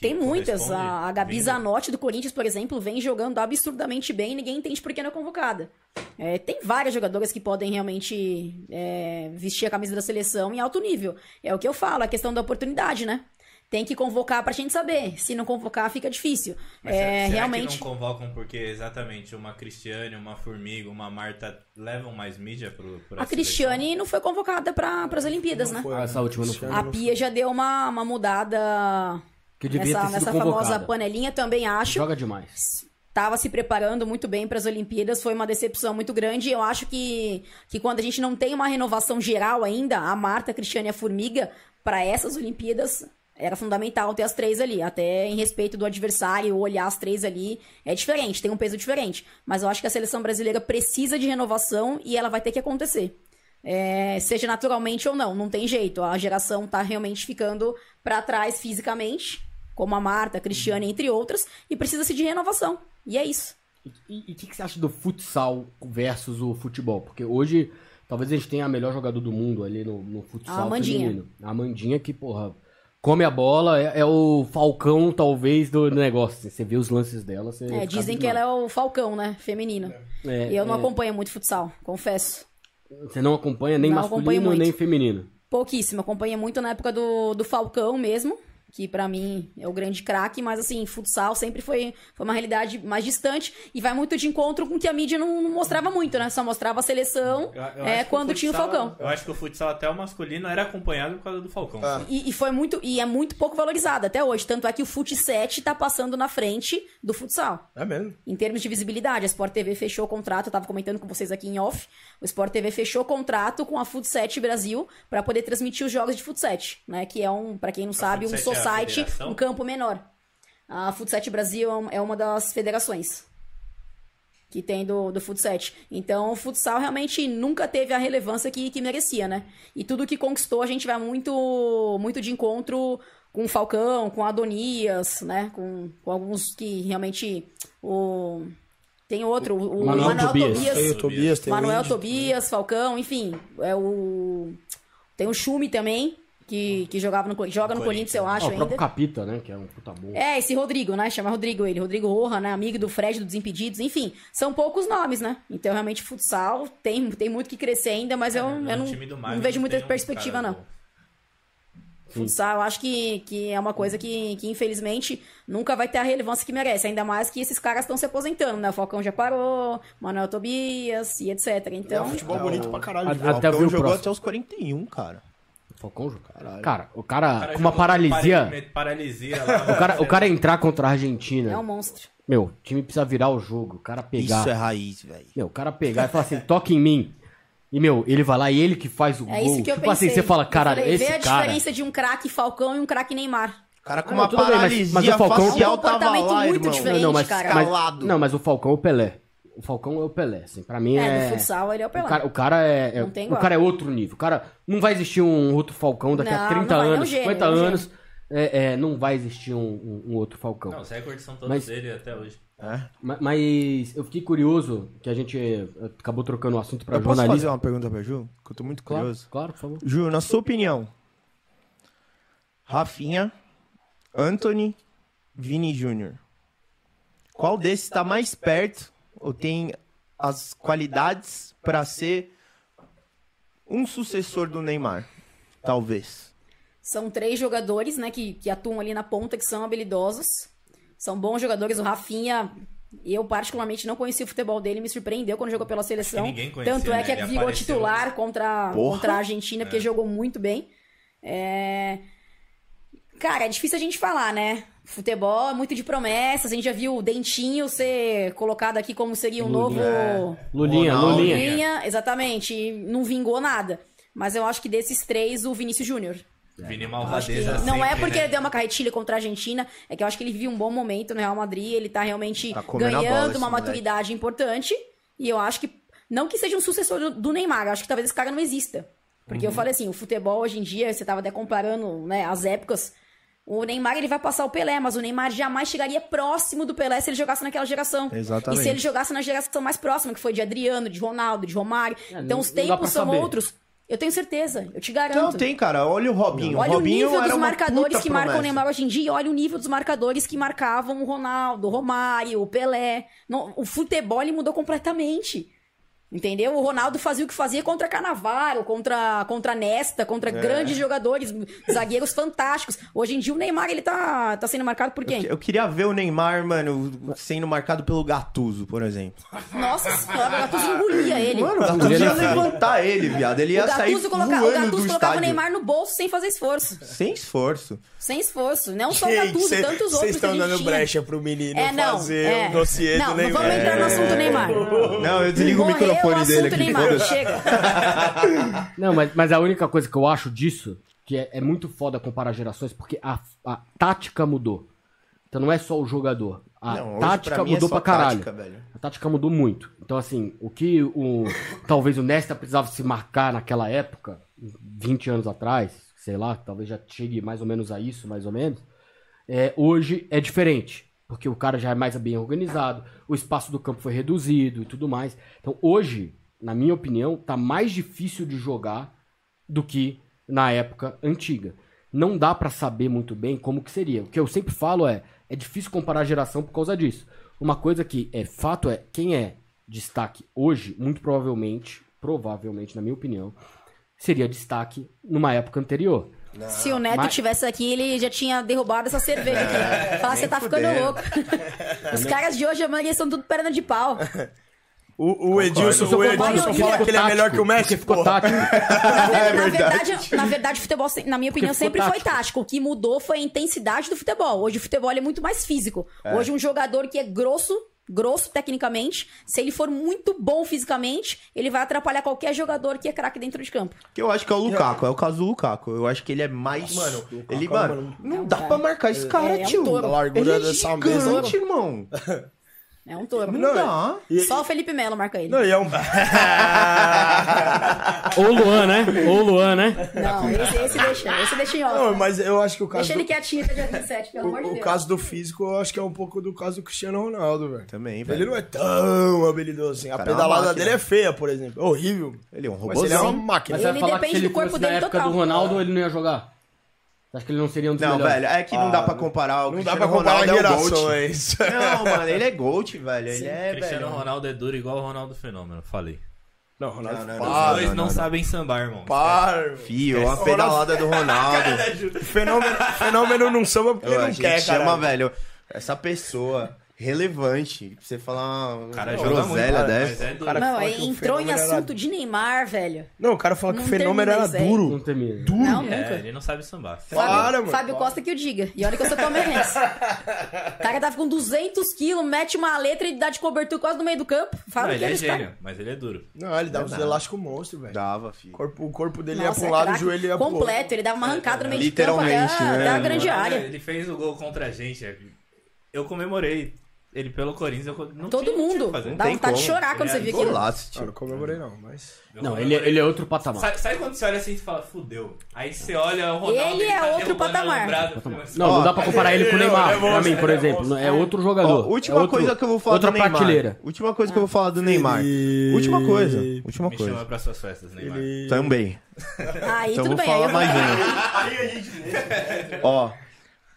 Tem muitas. A, a Gabi vindo? Zanotti do Corinthians, por exemplo, vem jogando absurdamente bem e ninguém entende por que não é convocada. É, tem várias jogadoras que podem realmente é, vestir a camisa da seleção em alto nível. É o que eu falo, a questão da oportunidade, né? Tem que convocar pra gente saber. Se não convocar, fica difícil. Mas é, será realmente. que não convocam porque exatamente uma Cristiane, uma Formiga, uma Marta levam mais mídia pro, pro A Cristiane não foi convocada para as Olimpíadas, né? Foi, Ah, essa última não foi. A Pia já deu uma, uma mudada Que devia nessa, ter sido nessa famosa panelinha, também acho. Joga demais. estava se preparando muito bem para as Olimpíadas, foi uma decepção muito grande. Eu acho que, que quando a gente não tem uma renovação geral ainda, a Marta, a Cristiane e a Formiga, para essas Olimpíadas, era fundamental ter as três ali. Até em respeito do adversário, olhar as três ali é diferente, tem um peso diferente. Mas eu acho que a seleção brasileira precisa de renovação e ela vai ter que acontecer. É, seja naturalmente ou não, não tem jeito. A geração tá realmente ficando para trás fisicamente, como a Marta, a Cristiane, entre outras, e precisa-se de renovação. E é isso. E o que, que você acha do futsal versus o futebol? Porque hoje, talvez a gente tenha a melhor jogador do mundo ali no, no futsal A Amandinha. feminino. A Amandinha que, porra, come a bola, é, é o falcão, talvez, do negócio. assim. Você vê os lances dela, você... É, dizem que ela é o Falcão, né? Feminino. É, e eu não é. acompanho muito futsal, confesso. Você não acompanha nem Não masculino, nem feminino. Pouquíssimo. Acompanhei muito na época do, do Falcão mesmo, que pra mim é o grande craque, mas assim, futsal sempre foi, foi uma realidade mais distante e vai muito de encontro com que a mídia não, não mostrava muito, né? Só mostrava a seleção Eu- eu é, acho que quando tinha o futsal- Falcão. Eu acho que o futsal até o masculino era acompanhado por causa do Falcão. E, e foi muito e é muito pouco valorizado até hoje. Tanto é que o Fut 7 tá passando na frente do futsal. É mesmo. Em termos de visibilidade, a Sport TV fechou o contrato, eu tava comentando com vocês aqui em off. O Sport TV fechou o contrato com a Fut 7 Brasil para poder transmitir os jogos de Fut 7, né? Que é um, para quem não sabe, um Fut 7 a society, federação? um campo menor. A Fut 7 Brasil é é uma das federações que tem do, do Fut 7. Então, o futsal realmente nunca teve a relevância que, que merecia, né? E tudo que conquistou, a gente vai muito, muito de encontro com o Falcão, com Adonias, né? Com, com alguns que realmente. O... Tem outro, o o Manuel Manuel, Tobias. Tobias. Tem o Tobias, tem Manuel. Tobias, Falcão, enfim. É o... Tem o Chume também, que, que jogava no, joga no Corinthians, eu Ah, acho o ainda. próprio Capita, né? Que é um puta bom. É, esse Rodrigo, né? Chama Rodrigo ele. Rodrigo Roja, né? Amigo do Fred do Desimpedidos. Enfim, são poucos nomes, né? Então, realmente, futsal tem, tem muito que crescer ainda, mas eu, No eu não, não vejo muita um perspectiva, cara não. bom. Futsal, eu acho que, que é uma coisa que, que, infelizmente, nunca vai ter a relevância que merece. Ainda mais que esses caras estão se aposentando, né? O Falcão já parou, Manuel Tobias e etc. É um Então, futebol bonito pra caralho. Até Falcão o jogou próximo. até os 41, cara. Falcão joga. Cara, o cara, O cara com uma paralisia. Paralisia lá. O cara, o cara entrar contra a Argentina. é um monstro. Meu, o time precisa virar o jogo. O cara pegar. Isso é raiz, velho. Meu, o cara pegar e falar assim, toca em mim. E, meu, ele vai lá e ele que faz o É gol. isso que eu tipo pensei. assim, você fala, cara, falei, esse vê a cara. diferença de um craque Falcão e um craque Neymar. O cara com Ah, não, uma tudo bem, mas- paralisia mas o Falcão- facial É um tava comportamento lá, muito irmão. diferente. não, mas, cara. mas- Calado. não, mas o Falcão é o Pelé. O Falcão é o Pelé, assim. Pra mim é. É, no futsal ele é o Pelé. O cara, o cara é, é- Não tem o igual. cara é outro nível. O cara não vai existir um outro Falcão daqui a Não, 30 não vai, é um anos, gênio, 50 é um gênio. anos. É, é, não vai existir um, um- um outro Falcão. Não, os recordes são todos Mas- dele até hoje. É. Ma- Mas eu fiquei curioso que a gente eh, acabou trocando o assunto pra Eu posso jornalista. fazer uma pergunta pra Ju? Que eu tô muito Claro, curioso. claro, por favor. Ju, na sua opinião, Rafinha, Anthony, Vini Júnior. Qual desses tá mais perto ou tem as qualidades pra ser um sucessor do Neymar? Talvez. São três jogadores, né, que, que atuam ali na ponta, que são habilidosos. São bons jogadores. O Rafinha, eu particularmente não conheci o futebol dele, me surpreendeu quando jogou pela seleção. conhecia, Tanto é né? que Ele virou apareceu. titular contra, Porra. contra a Argentina, porque jogou muito bem. É... Cara, é difícil a gente falar, né? Futebol é muito de promessas. A gente já viu o Dentinho ser colocado aqui como seria um novo. Lulinha, Ronaldo. Lulinha. Lulinha, exatamente. e Não vingou nada. Mas eu acho que desses três, o Vinícius Júnior. Vini Acho que Malvadeza não é sempre, porque né? ele deu uma carretilha contra a Argentina, é que eu acho que ele vive um bom momento no Real Madrid, ele tá realmente Tá ganhando uma moleque. maturidade importante, e eu acho que, não que seja um sucessor do, Neymar, eu acho que talvez esse cara não exista. Porque eu Uhum. falei assim, o futebol hoje em dia, você tava até comparando, né, as épocas, o Neymar ele vai passar o Pelé, mas o Neymar jamais chegaria próximo do Pelé se ele jogasse naquela geração. Exatamente. E se ele jogasse na geração mais próxima, que foi de Adriano, de Ronaldo, de Romário. É, então não- os tempos são saber. outros. Eu tenho certeza, eu te garanto. Não, tem, cara. Olha o Robinho. Olha o Robinho o nível era dos marcadores que marcam o promessa. Neymar hoje em dia e olha o nível dos marcadores que marcavam o Ronaldo, o Romário, o Pelé. Não, o futebol ele mudou completamente. Entendeu? O Ronaldo fazia o que fazia contra Canavaro, contra, contra Nesta, contra grandes jogadores, zagueiros fantásticos. Hoje em dia o Neymar ele tá, tá sendo marcado por quem? Eu queria ver o Neymar, mano, sendo marcado pelo Gattuso, por exemplo. Nossa senhora, o Gattuso engolia ele. Mano, o Gattuso Ele ia levantar ele, viado. Ele ia o sair coloca, o do colocava estádio. o Neymar no bolso sem fazer esforço. Sem esforço. Sem esforço. Não só o Gente, Gattuso, cê- tantos outros Vocês estão dando tinha. brecha pro menino É, não. fazer é. um dossiê não, do não Neymar. vamos entrar no assunto Neymar. Não, eu desligo o Morreu microfone o dele assunto aqui. Neymar. Chega. (laughs) Não, mas, mas a única coisa que eu acho disso, que é, é muito foda comparar gerações, porque a, a tática mudou. Então não é só o jogador. A Não, tática pra é mudou só pra caralho. tática, velho. A tática mudou muito. Então, assim, o que o. talvez o Nesta precisava se marcar naquela época, 20 anos atrás, sei lá, talvez já chegue mais ou menos a isso, mais ou menos. é, hoje é diferente. Porque o cara já é mais bem organizado, o espaço do campo foi reduzido e tudo mais. Então, hoje, na minha opinião, tá mais difícil de jogar do que na época antiga. Não dá pra saber muito bem como que seria. O que eu sempre falo é, é difícil comparar a geração por causa disso. Uma coisa que é fato é, quem é destaque hoje, muito provavelmente, provavelmente, na minha opinião, seria destaque numa época anterior. Se o Neto Mas- tivesse aqui, ele já tinha derrubado essa cerveja aqui. Falar, você tá ficando louco. (laughs) Os caras de hoje, a maioria são tudo perna de pau. O, o Edilson, Eu o Edilson fala ficou que ele é melhor que o Messi, ficou tático. (laughs) Na, ver- É na verdade. na verdade, o futebol, na minha opinião, sempre foi tático. tático. O que mudou foi a intensidade do futebol. Hoje o futebol é muito mais físico. É. Hoje um jogador que é grosso, grosso tecnicamente, se ele for muito bom fisicamente, ele vai atrapalhar qualquer jogador que é craque dentro de campo. Que eu acho que é o Lukaku, é o caso do Lukaku. Eu acho que ele é mais, mano. Lukaku Ele, é mano, mano- não É um dá cara- pra marcar esse cara, é um tio. touro. A largura ele é dessa mesa. gigante, irmão. (laughs) É um touro. Não, Não, dá. E- Só o Felipe Melo marca ele. Não, e é um... (laughs) Ou o Luan, né? Ou o Luan, né? Não, esse, esse deixa. Esse deixa em off. Não, mas eu acho que o caso Deixa ele do... quietinho até dia 27, pelo amor de O, o Deus. caso do físico, eu acho que é um pouco do caso do Cristiano Ronaldo, velho. Também, velho. Ele não é tão habilidoso assim. A Cara, é pedalada dele é feia, por exemplo. É horrível. Ele é um Mas ele é uma máquina. Mas você vai Ele falar que depende se ele do corpo fosse na dele época total. do Ronaldo, ele não ia jogar? Acha que ele não seria um dos Não, melhores? velho, é que não dá pra comparar. O Não dá pra Cristiano comparar Ronaldo é o Gold. gerações. Não, (laughs) mano, ele é Gold, velho. Ele é, Cristiano velho. Ronaldo é duro igual o Ronaldo Fenômeno, falei. Não, Ronaldo, Não, não, Os não, para. dois não, não, não. sabem sambar, irmão. Para. Fio, a pedalada do (laughs) Ronaldo. Fenômeno, fenômeno não samba porque Eu, não gente quer, chama, cara. velho, essa pessoa relevante. Pra você falar uma cara groselha joga muito, cara, dessa. é duro. Cara, Não, entrou em fenômeno era- assunto de Neymar, velho. Não, o cara fala que Não o fenômeno era isso duro. Não termina. Não, É, nunca. ele não sabe sambar. Para, Fábio, mano, Fábio para. Costa que o diga. E olha que eu sou palmeirense. O cara tava com 200 quilos, mete uma letra e dá de cobertura quase no meio do campo. Fala Não, que ele é gênio, mas ele é duro. Não, ele dava uns elásticos monstros, velho. Dava, filho. O corpo, o corpo dele Nossa, ia é lado, o joelho ia pro outro. completo. Ele dava uma arrancada no meio de campo até, Literalmente, a- né? até a grande área. Ele fez o gol contra a gente. é, Eu comemorei ele pelo Corinthians. Eu não Todo tinha- tinha mundo. fazer. Dá vontade de como. chorar quando você Ele é aquilo. Golaço, Ah, tio. não comemorei não, mas... Não, ele, ele é outro patamar. Sabe, sabe quando você olha assim e fala, fudeu? Aí você olha o Ronaldo. Ele é tá outro patamar. Não, não dá pra comparar ele com o Neymar, pra mim, por exemplo. vou- É outro jogador. Ó, última É outro- coisa que eu vou falar outra do Neymar. prateleira. Última coisa que eu vou falar do Neymar. Última coisa. Última Me chama coisa. pra suas festas, Neymar. Ele... Também. Aí Então tudo vou bem. Aí falar mais (laughs) vou... uma. Ó.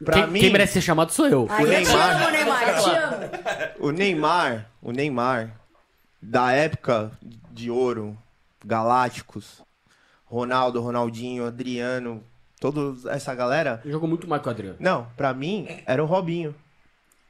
Pra Quem, mim, quem merece ser chamado sou eu. Aí eu te Neymar. amo, Neymar. Eu te amo. o Neymar, o Neymar da época de ouro, Galácticos, Ronaldo, Ronaldinho, Adriano, toda essa galera. Ele jogou muito mais que o Adriano. Não, pra mim era o Robinho.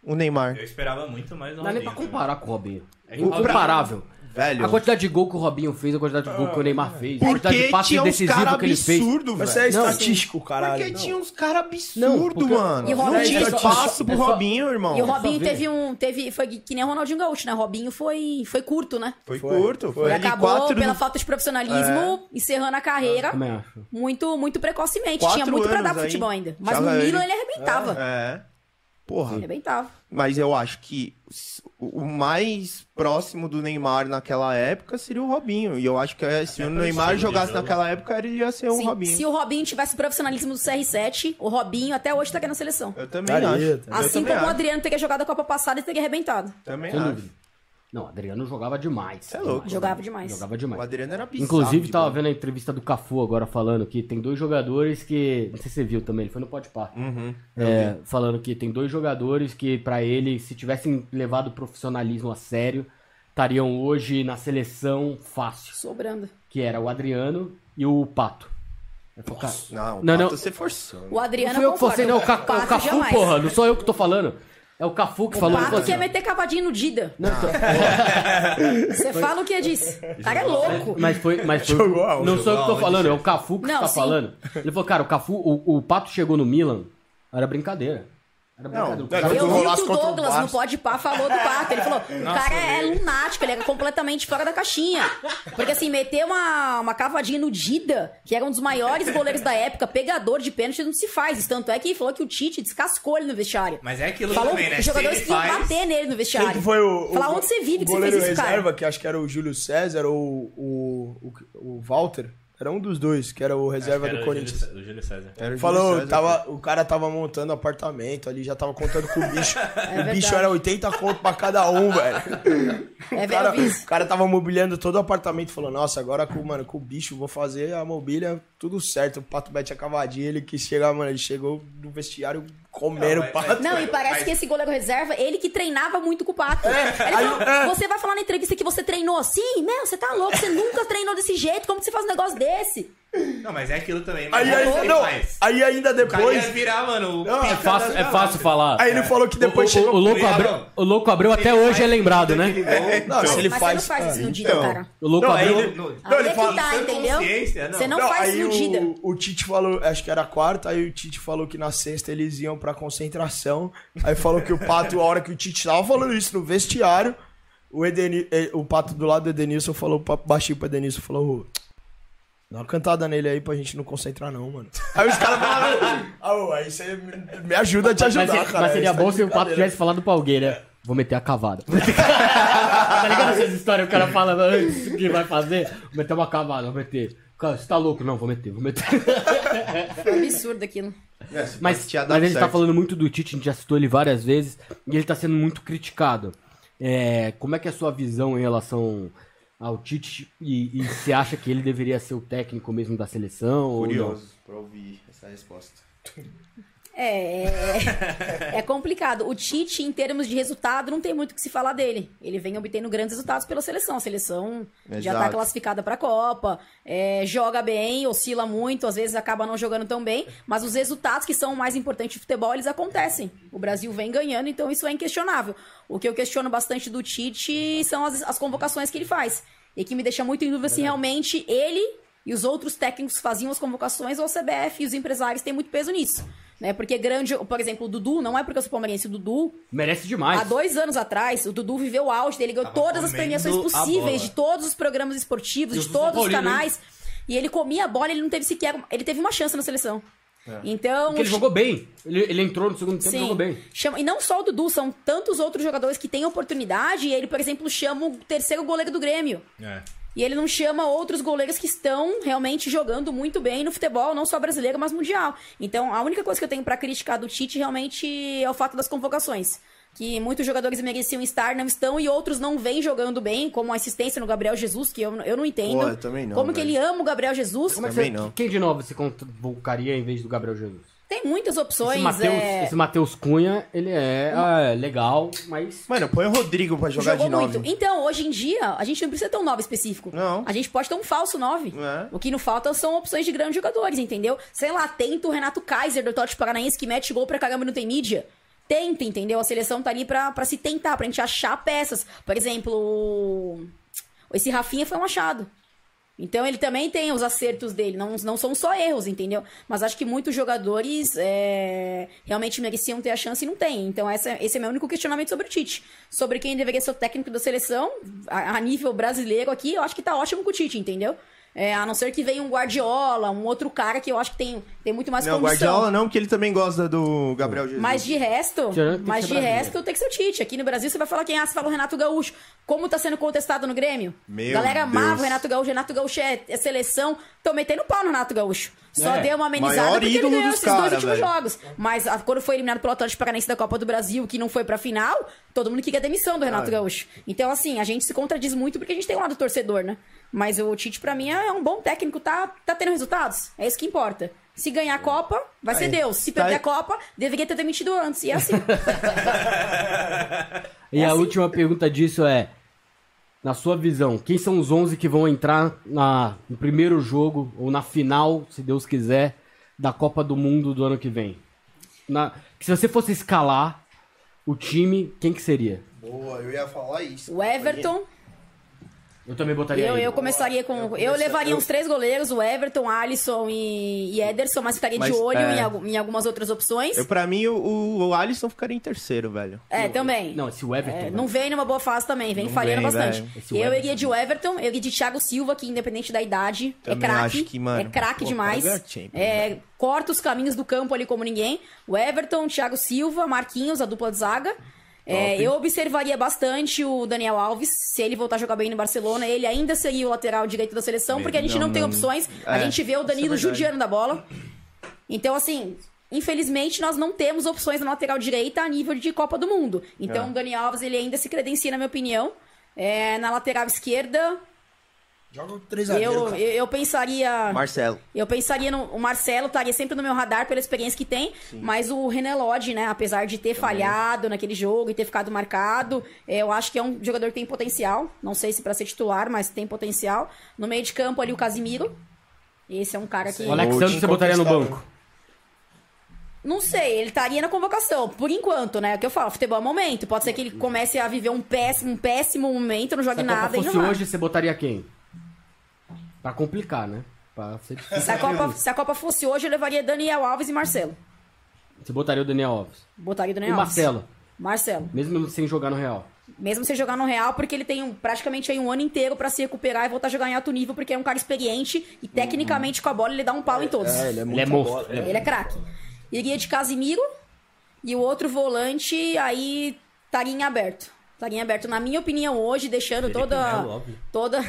O Neymar. Eu esperava muito mais no Não dá nem pra Robinho, comparar com o Robinho. É É o incomparável. Velho. A quantidade de gol que o Robinho fez, a quantidade de gol que o Neymar fez, a quantidade de passe decisivo que ele fez. absurdos, Mas você é velho. estatístico, caralho. Porque Não. tinha uns caras absurdos, mano. E o Não Robinho- tinha é espaço pro é Robinho, irmão. E o Robinho teve um. Teve, foi que nem o Ronaldinho Gaúcho, né? O Robinho foi, foi curto, né? Foi, Foi, curto. Foi. Ele ali acabou quatro, pela falta de profissionalismo, encerrando a carreira muito, muito precocemente. Quatro Tinha muito pra dar pro futebol ainda. Mas no ele. Milan ele arrebentava. É. Porra. Arrebentava. Mas eu acho que o mais próximo do Neymar naquela época seria o Robinho. E eu acho que eh, se Até o Neymar jogasse naquela época, ele ia ser um Sim, Robinho. se o Robinho tivesse o profissionalismo do CR7, o Robinho até hoje estaria na seleção. Eu também acho. Eu Assim também como o. Adriano teria jogado a Copa passada e teria arrebentado. Também Sem acho. dúvida. Não, o Adriano jogava demais. Cê é louco. Jogava demais. Jogava O demais. Adriano era bizarro. Inclusive, tava bola. vendo a entrevista do Cafu agora falando que tem dois jogadores que. Não sei se você viu também, ele foi no Podpah. Uhum. É, falando que tem dois jogadores que, pra ele, se tivessem levado o profissionalismo a sério, estariam hoje na seleção fácil, Sobrando. que era o Adriano e o Pato. Cara, Não, Não, não, você forçou. O Adriano não fui eu que fosse, não, o, Ca- o Cafu, jamais. porra, não sou eu que tô falando. É o Cafu que O falou. ele Pato quer meter cavadinho no Dida. não, tô- (laughs) Você fala o que disse. O cara é louco. Mas foi. Mas foi Jogou não sou eu que tô falando, é o Cafu que Não, tá sim. falando. Ele falou, cara, o Cafu, o, o Pato chegou no Milan, era brincadeira. Era Não, cara- Eu vi o que o contra o Douglas no Barça. Pode Pá falou do Pato. Ele falou: (laughs) o cara é lunático, ele é completamente fora da caixinha. Porque assim, meter uma, uma cavadinha no Dida, que era um dos maiores goleiros da época, pegador de pênalti, não se faz. Tanto é que falou que o Tite descascou ele no vestiário. Mas é aquilo Falou também, né? os Se jogadores ele que iam faz- bater nele no vestiário. Quem que foi o. Falar o, onde você vive o que você goleiro fez isso, reserva, cara. que acho que era o Júlio César ou o, o, o Walter. Era um dos dois, que era o reserva do era o Corinthians. Júlio- O Júlio César. Era o Falou, Júlio César, tava, o cara tava montando apartamento ali, já tava contando com o bicho. (laughs) o É verdade. bicho era 80 conto pra cada um, (laughs) velho. É O cara, o cara tava mobiliando todo o apartamento, falou, nossa, agora com, mano, com o bicho vou fazer a mobília tudo certo. O Pato Bete a cavadinha, ele quis chegar, mano, ele chegou no vestiário comendo Não, o mas- Pato. Não, e parece Mas- que esse goleiro reserva, ele que treinava muito com o Pato. ele aí- falou, é. você vai falar na entrevista que você treinou assim? Meu, você tá louco, você nunca treinou desse jeito, como que você faz um negócio desse? Não, mas é aquilo também. Aí, Mas aí, ele não, faz. aí ainda depois... ia virar, mano, o Não, É fácil, é fácil falar. Aí ele falou que depois o, chegou... o, o louco Ele abreu, falou- o louco abreu até Ele hoje é lembrado, né? gol. Não, se ele Mas faz... você não faz isso no Ah, Dida, então. cara. O louco Não, abreu. aí ele- Não, Não, ele é fala- que tá, entendeu? Você não, Não, faz aí isso no o, Dida. o Tite falou, acho que era a quarta, aí o Tite falou que na sexta eles iam pra concentração. Aí falou que o Pato, a hora que o Tite tava falando isso no vestiário, o, Edeni, eh, o Pato do lado do Edenilson falou baixinho pro Edenilson, falou, "Ô, dá uma cantada nele aí pra gente não concentrar não, mano. (laughs) Aí os caras falaram, ah, ô, aí você me, me ajuda a te ajudar, Mas, cara. mas seria tá bom se o Pato brincadeira." tivesse falado pra alguém, né? Vou meter a cavada. (laughs) tá ligado essas histórias? O cara fala antes o que vai fazer? Vou meter uma cavada, vou meter. Cara, você tá louco? Não, vou meter, vou meter. (laughs) Foi absurdo aquilo. É, Mas, mas ele tá falando muito do Tite, a gente já citou ele várias vezes, e ele tá sendo muito criticado. É, como é que é a sua visão em relação ao Tite? E, e você acha que ele deveria ser o técnico mesmo da seleção? Curioso pra ouvir essa resposta. (laughs) É, é, é complicado. O Tite, em termos de resultado, não tem muito o que se falar dele. Ele vem obtendo grandes resultados pela seleção. A seleção já tá Exato. classificada pra Copa, é, joga bem, oscila muito, às vezes acaba não jogando tão bem, mas os resultados que são o mais importantes de futebol, eles acontecem. O Brasil vem ganhando, então isso é inquestionável. O que eu questiono bastante do Tite são as, as convocações que ele faz. E que me deixa muito em dúvida se realmente ele e os outros técnicos faziam as convocações ou a CBF e os empresários têm muito peso nisso. Né? Porque grande, por exemplo, o Dudu, não é porque eu sou palmeirense, o Dudu, Merece demais. há dois anos atrás, o Dudu viveu o auge dele, ganhou Tava todas as premiações possíveis de todos os programas esportivos, de todos os Paulino, canais. E ele comia a bola, ele não teve sequer. Ele teve uma chance na seleção. É. Então. Porque ele jogou bem. Ele, ele entrou no segundo tempo e jogou bem. Chama- E não só o Dudu, são tantos outros jogadores que têm oportunidade. E ele, por exemplo, chama o terceiro goleiro do Grêmio. É. E ele não chama outros goleiros que estão realmente jogando muito bem no futebol, não só brasileiro, mas mundial. Então, a única coisa que eu tenho pra criticar do Tite realmente é o fato das convocações. Que muitos jogadores mereciam estar, não estão, e outros não vêm jogando bem, como a assistência no Gabriel Jesus, que eu, eu não entendo. Pô, eu também não, Como que ele ama o Gabriel Jesus. Como é que Também você, não. Quem de novo você convocaria em vez do Gabriel Jesus? Tem muitas opções. Esse Matheus é... esse Matheus Cunha, ele é, ah, legal, mas. Mano, põe o Rodrigo pra jogar Jogou de nove. muito. Então, hoje em dia, a gente não precisa ter um 9 específico. Não. A gente pode ter um falso 9. É. O que não falta são opções de grandes jogadores, entendeu? Sei lá, tenta o Renato Kaiser do Tote Paranaense que mete gol pra caramba e não tem mídia. Tenta, entendeu? A seleção tá ali pra, pra se tentar, pra gente achar peças. Por exemplo, esse Rafinha foi um achado. Então ele também tem os acertos dele, não, não são só erros, entendeu? Mas acho que muitos jogadores é, realmente mereciam ter a chance e não tem. Então essa, esse é meu único questionamento sobre o Tite. Sobre quem deveria ser o técnico da seleção, a, a nível brasileiro aqui, eu acho que tá ótimo com o Tite, entendeu? É, a não ser que venha um Guardiola, um outro cara que eu acho que tem, tem muito mais Não, condição. Guardiola não, porque ele também gosta do Gabriel Jesus. Mas de resto, mas de brasileiro. resto tem que ser o Tite. Aqui no Brasil você vai falar quem? Ah, você fala o Renato Gaúcho. Como tá sendo contestado no Grêmio? Meu Galera amava o Renato Gaúcho. Renato Gaúcho é, é seleção. Tô metendo pau no Renato Gaúcho. Só É, deu uma amenizada maior porque ele ganhou dos esses dois cara, últimos velho. jogos. Mas a- quando foi eliminado pelo Atlético Paranaense da Copa do Brasil, que não foi pra final, todo mundo queria a demissão do Renato Ah. Gaúcho. Então, assim, a gente se contradiz muito porque a gente tem um lado torcedor, né? Mas o Tite, pra mim, é um bom técnico, tá, tá tendo resultados. É isso que importa. Se ganhar a Copa, vai ser Aí. Deus. Se Tá perder aí. a Copa, deveria ter demitido antes. E é assim. (laughs) E É a assim. última pergunta disso é: na sua visão, quem são os 11 que vão entrar na, no primeiro jogo ou na final, se Deus quiser, da Copa do Mundo do ano que vem? Na, se você fosse escalar o time, quem que seria? Boa, eu ia falar isso. O Everton. Eu também botaria Eu, ele. eu começaria com. Eu, começar- levaria eu- uns três goleiros, o Everton, Alisson e, e Ederson, mas ficaria Mas, de olho é. em, em algumas outras opções. Eu, pra mim, o, o Alisson ficaria em terceiro, velho. É, também. Não, esse Everton. É, não vem numa boa fase também, vem Não falhando vem, bastante. Eu iria de Everton, eu iria de Thiago Silva, que independente da idade, Também é craque. acho que, mano, é craque pô, demais. é Champions, É, corta os caminhos do campo ali como ninguém. O Everton, Thiago Silva, Marquinhos, a dupla de zaga. É, eu observaria bastante o Daniel Alves, se ele voltar a jogar bem no Barcelona, ele ainda seria o lateral direito da seleção, porque a gente não, Não, tem opções. A É, gente vê o é Danilo judiando da bola. Então, assim, infelizmente nós não temos opções na lateral direita a nível de Copa do Mundo. Então, É. o Dani Alves, ele ainda se credencia, na minha opinião. É, na lateral esquerda, Joga três zagueiros, eu, eu, eu pensaria. Marcelo. Eu pensaria no. O Marcelo estaria sempre no meu radar pela experiência que tem, mas o René Lodge, né? Apesar de ter falhado naquele jogo e ter ficado marcado, é, eu acho que é um jogador que tem potencial. Não sei se pra ser titular, mas tem potencial. No meio de campo ali o Casimiro. Esse é um cara que. O Alexandre você botaria no banco. Não sei, ele estaria na convocação, por enquanto, né? É o que eu falo, futebol é momento. Pode ser que ele comece a viver um péssimo, um péssimo momento, não Se jogue nada e fosse hoje, você botaria quem? Pra complicar, né? Pra ser difícil. Se a, Copa, se a Copa fosse hoje, eu levaria Daniel Alves e Marcelo. Você botaria o Daniel Alves. Botaria o E Daniel o Alves. Marcelo, Marcelo. mesmo sem jogar no Real. Mesmo sem jogar no Real, porque ele tem um- praticamente aí um ano inteiro pra se recuperar e voltar a jogar em alto nível, porque é um cara experiente e tecnicamente com a bola ele dá um pau em todos. É, ele é muito Ele é monstro. ele é- Ele é craque. Iria de Casimiro e o outro volante aí estaria em aberto. Estaria em aberto. Na minha opinião, hoje, deixando Felipe toda, Melo, óbvio. toda,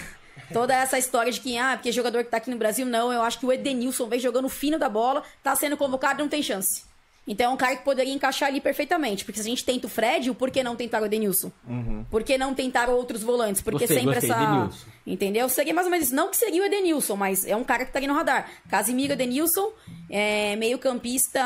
toda essa história de que, ah, porque jogador que tá aqui no Brasil, não. Eu acho que o Edenilson vem jogando fino da bola, tá sendo convocado e não tem chance. Então é um cara que poderia encaixar ali perfeitamente. Porque se a gente tenta o Fred, por que não tentar o Edenilson? Por que não tentar outros volantes? Porque Gostei, sempre gostei, essa. Edenilson. Entendeu? Seria mais ou menos isso. Não que seria o Edenilson, mas é um cara que tá ali no radar. Casimiro Edenilson, é, meio-campista.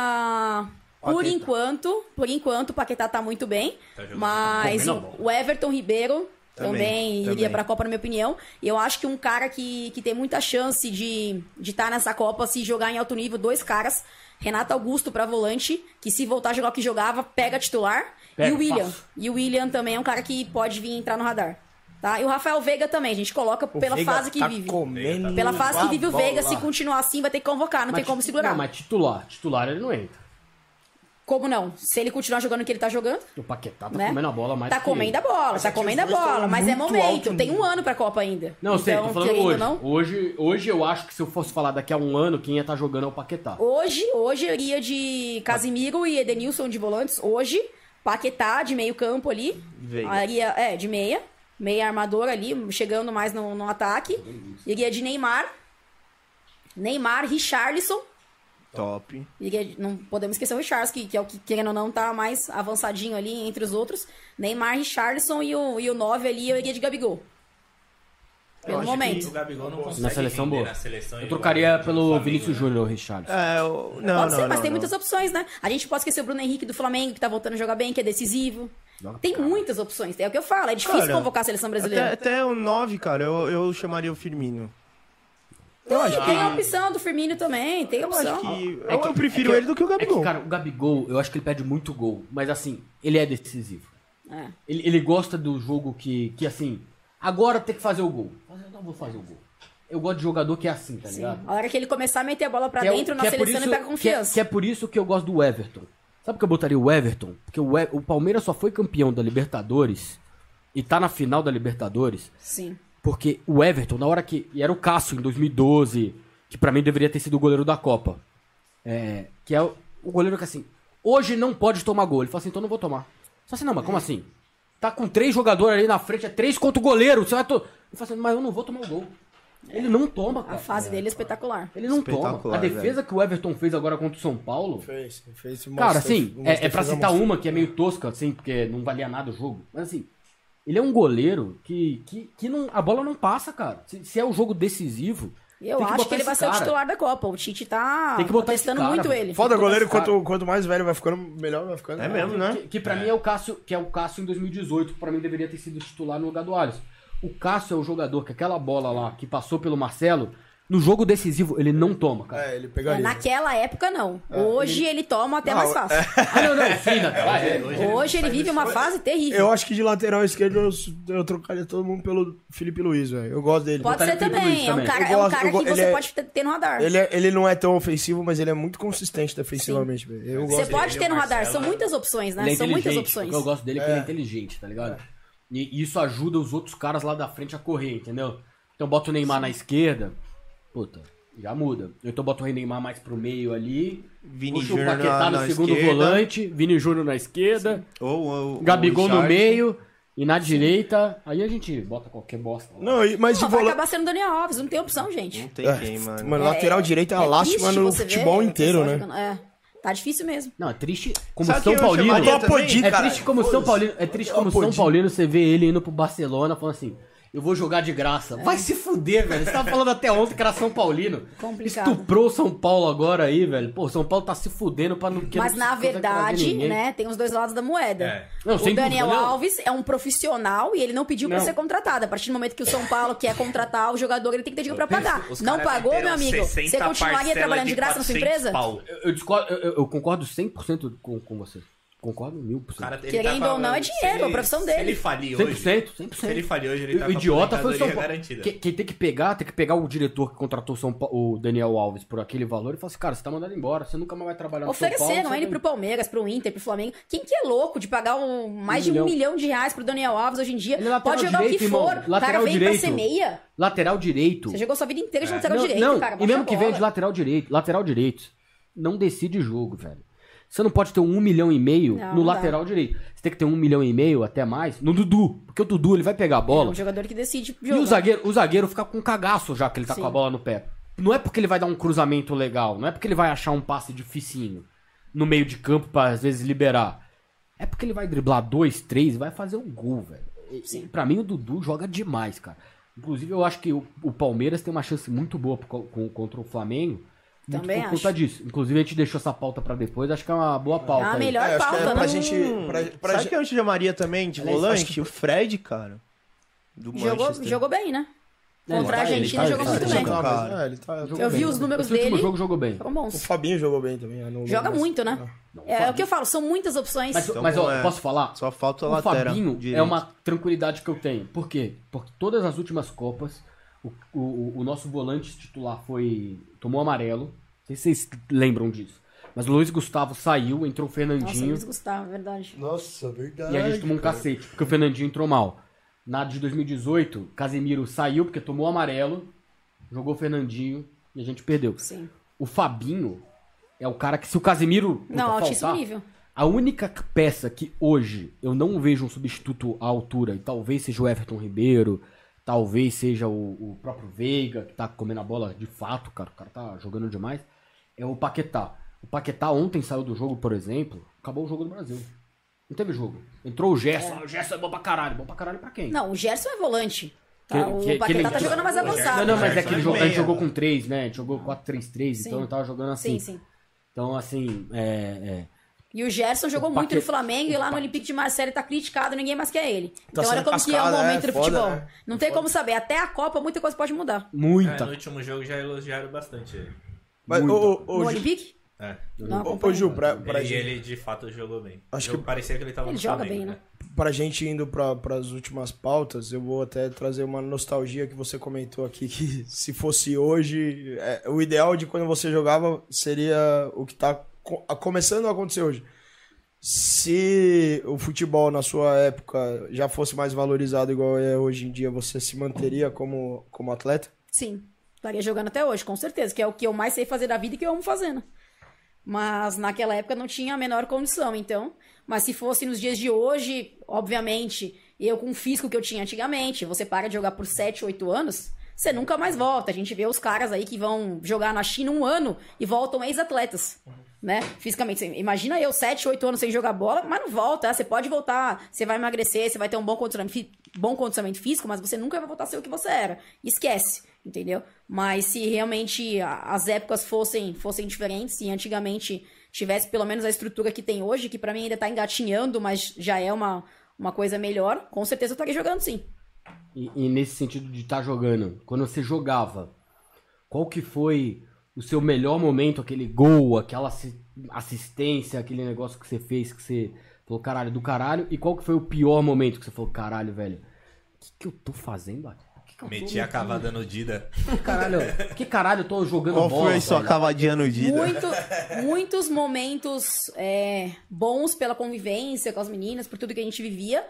Por enquanto, por enquanto, o Paquetá tá muito bem. Tá mas o, o Everton Ribeiro também, Também, iria também. pra Copa, na minha opinião. E eu acho que um cara que, que tem muita chance de estar de tá nessa Copa, se jogar em alto nível, dois caras. Renato Augusto pra volante, que se voltar a jogar o que jogava, pega titular. Pega, e o William. fácil. E o William também é um cara que pode vir entrar no radar. Tá? E o Rafael Veiga também, a gente coloca O pela Veiga fase que tá vive. Comendo Pela fase que vive o a Veiga, se continuar assim, vai ter que convocar, não tem como ti- segurar. Não, mas titular. Titular ele não entra. Como não? Se ele continuar jogando o que ele tá jogando, O Paquetá tá né? comendo a bola mais Tá que comendo a bola, Mas tá é comendo a bola, mas é momento. alto Tem um ano pra Copa ainda. Não, sei, tô falando querendo ou hoje. não, hoje. Hoje eu acho que se eu fosse falar daqui a um ano, quem ia estar jogando é o Paquetá. Hoje, hoje eu iria de Casimiro e Edenilson de volantes. Hoje, Paquetá de meio campo ali. Veiga. Iria, é, de meia. Meia armador ali, chegando mais no, no ataque. Iria de Neymar. Neymar, Richarlison. Top. De- não podemos esquecer o Richarlison, que, que é o que, querendo ou não, tá mais avançadinho ali entre os outros. Neymar, Richarlison e o, e o 9 ali, eu iria de Gabigol. Pelo acho que momento. O Gabigol não consegue Na seleção boa. na seleção Eu trocaria pelo Flamengo, Vinícius né? Júnior, Richard. É, eu- não, Pode não, ser, mas não, tem não. muitas opções, né? A gente pode esquecer o Bruno Henrique do Flamengo, que tá voltando a jogar bem, que é decisivo. Tem caralho. muitas opções. É o que eu falo, é difícil Cara, convocar a seleção Até, brasileira. até o 9, cara, eu, eu chamaria o Firmino. Eu acho tem a opção do Firmino também, tem a Eu acho opção. que. É eu, que- eu prefiro é que- ele do que o É Gabigol. que, cara, o Gabigol, eu acho que ele perde muito gol. Mas assim, ele é decisivo. É. Ele, ele gosta do jogo que, que assim, agora tem que fazer o gol. Mas eu não vou fazer o gol. Eu gosto de jogador que é assim, tá Sim. ligado? A hora que ele começar a meter a bola pra Que é dentro na que é por seleção, isso- ele pega que é- confiança. Que é, por isso que eu gosto do Everton. Sabe por que eu botaria o Everton? Porque o, o Palmeiras só foi campeão da Libertadores e tá na final da Libertadores Sim. Porque o Everton, na hora que. E era o Cássio em 2012, que pra mim deveria ter sido o goleiro da Copa. É, que é o, o goleiro que assim. Hoje não pode tomar gol. Ele fala assim, então não vou tomar. Só assim, não, mas como assim? Tá com três jogadores ali na frente, é três contra o goleiro. Você vai. To... Ele fala assim, mas eu não vou tomar o gol. Ele não toma, A cara. fase dele é espetacular. Ele não toma. Espetacular, A defesa que o Everton fez agora contra o São Paulo. Fez, fez uma Cara, assim, é, é pra citar uma que é meio tosca, assim, porque não valia nada o jogo. Mas assim, ele é um goleiro que, que, que não, a bola não passa, cara. Se, se é o jogo decisivo. Eu tem que acho botar que ele vai esse ser o cara. titular da Copa. O Tite tá Tem que botar testando cara, muito velho. ele. Foda goleiro, quanto, quanto mais velho vai ficando, melhor vai ficando. É mesmo, né? Que, que pra mim é o Cássio, que é o Cássio em 2018, que pra mim deveria ter sido titular no lugar do Alisson. O Cássio é o jogador que aquela bola lá que passou pelo Marcelo, no jogo decisivo, ele não toma, cara. É, ele É, pegaria. naquela época, não. Hoje ele toma até mais fácil. Ah, não, não, sim, naquela época. Hoje ele vive uma fase terrível. Eu acho que de lateral esquerdo eu, eu trocaria todo mundo pelo Felipe Luiz, velho. Eu gosto dele. Pode ser também. Luiz É um cara, Eu é um gosto- cara que você ele é- pode ter, no radar. Ele, é- ele não é tão ofensivo, mas ele é muito consistente defensivamente, velho. Você gosto pode dele, ter no radar. São é- muitas opções, né? Ele é São muitas opções. Eu gosto dele é que ele é inteligente, tá ligado? E isso ajuda os outros caras lá da frente a correr, entendeu? Então bota o Neymar na esquerda, puta, já muda. Então bota o Neymar mais pro meio ali, Vini puxa o Júnior Paquetá na- no segundo esquerda. volante, Vini Júnior na esquerda, Ou, ou, Gabigol ou no meio e na direita, aí a gente bota qualquer bosta. lá. Não, mas de Não, vai acabar sendo Daniel Alves. Não tem opção, Não gente. tem quem, mano. Mano, lateral direito é a lástima no ver futebol o inteiro, né? jogando- É. Tá difícil mesmo. Não, é triste como Sabe São Paulino. É triste como São. Paulino, é triste como São. Paulino você vê ele indo pro Barcelona falando assim: "Eu vou jogar de graça". Vai se fuder, velho. Você tava falando até ontem que era São Paulino. Complicado. Estuprou São Paulo agora aí, velho. Pô, São Paulo tá se fudendo pra não Mas não na verdade, né, tem os dois lados da moeda. É. Não, o sem Daniel dúvida, não. Alves é um profissional e ele não pediu pra Não. ser contratado. A partir do momento que o São Paulo quer contratar o jogador, ele tem que ter dinheiro pra pagar. Os não pagou, meu amigo? 60 Você continuaria trabalhando de graça na sua 400 empresa? Eu, eu discordo, eu- eu concordo 100% com, com você. Concordo mil por O cara, cento. ele Querendo tá ou não, é se dinheiro, ele- a profissão Se dele. ele falir hoje. 100%, 100%. Se ele falir hoje, ele tá o com a idiota foi o São Paulo. garantida. Quem, quem tem que pegar, tem que pegar o diretor que contratou o, São Pa- o Daniel Alves por aquele valor e falar assim, cara, você tá mandando embora, você nunca mais vai trabalhar no São Paulo. Ofereceram você ele vai- pro Palmeiras, pro Inter, pro Flamengo. Quem que é louco de pagar um- mais Um de um milhão. milhão de reais pro Daniel Alves hoje em dia? Ele é lateral Pode jogar o direito, que irmão. for. O cara Lateral vem direito. pra ser meia. Lateral direito. Você jogou sua vida inteira de lateral não, direito, não, cara. e mesmo que venha de lateral direito, lateral direito, não decide jogo, velho. Você não pode ter um milhão e meio Não, no não dá. lateral direito. Você tem que ter um milhão e meio, até mais, no Dudu. Porque o Dudu, ele vai pegar a É bola. um jogador que decide E jogar. o zagueiro, o zagueiro fica com cagaço já que ele tá Sim. com a bola no pé. Não é porque ele vai dar um cruzamento legal, não é porque ele vai achar um passe dificinho no meio de campo pra às vezes liberar. É porque ele vai driblar dois, três e vai fazer um gol, velho. E- e Pra mim o Dudu joga demais, cara. Inclusive eu acho que o, o Palmeiras tem uma chance muito boa pro- com- contra o Flamengo. Também por conta acho. disso. Inclusive a gente deixou essa pauta pra depois, acho que é uma boa pauta. É a aí. melhor É, acho que pauta, é pra gente. Pra, pra Sabe gente- quem eu te chamaria também de Aliás, volante? O Fred, cara. Do Jogou, Manchester. jogou bem, né? É, Contra a tá- ele Argentina tá- jogou muito tá bem. cara. é, ele tá- Eu vi bem. os números dele. jogo jogou bem. Foram O. Fabinho jogou bem também. Joga no- muito, né? É, o que eu falo, são muitas opções. Mas, Então, mas ó, é, posso falar? Só falta a O lateral. Fabinho direito. é uma tranquilidade que eu tenho. Por quê? Porque todas as últimas Copas, o, o, o nosso volante titular foi. tomou amarelo. Não sei se vocês lembram disso. Mas o Luiz Gustavo saiu, entrou o Nossa, Fernandinho. Luiz Gustavo, verdade. Nossa, verdade. e a gente tomou um cacete, porque o Fernandinho entrou mal. Na de 2018, Casemiro saiu porque tomou amarelo, jogou o Fernandinho e a gente perdeu. Sim. O Fabinho é o cara que, se o Casemiro. puta, Não, altíssimo faltar, nível. a única peça que hoje eu não vejo um substituto à altura, e talvez seja o Everton Ribeiro, talvez seja o, o próprio Veiga, que tá comendo a bola de fato, cara, o cara tá jogando demais, é o Paquetá. O Paquetá ontem saiu do jogo, por exemplo, acabou o jogo no Brasil. Não teve jogo. Entrou o Gerson, ah, o Gerson é bom pra caralho. Bom pra caralho pra quem? Não, o Gerson é volante. Tá? Que- o que- Paquetá que tá ele- jogando mais avançado. Não, não, mas é que ele é jogou, a gente jogou com 3, né? A gente jogou 4-3-3, então ele tava jogando assim. Sim, sim. Então, assim, é, é, E o Gerson jogou O muito Paquetá- no Flamengo e lá no Olympique de Marseille ele tá criticado, ninguém mais quer ele. Então sendo olha como que é o momento é, do foda, futebol. né? Não tem como saber. Até a Copa muita coisa pode mudar. É, muita. no último jogo já elogiaram bastante ele. Mas, ô, ô, No Olympique? É. Não, ô. Ju, pra, pra, Ele, gente, ele de fato jogou bem. Acho Eu- que- parecia que ele tava Ele no joga Flamengo, bem, né? pra gente indo para as últimas pautas, eu vou até trazer uma nostalgia que você comentou aqui, que se fosse hoje, é, o ideal de quando você jogava seria o que tá começando a acontecer hoje. Se o futebol na sua época já fosse mais valorizado igual é hoje em dia, você se manteria como, como atleta? Sim. Estaria jogando até hoje, com certeza. Que é o que eu mais sei fazer da vida e que eu amo fazer, né? Mas naquela época não tinha a menor condição, então. Mas se fosse nos dias de hoje, obviamente, eu com o físico que eu tinha antigamente, você para de jogar por 7, 8 anos, você nunca mais volta. A gente vê os caras aí que vão jogar na China um ano e voltam ex-atletas. Né? Fisicamente. Imagina eu, 7, 8 anos sem jogar bola, mas não volta. Você pode voltar, você vai emagrecer, você vai ter um bom condicionamento, bom condicionamento físico, mas você nunca vai voltar a ser o que você era. Esquece, entendeu? Mas se realmente as épocas fossem, fossem diferentes, se antigamente tivesse pelo menos a estrutura que tem hoje, que pra mim ainda tá engatinhando, mas já é uma, uma coisa melhor, com certeza eu estaria jogando sim. e, e nesse sentido de estar jogando, quando você jogava, qual que foi o seu melhor momento, aquele gol, aquela assi- assistência, aquele negócio que você fez, que você falou caralho do caralho, e qual que foi o pior momento que você falou caralho, velho? O que, que eu tô fazendo aqui? Meti a cavada no Dida. Que caralho, que caralho eu tô jogando Qual bola? foi a sua cavadinha no Dida? Muito, muitos momentos é, bons pela convivência com as meninas, por tudo que a gente vivia.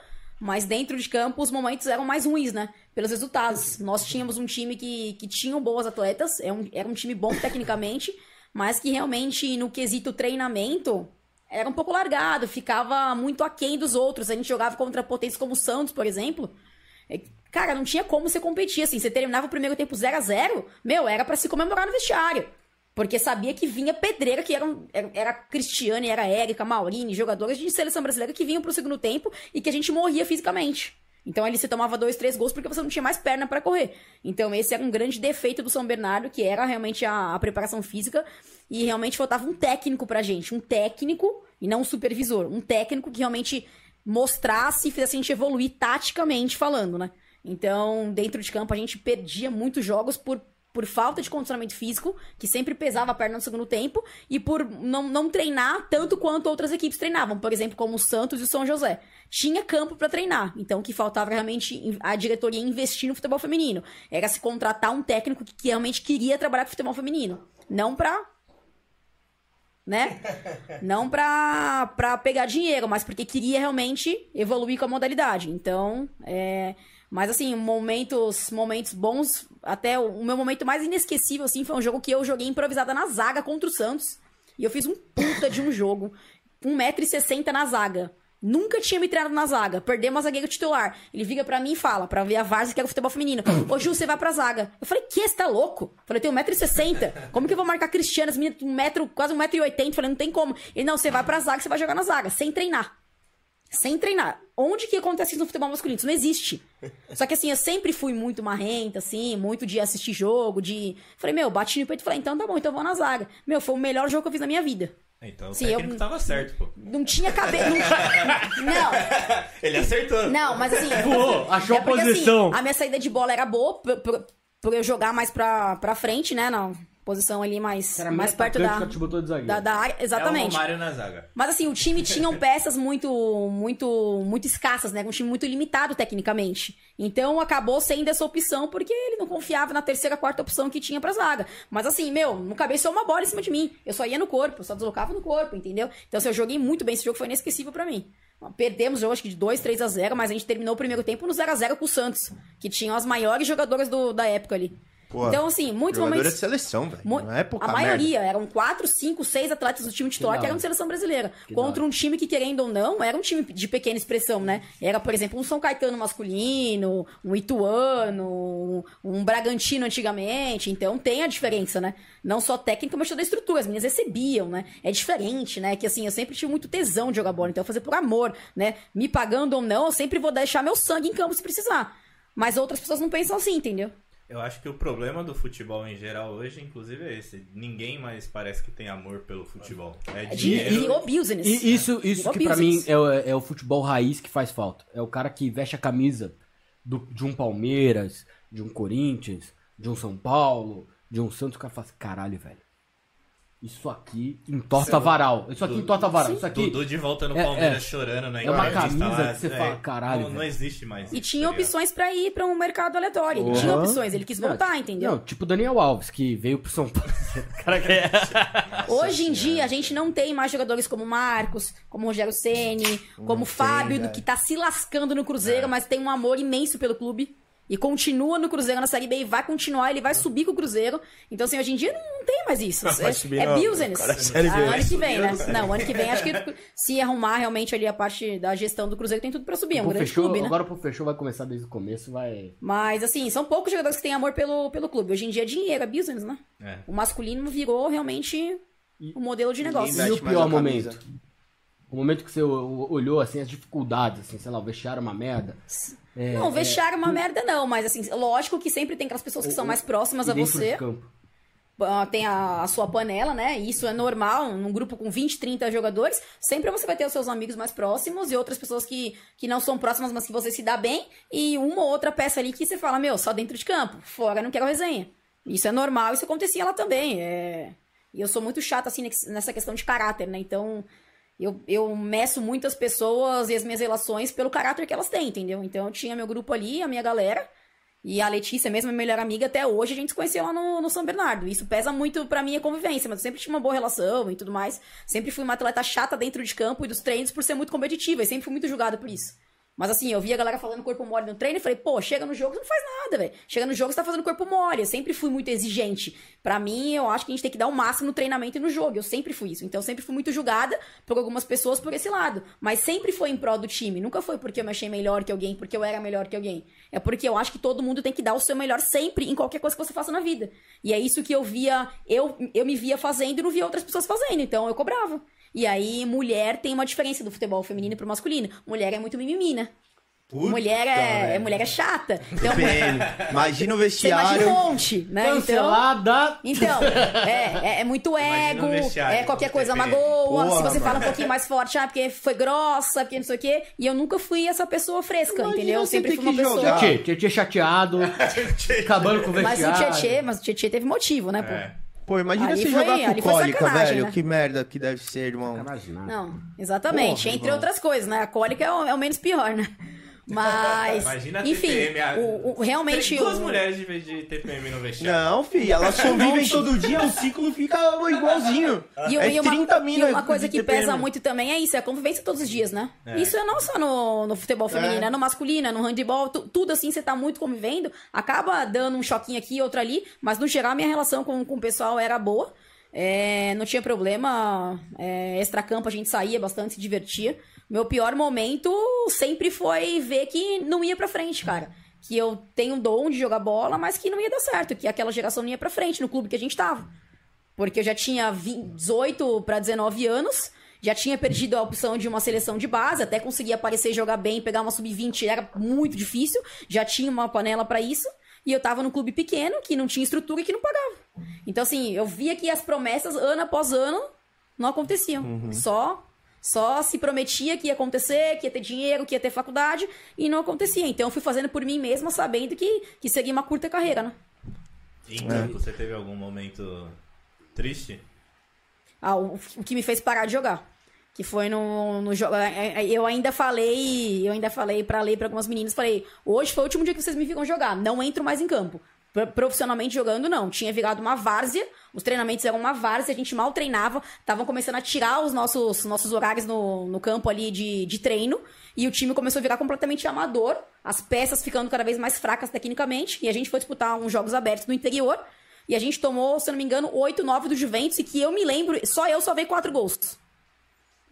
Mas dentro de campo, os momentos eram mais ruins, né? Pelos resultados. Nós tínhamos um time que, que tinham boas atletas, era um, era um time bom tecnicamente, (laughs) mas que realmente, no quesito treinamento, era um pouco largado, ficava muito aquém dos outros. A gente jogava contra potências como o Santos, por exemplo. É, Cara, não tinha como você competir, assim. Você terminava o primeiro tempo 0 a 0 meu, era pra se comemorar no vestiário. Porque sabia que vinha pedreira, que eram, era, era Cristiane, era Érica, Maurine, jogadores de seleção brasileira que vinham pro segundo tempo e que a gente morria fisicamente. Então ali você tomava dois, três gols porque você não tinha mais perna pra correr. Então esse era um grande defeito do São Bernardo, que era realmente a, a preparação física. E realmente faltava um técnico pra gente. Um técnico, e não um supervisor. Um técnico que realmente mostrasse e fizesse a gente evoluir taticamente falando, né? Então, dentro de campo, a gente perdia muitos jogos por, por falta de condicionamento físico, que sempre pesava a perna no segundo tempo, e por não, não treinar tanto quanto outras equipes treinavam, por exemplo, como o Santos e o São José. Tinha campo pra treinar, então o que faltava realmente a diretoria investir no futebol feminino. Era se contratar um técnico que, que realmente queria trabalhar com futebol feminino. Não pra né? (laughs) Não pra, pra pegar dinheiro, mas porque queria realmente evoluir com a modalidade. Então, é... Mas, assim, momentos, momentos bons, até o, meu momento mais inesquecível, assim, foi um jogo que eu joguei improvisada na zaga contra o Santos. E eu fiz um puta de um jogo. 1,60m na zaga. Nunca tinha me treinado na zaga. Perdemos a zagueiro titular. Ele liga pra mim e fala, pra ver a várzea que era o futebol feminino. Ô, Ju, você vai pra zaga. Eu falei, que? Você tá louco? Eu falei, tenho 1,60m. Como que eu vou marcar Cristiano? As meninas, um metro, quase 1,80m. Eu falei, não tem como. Ele, não, você vai pra zaga, você vai jogar na zaga. Sem treinar. Sem treinar. Onde que acontece isso no futebol masculino? Isso não existe. Só que assim, eu sempre fui muito marrenta, assim, muito de assistir jogo, de. Falei, meu, bati no peito e falei, então tá bom, então eu vou na zaga. Meu, foi o melhor jogo que eu fiz na minha vida. Então o Sim, técnico eu- tava certo, pô. Não tinha cabelo. Não, não, (laughs) Ele acertou. não, mas assim. Voou, achou a porque, posição. Assim, a minha saída de bola era boa por, por- por eu jogar mais pra, pra frente, né? Na posição ali mais, Era mais perto da, que te botou de zagueiro. da, da área. É o Exatamente. Romário na zaga. Mas assim, o time (laughs) tinham peças muito, muito, muito escassas, né? Um time muito limitado tecnicamente. Então acabou sendo essa opção porque ele não confiava na terceira, quarta opção que tinha pra zaga. Mas assim, meu, não cabia só uma bola em cima de mim. Eu só ia no corpo, eu só deslocava no corpo, entendeu? Então assim, eu joguei muito bem. Esse jogo foi inesquecível pra mim. Perdemos o jogo, acho que de 2, 3 a 0 mas a gente terminou o primeiro tempo no 0 a 0 com o Santos, que tinham as maiores jogadoras do- da época ali. Pô, então, assim, muitos momentos. de seleção, velho. Na época, a maioria, eram quatro, cinco, seis atletas do time titular da que eram de seleção brasileira. Que contra da um time que, querendo ou não, era um time de pequena expressão, né? Era, por exemplo, um São Caetano masculino, um Ituano, um Bragantino antigamente. Então tem a diferença, né? Não só técnica, mas toda a estrutura. As meninas recebiam, né? É diferente, né? Que assim, eu sempre tive muito tesão de jogar bola, então eu fazer por amor, né? Me pagando ou não, eu sempre vou deixar meu sangue em campo se precisar. Mas outras pessoas não pensam assim, entendeu? Eu acho que o problema do futebol em geral hoje, inclusive, é esse. Ninguém mais parece que tem amor pelo futebol. É É dinheiro. virou business. E isso, isso Virou que pra mim é, o- é o futebol raiz que faz falta. É o cara que veste a camisa do- de um Palmeiras, de um Corinthians, de um São Paulo, de um Santos. O cara fala assim, caralho, velho. Isso aqui entorta varal. Isso aqui entorta varal. Isso aqui. Dudu de volta no É, Palmeiras é. chorando na É uma entrevista camisa lá, que você é, fala, caralho, Não, não existe mais. E tinha tá opções pra ir pra um mercado aleatório. Ele tinha Uhum. opções, ele quis voltar, entendeu? Não, tipo Daniel Alves, que veio pro São Paulo. (laughs) O cara que é- Hoje em dia, a gente não tem mais jogadores como Marcos, como Rogério Ceni, como tem, Fábio, que tá se lascando no Cruzeiro, mas tem um amor imenso pelo clube. E continua no Cruzeiro na Série B e vai continuar, ele vai subir com o Cruzeiro. Então, assim, hoje em dia não tem mais isso. Não (laughs) vai é subir, é não. business. O cara é. Ah, ano que vem, né? Não, ano que vem acho que se arrumar realmente ali a parte da gestão do Cruzeiro, tem tudo pra subir. É um grande fechou, clube, né? Agora pro fechou vai começar desde o começo, vai. Mas, assim, são poucos jogadores que têm amor pelo, pelo clube. Hoje em dia é dinheiro, é business, né? É. O masculino virou realmente o modelo de negócio. E o pior momento? O momento que você o- olhou assim as dificuldades, assim, sei lá, o vestiário é uma merda. É, não, vestiário é uma merda, não, mas assim, lógico que sempre tem aquelas pessoas que são mais próximas a você. ah, tem a, a sua panela, né? Isso é normal, num grupo com 20, 30 jogadores, sempre você vai ter os seus amigos mais próximos e outras pessoas que, que não são próximas, mas que você se dá bem, e uma ou outra peça ali que você fala, meu, só dentro de campo, fora não quero resenha. Isso é normal, isso acontecia lá também. É... E eu sou muito chata, assim, nessa questão de caráter, né? Então, eu, eu meço muitas pessoas e as minhas relações pelo caráter que elas têm, entendeu? Então, eu tinha meu grupo ali, a minha galera, e a Letícia, mesmo minha melhor amiga, até hoje a gente se conheceu lá no, no São Bernardo. Isso pesa muito pra minha convivência, mas eu sempre tinha uma boa relação e tudo mais. Sempre fui uma atleta chata dentro de campo e dos treinos por ser muito competitiva, e sempre fui muito julgada por isso. Mas assim, eu vi a galera falando corpo mole no treino e falei, pô, chega no jogo, você não faz nada, velho. Chega no jogo, você tá fazendo corpo mole. Eu sempre fui muito exigente. Para mim, eu acho que a gente tem que dar o máximo no treinamento e no jogo. Eu sempre fui isso. Então, eu sempre fui muito julgada por algumas pessoas por esse lado. Mas sempre foi em prol do time. Nunca foi porque eu me achei melhor que alguém, porque eu era melhor que alguém. É porque eu acho que todo mundo tem que dar o seu melhor sempre em qualquer coisa que você faça na vida. E é isso que eu via, eu, eu me via fazendo e não via outras pessoas fazendo. Então, eu cobrava. E aí, mulher tem uma diferença do futebol feminino pro masculino. Mulher é muito mimimi, né? Puta, mulher é, velho. mulher é chata. Então, PM. (laughs) Imagina o você imagina vestiário. um monte, né? Então, Cancelada. então é, é, é muito ego, vestiário, é qualquer coisa magoa. Porra, se você fala um mano. pouquinho mais forte, ah, porque foi grossa, porque não sei o quê. E eu nunca fui essa pessoa fresca, Imagina entendeu? Eu sempre fui uma pessoa. Tietê, Tietê chateado, (laughs) acabando com o Mas o vestiário. Tietê, mas o Tietê teve motivo, né, pô? Pô, imagina Ali você foi- jogar com cólica, velho. né? Que merda que deve ser, irmão. Não, exatamente. Porra, Entre irmão. outras coisas, né? A cólica é o, é o menos pior, né? Mas. Imagina a enfim, TPM. a- o, o- realmente. Tem duas o- mulheres de vez de TPM no vestiário. Não, filho, elas convivem todo dia, o ciclo fica igualzinho. E, é e uma, 30 e uma coisa que TPM. pesa muito também é isso, é a convivência todos os dias, né? É. Isso é não só no, no futebol feminino, É. é. no masculino, é no handebol, tu- tudo assim, você tá muito convivendo, acaba dando um choquinho aqui, outro ali, mas no geral minha relação com, com o pessoal era boa. É, não tinha problema, é, extracampo a gente saía bastante, se divertia. Meu pior momento sempre foi ver que não ia pra frente, cara. Que eu tenho dom de jogar bola, mas que não ia dar certo, que aquela geração não ia pra frente no clube que a gente tava. Porque eu já tinha 20, 18 para 19 anos, já tinha perdido a opção de uma seleção de base, até conseguir aparecer, jogar bem, pegar uma sub-20 era muito difícil, já tinha uma panela para isso, e eu tava num clube pequeno, que não tinha estrutura e que não pagava. Então, assim, eu via que as promessas, ano após ano, não aconteciam. Só só se prometia que ia acontecer, que ia ter dinheiro, que ia ter faculdade, e não acontecia. Então, eu fui fazendo por mim mesma, sabendo que, que seria uma curta carreira, né? Em campo, você teve algum momento triste? Ah, o, o que me fez parar de jogar. Que foi no, no jogo. Eu ainda falei, eu ainda falei pra ler pra algumas meninas, falei, hoje foi o último dia que vocês me ficam jogar, não entro mais em campo. Pro- Profissionalmente jogando, não. Tinha virado uma várzea, os treinamentos eram uma várzea, a gente mal treinava, estavam começando a tirar os nossos, nossos horários no, no campo ali de, de treino, e o time começou a virar completamente amador, as peças ficando cada vez mais fracas tecnicamente, e a gente foi disputar uns jogos abertos no interior, e a gente tomou, se eu não me engano, 8, 9 do Juventus, e que eu me lembro, só eu só veio quatro gols.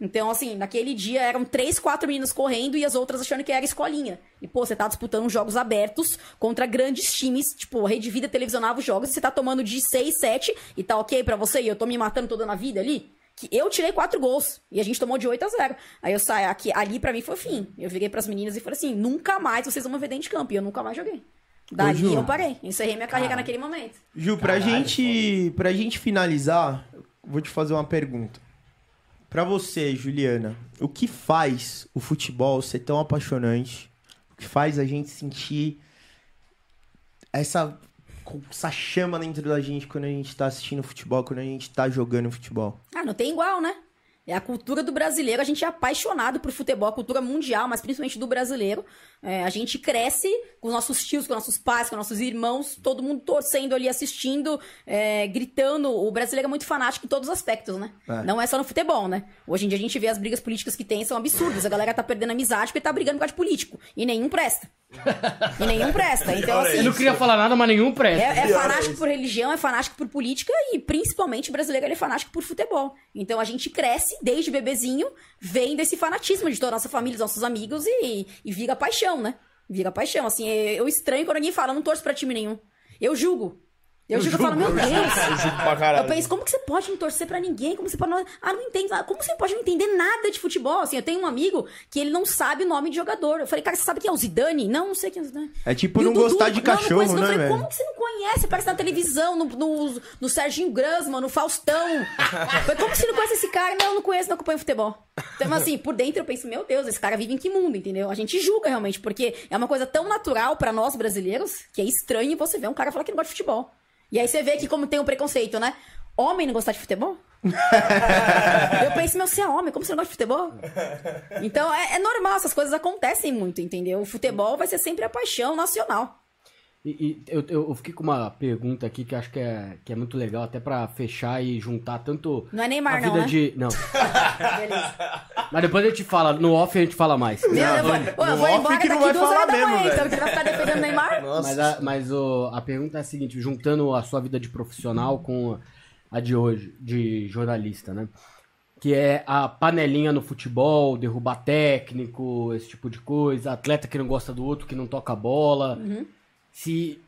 Então, assim, naquele dia eram três, quatro meninas correndo e as outras achando que era escolinha. E, pô, você tá disputando jogos abertos contra grandes times, tipo, a Rede Vida televisionava os jogos e você tá tomando de seis, sete e tá ok pra você e eu tô me matando toda na vida ali. Que eu tirei quatro gols e a gente tomou de 8 a 0. Aí eu saí aqui, ali pra mim foi o fim. Eu virei pras meninas e falei assim: nunca mais vocês vão me ver dentro de campo. E eu nunca mais joguei. Dali Ju. eu parei. Encerrei minha carreira naquele momento. Ju, pra gente, pra gente finalizar, eu vou te fazer uma pergunta. Pra você, Juliana, o que faz o futebol ser tão apaixonante? O que faz a gente sentir essa, essa chama dentro da gente quando a gente tá assistindo futebol, quando a gente tá jogando futebol? Ah, não tem igual, né? É a cultura do brasileiro, a gente é apaixonado por futebol, a cultura mundial, mas principalmente do brasileiro. É, a gente cresce com os nossos tios, com nossos pais, com nossos irmãos, todo mundo torcendo ali, assistindo, é, gritando. O brasileiro é muito fanático em todos os aspectos, né? É. Não é só no futebol, né? Hoje em dia a gente vê as brigas políticas que tem, são absurdas. A galera tá perdendo amizade porque tá brigando por causa de político. E nenhum presta. E nenhum presta. Então, assim, Eu não queria falar nada, mas nenhum presta. é, é fanático por religião, é fanático por política e principalmente o brasileiro ele é fanático por futebol. Então a gente cresce desde bebezinho vendo esse fanatismo de toda a nossa família, dos nossos amigos e, e vira paixão, né? Vira paixão. Assim, é- eu estranho quando alguém fala, não torço pra time nenhum. Eu julgo. Eu, julgo, eu falo, meu Deus. Eu julgo pra caralho. Eu penso, como que você pode não torcer pra ninguém? Como você pode não... Ah, não entendo nada. Como você pode não entender nada de futebol? Assim, eu tenho um amigo que ele não sabe o nome de jogador. Eu falei, cara, você sabe quem é o Zidane? Não, não sei quem é o Zidane. É tipo E não Dudu? gostar de Não, não cachorro, conheço. Eu né, falei, velho? como que você não conhece? aparece na televisão, no, no, no Serginho Grasman, no Faustão. Foi como se não conhece esse cara. Não, não conheço, não acompanho futebol. Então, assim, por dentro eu penso, meu Deus, esse cara vive em que mundo, entendeu? A gente julga realmente, porque é uma coisa tão natural pra nós brasileiros que é estranho você ver um cara falar que não gosta de futebol. E aí você vê que como tem um preconceito, né? Homem não gostar de futebol? (laughs) eu penso, meu, você é homem, como você não gosta de futebol? Então é, é normal, essas coisas acontecem muito, entendeu? O futebol vai ser sempre a paixão nacional. E, e eu, eu fiquei com uma pergunta aqui que acho que é, que é muito legal, até pra fechar e juntar tanto. Não é Neymar, a vida não, né? de. Não. (laughs) Beleza. Mas depois a gente fala, no off a gente fala mais. Meu, eu vou, Ô, eu vou off embora que não daqui vai duas falar horas da mesmo, manhã, velho. então você vai ficar defendendo o Neymar? (laughs) Mas, a, mas o, a pergunta é a seguinte, juntando a sua vida de profissional com a de hoje, de jornalista, né? Que é a panelinha no futebol, derrubar técnico, esse tipo de coisa, atleta que não gosta do outro, que não toca a bola. Se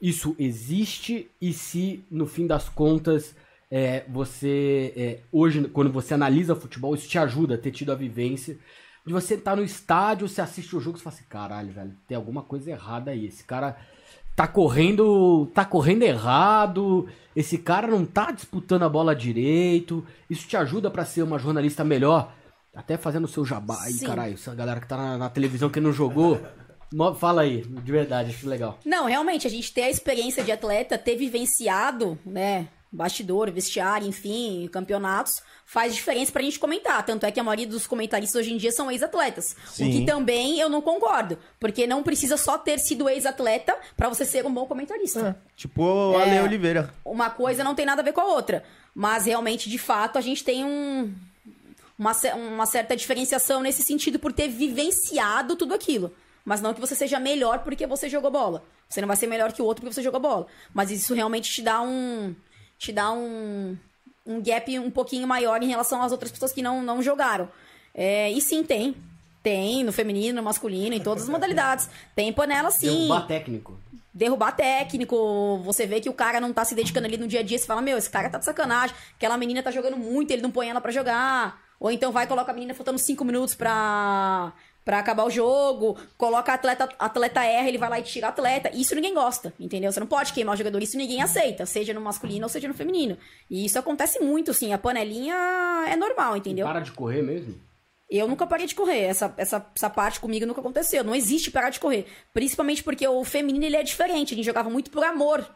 isso existe e se, no fim das contas, é, você, é, hoje, quando você analisa futebol, isso te ajuda a ter tido a vivência de você estar no estádio, você assiste o jogo e você fala assim, caralho, velho, tem alguma coisa errada aí. Esse cara tá correndo, tá correndo errado, esse cara não tá disputando a bola direito. Isso te ajuda pra ser uma jornalista melhor, até fazendo o seu jabá aí, Sim. caralho, essa galera que tá na, na televisão que não jogou. Fala aí, de verdade, acho legal. Não, realmente, a gente ter a experiência de atleta, ter vivenciado, né, bastidor, vestiário, enfim, campeonatos, faz diferença pra gente comentar. Tanto é que a maioria dos comentaristas hoje em dia são ex-atletas. O que também eu não concordo. Porque não precisa só ter sido ex-atleta pra você ser um bom comentarista. Tipo o Ale É. Oliveira. Uma coisa não tem nada a ver com a outra. Mas realmente, de fato, a gente tem um. Uma, uma certa diferenciação nesse sentido por ter vivenciado tudo aquilo. Mas não que você seja melhor porque você jogou bola. Você não vai ser melhor que o outro porque você jogou bola. Mas isso realmente te dá um. Te dá um. Um gap um pouquinho maior em relação às outras pessoas que não, não jogaram. É, e sim, tem. Tem no feminino, no masculino, em todas as (laughs) modalidades. Tem panela sim Derrubar técnico. derrubar técnico, você vê que o cara não tá se dedicando ali no dia a dia, você fala, meu, esse cara tá de sacanagem, aquela menina tá jogando muito, ele não põe ela pra jogar. Ou então vai e coloca a menina faltando cinco minutos pra, pra acabar o jogo, coloca atleta, atleta erra, ele vai lá e tira atleta. Isso ninguém gosta, entendeu? Você não pode queimar o jogador, isso ninguém aceita, seja no masculino ou seja no feminino. E isso acontece muito, sim, a panelinha é normal, entendeu? Para de correr mesmo? Eu nunca parei de correr. Essa, essa, essa parte comigo nunca aconteceu. Não existe parar de correr. Principalmente porque o feminino ele é diferente. A gente jogava muito por amor.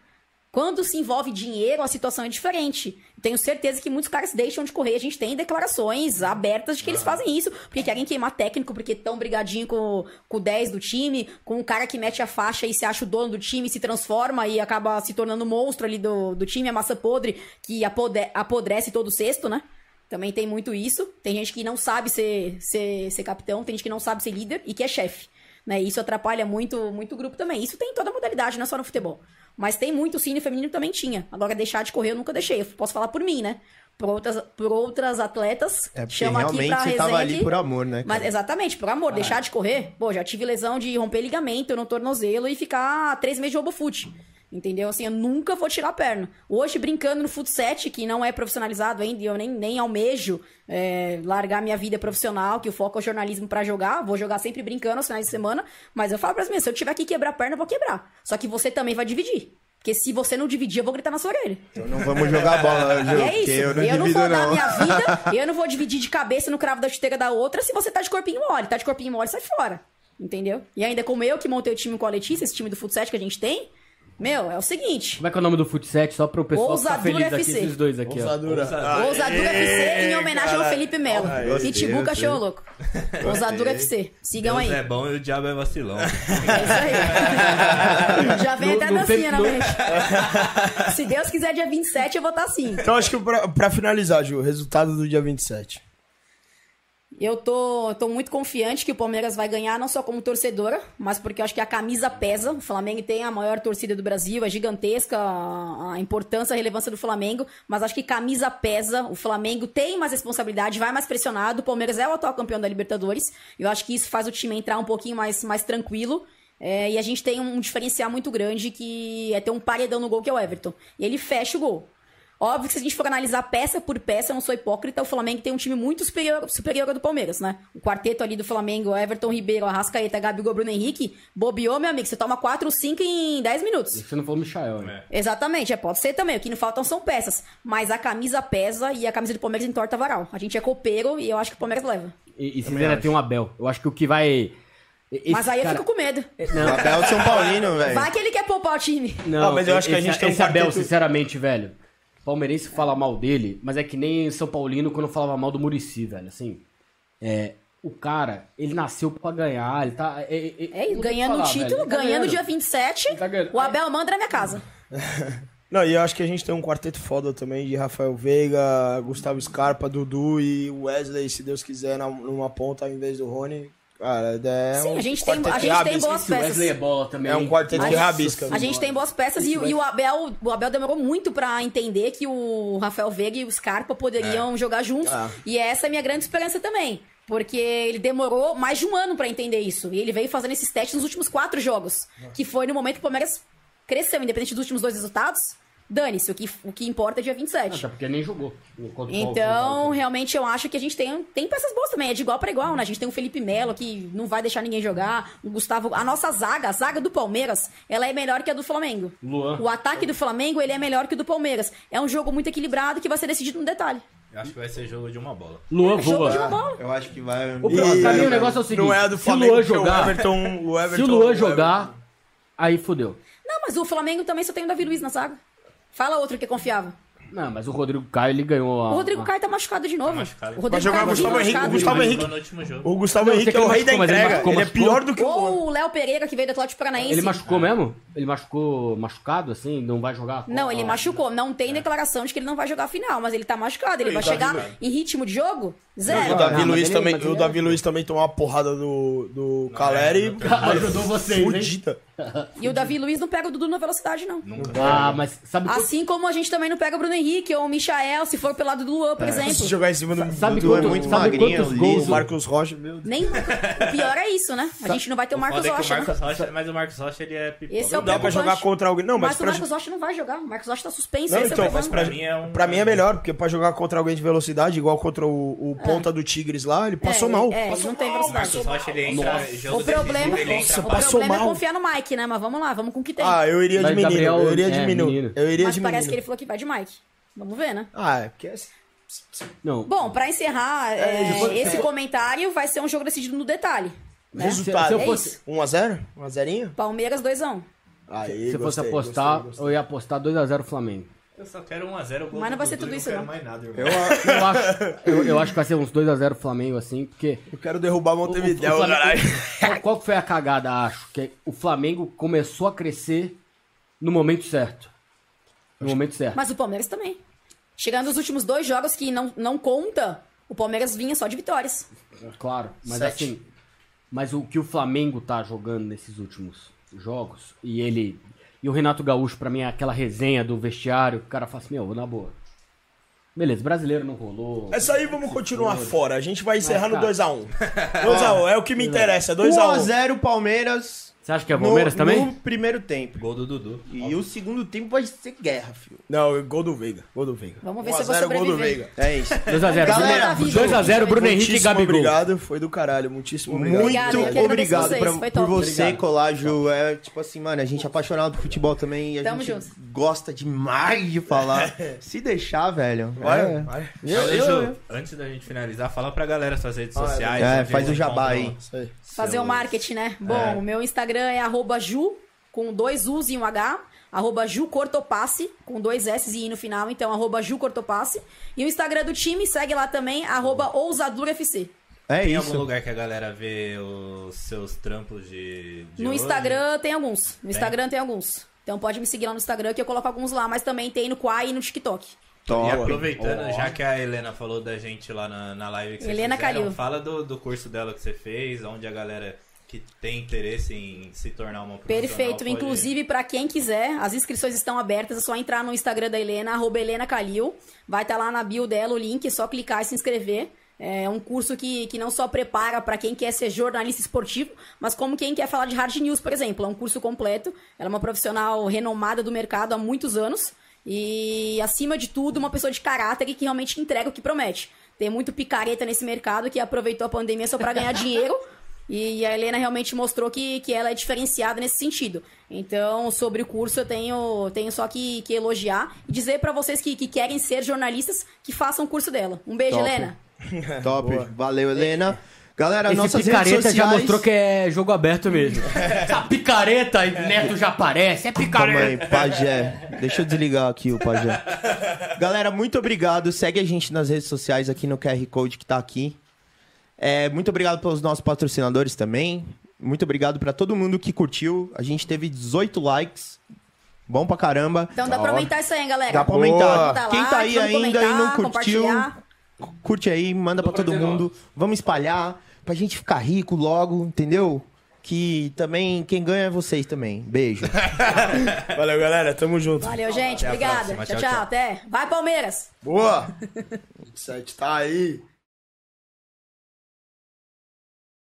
Quando se envolve dinheiro, a situação é diferente. Tenho certeza que muitos caras deixam de correr. A gente tem declarações abertas de que eles fazem isso porque querem queimar técnico, porque estão brigadinho com, com o 10 do time, com o cara que mete a faixa e se acha o dono do time, se transforma e acaba se tornando o monstro ali do, do time, a massa podre, que apode- apodrece todo o cesto, né? Também tem muito isso. Tem gente que não sabe ser, ser, ser capitão, tem gente que não sabe ser líder e que é chefe. Né? Isso atrapalha muito, muito o grupo também. Isso tem em toda modalidade, não é só no futebol. Mas tem muito, no feminino também tinha. Agora, deixar de correr eu nunca deixei. Eu posso falar por mim, né? Por outras, por outras atletas. É porque chama aqui realmente pra você tava ali por amor, né? Mas exatamente, por amor, deixar de correr. Pô, já tive lesão de romper ligamento no tornozelo e ficar três meses de robofute. Entendeu? Assim, eu nunca vou tirar a perna. Hoje, brincando no futset, que não é profissionalizado ainda, e eu nem, nem almejo é, largar minha vida profissional, que o foco é o jornalismo pra jogar. Vou jogar sempre brincando aos finais de semana. Mas eu falo pras minhas, se eu tiver que quebrar a perna, eu vou quebrar. Só que você também vai dividir. Porque se você não dividir, eu vou gritar na sua orelha. Então não vamos jogar bola, (laughs) Ju, é isso. eu não eu não vou dar não. minha vida, (laughs) eu não vou dividir de cabeça no cravo da chuteira da outra se você tá de corpinho mole. Tá de corpinho mole, sai fora. Entendeu? E ainda como eu que montei o time com a Letícia, esse time do futsal que a gente tem, meu, é o seguinte. Como é que é o nome do Futset? Só pro pessoal Ousadura ficar feliz aqui, FC. esses dois aqui, ó. Ousadura. Ousadura FC em homenagem ao Felipe Melo. Pitbull. Cachorro Louco. Ousadura FC. Sigam Deus aí. é bom e o diabo é vacilão. É isso aí. Já vem No- até no dancinha na mente. Se Deus quiser, dia 27 eu vou estar assim. Então acho que pra, pra finalizar, Ju, o resultado do dia 27. Eu tô, tô muito confiante que o Palmeiras vai ganhar, não só como torcedora, mas porque eu acho que a camisa pesa. O Flamengo tem a maior torcida do Brasil, é gigantesca a, importância, a relevância do Flamengo, mas acho que camisa pesa. O Flamengo tem mais responsabilidade, vai mais pressionado. O Palmeiras é o atual campeão da Libertadores. Eu acho que isso faz o time entrar um pouquinho mais, mais tranquilo. É, e a gente tem um diferencial muito grande que é ter um paredão no gol, que é o Everton. E ele fecha o gol. Óbvio que se a gente for analisar peça por peça, eu não sou hipócrita, o Flamengo tem um time muito superior, superior ao do Palmeiras, né? O quarteto ali do Flamengo, Everton Ribeiro, Arrascaeta, Gabigol, Bruno Henrique, bobeou, meu amigo, você toma 4 ou 5 em 10 minutos. Você não falou Michael, né? Exatamente, é, pode ser também. O que não faltam são peças. Mas a camisa pesa e a camisa do Palmeiras entorta varal. A gente é copeiro e eu acho que o Palmeiras leva. E, e vocês ainda tem um Abel. Eu acho que o que vai. esse Mas aí eu cara- fico com medo. O Abel de São Paulino, (laughs) velho. Vai que ele quer poupar o time. Não, Ah, mas eu acho que a esse- gente tem um esse Abel, quarteto- sinceramente, velho. Palmeirense fala mal dele, mas é que nem São Paulino quando falava mal do Murici, velho. Assim, é, o cara, ele nasceu pra ganhar, ele tá. É, é, É, ganhando o falar, título, velho. Ele tá ganhando ganhando. dia 27. Ele tá ganhando. O Abel manda na minha casa. (laughs) Não, e eu acho que a gente tem um quarteto foda também de Rafael Veiga, Gustavo Scarpa, Dudu e Wesley, se Deus quiser, numa ponta ao invés do Rony. Cara, é Sim, um a gente tem- a gente tem boas Esse Wesley é peças. bola também. É um quarteto A que rabisca. A gente tem boas peças e, e o, Abel, o Abel demorou muito pra entender que o Rafael Veiga e o Scarpa poderiam jogar juntos. Ah. E essa é a minha grande esperança também. Porque ele demorou mais de um ano pra entender isso. E ele veio fazendo esses testes nos últimos quatro jogos. Que foi no momento que o Palmeiras cresceu, independente dos últimos dois resultados. Dane-se, o que, o que importa é dia 27. Até porque nem jogou. Então, realmente, eu acho que a gente tem, tem peças boas também. É de igual para igual, né? A gente tem o Felipe Melo, que não vai deixar ninguém jogar. O Gustavo... A nossa zaga, a zaga do Palmeiras, ela é melhor que a do Flamengo. Luan. O ataque do Flamengo, ele é melhor que o do Palmeiras. É um jogo muito equilibrado que vai ser decidido no detalhe. Eu acho que vai ser jogo de uma bola. Luan É jogo voa. de uma bola. Eu acho que vai. O pro- pra mim o negócio é o seguinte: Não é se o Luan jogar, o Everton... O se Everton o Luan jogar, aí fodeu. Não, mas o Flamengo também só tem o Davi Luiz na zaga. Fala outro que é confiável. Não, mas o Rodrigo Caio, ele ganhou a... O Rodrigo Caio tá machucado de novo. machucado. O Rodrigo Vai jogar Caio Gustavo Henrique, machucado. Gustavo Ele Henrique. O Gustavo Não, eu sei Henrique que é o ele rei da ele entrega. machucou, Ele é pior do que o... Ou o Léo Pereira, que veio do Atlético Paranaense. Ele machucou mesmo? Ele machucou machucado, assim? Não vai jogar? Não, ele machucou. Não tem declaração de que ele não vai jogar a final, mas ele tá machucado. Ele vai chegar em ritmo de jogo? Zero. O Davi, mas Luiz ele- também, o ele- Davi Luiz também tomou uma porrada do, do Caleri. Ajudou vocês, hein? Fudida. E o Davi Luiz não pega o Dudu na velocidade, não. Ah, mas sabe quanto- Assim como a gente também não pega o Bruno Henrique ou o Michael, se for pelo lado do Luan, por Se exemplo. jogar em cima do, sabe Dudu é quanto- muito sabe magrinho, quantos gols do Marcos Rocha, meu Deus. Nem... O pior é isso, né? A gente não vai ter o Marcos é que Rocha. o né? Marcos Rocha, mas o Marcos Rocha ele é pipoca. Esse é o Não dá pra jogar contra alguém. Não, mas, Mas o pra, Marcos Rocha não vai jogar. O Marcos Rocha tá suspenso. não, então, é o mas pra, mim é um- pra mim é melhor, porque pra jogar contra alguém de velocidade, igual contra o, o ponta do Tigres lá, ele passou É, mal. É, não tem O velocidade. Marcos Rocha ele entra O problema, o é confiar no Mike, né? Mas vamos lá, vamos com o que tem. Ah, eu iria de menino. Gabriel, eu iria de é, menino. menino. Eu iria mas de parece menino. que ele falou que vai de Mike. Vamos ver, né? Ah, é porque é... Não. Bom, pra encerrar, é, esse comentário vai ser um jogo decidido no detalhe. Né? Resultado. Se eu É fosse- isso. 1x0? 1x0? Palmeiras 2x1. Aí, Se eu fosse gostei, apostar, gostei, gostei. eu ia apostar 2x0 Flamengo. Eu só quero 1x0 gol Mas não vai ser tudo isso, não mais nada, irmão. Eu, Eu acho, eu, eu acho que vai ser uns 2x0 Flamengo, assim, porque. Eu quero derrubar o- o- o Montevideo, Flamengo- caralho. qual, qual foi a cagada, acho? Que o Flamengo começou a crescer no momento certo. No momento certo. Mas o Palmeiras também. Chegando nos últimos dois jogos que não, não conta, o Palmeiras vinha só de vitórias. Claro, mas Sete. assim. Mas o que o Flamengo tá jogando nesses últimos jogos, e ele. E o Renato Gaúcho, pra mim, é aquela resenha do vestiário, o cara fala assim, meu, na boa. Beleza, brasileiro não rolou. Essa aí vamos continuar fora. A gente vai encerrar no cara. 2x1. 2x1, é o que me interessa. 2x1. 1x0 Palmeiras. Você acha que é Palmeiras no, também? No primeiro tempo. Gol do Dudu. E o segundo tempo vai ser guerra, filho. Não, gol do Veiga. Gol do Veiga. Vamos ver se vou 1x0, gol do sobreviver. Veiga. É isso. (laughs) 2x0. Galera, 2x0 Bruno Henrique e Gabigol. obrigado, foi do caralho. Muitíssimo obrigado. Muito obrigado vocês, pra- por você, Obrigado. Colágio. É tipo assim, mano, a gente é apaixonado por futebol também e a Tamo gente junto. gosta demais de falar. (laughs) Se deixar, velho. Vai, é. vai. Eu- eu- Ju, antes da gente finalizar, fala pra galera suas redes é. sociais. É, faz o jabá aí. Isso aí. Fazer o marketing, né? Bom, É. o meu Instagram é arroba Ju, com dois U's e um H. Arroba Ju Cortopasse, com dois S e I no final. Então, arroba Ju Cortopasse. E o Instagram do time, segue lá também, arroba OusaduraFC. É Tem isso. algum lugar que a galera vê os seus trampos de. de No hoje? Instagram tem alguns. No Instagram tem alguns. Então pode me seguir lá no Instagram que eu coloco alguns lá, mas também tem no Quai e no TikTok. E Top. aproveitando, já que a Helena falou da gente lá na, na live que vocês Helena fizeram, Calil. fala do, do curso dela que você fez, onde a galera que tem interesse em se tornar uma profissional Perfeito. pode- Inclusive, pra quem quiser, as inscrições estão abertas. É só entrar no Instagram da Helena, arroba Helena Calil. Vai estar lá na bio dela o link, é só clicar e se inscrever. É um curso que, que não só prepara para quem quer ser jornalista esportivo, mas como quem quer falar de hard news, por exemplo. É um curso completo. Ela é uma profissional renomada do mercado há muitos anos. E, acima de tudo, uma pessoa de caráter e que realmente entrega o que promete. Tem muito picareta nesse mercado que aproveitou a pandemia só para ganhar (laughs) dinheiro. E a Helena realmente mostrou que, que ela é diferenciada nesse sentido. Então, sobre o curso, eu tenho, tenho só que, que elogiar e dizer para vocês que, que querem ser jornalistas que façam o curso dela. Um beijo, Top. Helena. (laughs) Top. Valeu, Helena. Galera, Esse nossas redes picareta sociais... já mostrou que é jogo aberto mesmo. (laughs) Essa picareta e Neto já aparece, é Calma picareta. aí, pajé. Deixa eu desligar aqui o pajé. (laughs) Galera, muito obrigado. Segue a gente nas redes sociais aqui no QR Code que tá aqui. É, muito obrigado pelos nossos patrocinadores também. Muito obrigado pra todo mundo que curtiu. A gente teve 18 likes. Bom pra caramba. Então dá pra aumentar isso aí, hein, galera. Dá pra aumentar. Dá Quem tá aí ainda e não curtiu, compartilhar. Curte aí, manda pra todo mundo. Vamos espalhar pra gente ficar rico logo, entendeu? Que também quem ganha é vocês também. Beijo. (laughs) Valeu, galera. Tamo junto. Valeu, gente. Obrigada. próxima. Tchau, tchau. tchau. Até. Vai, Palmeiras. Boa! (laughs) 27 tá aí.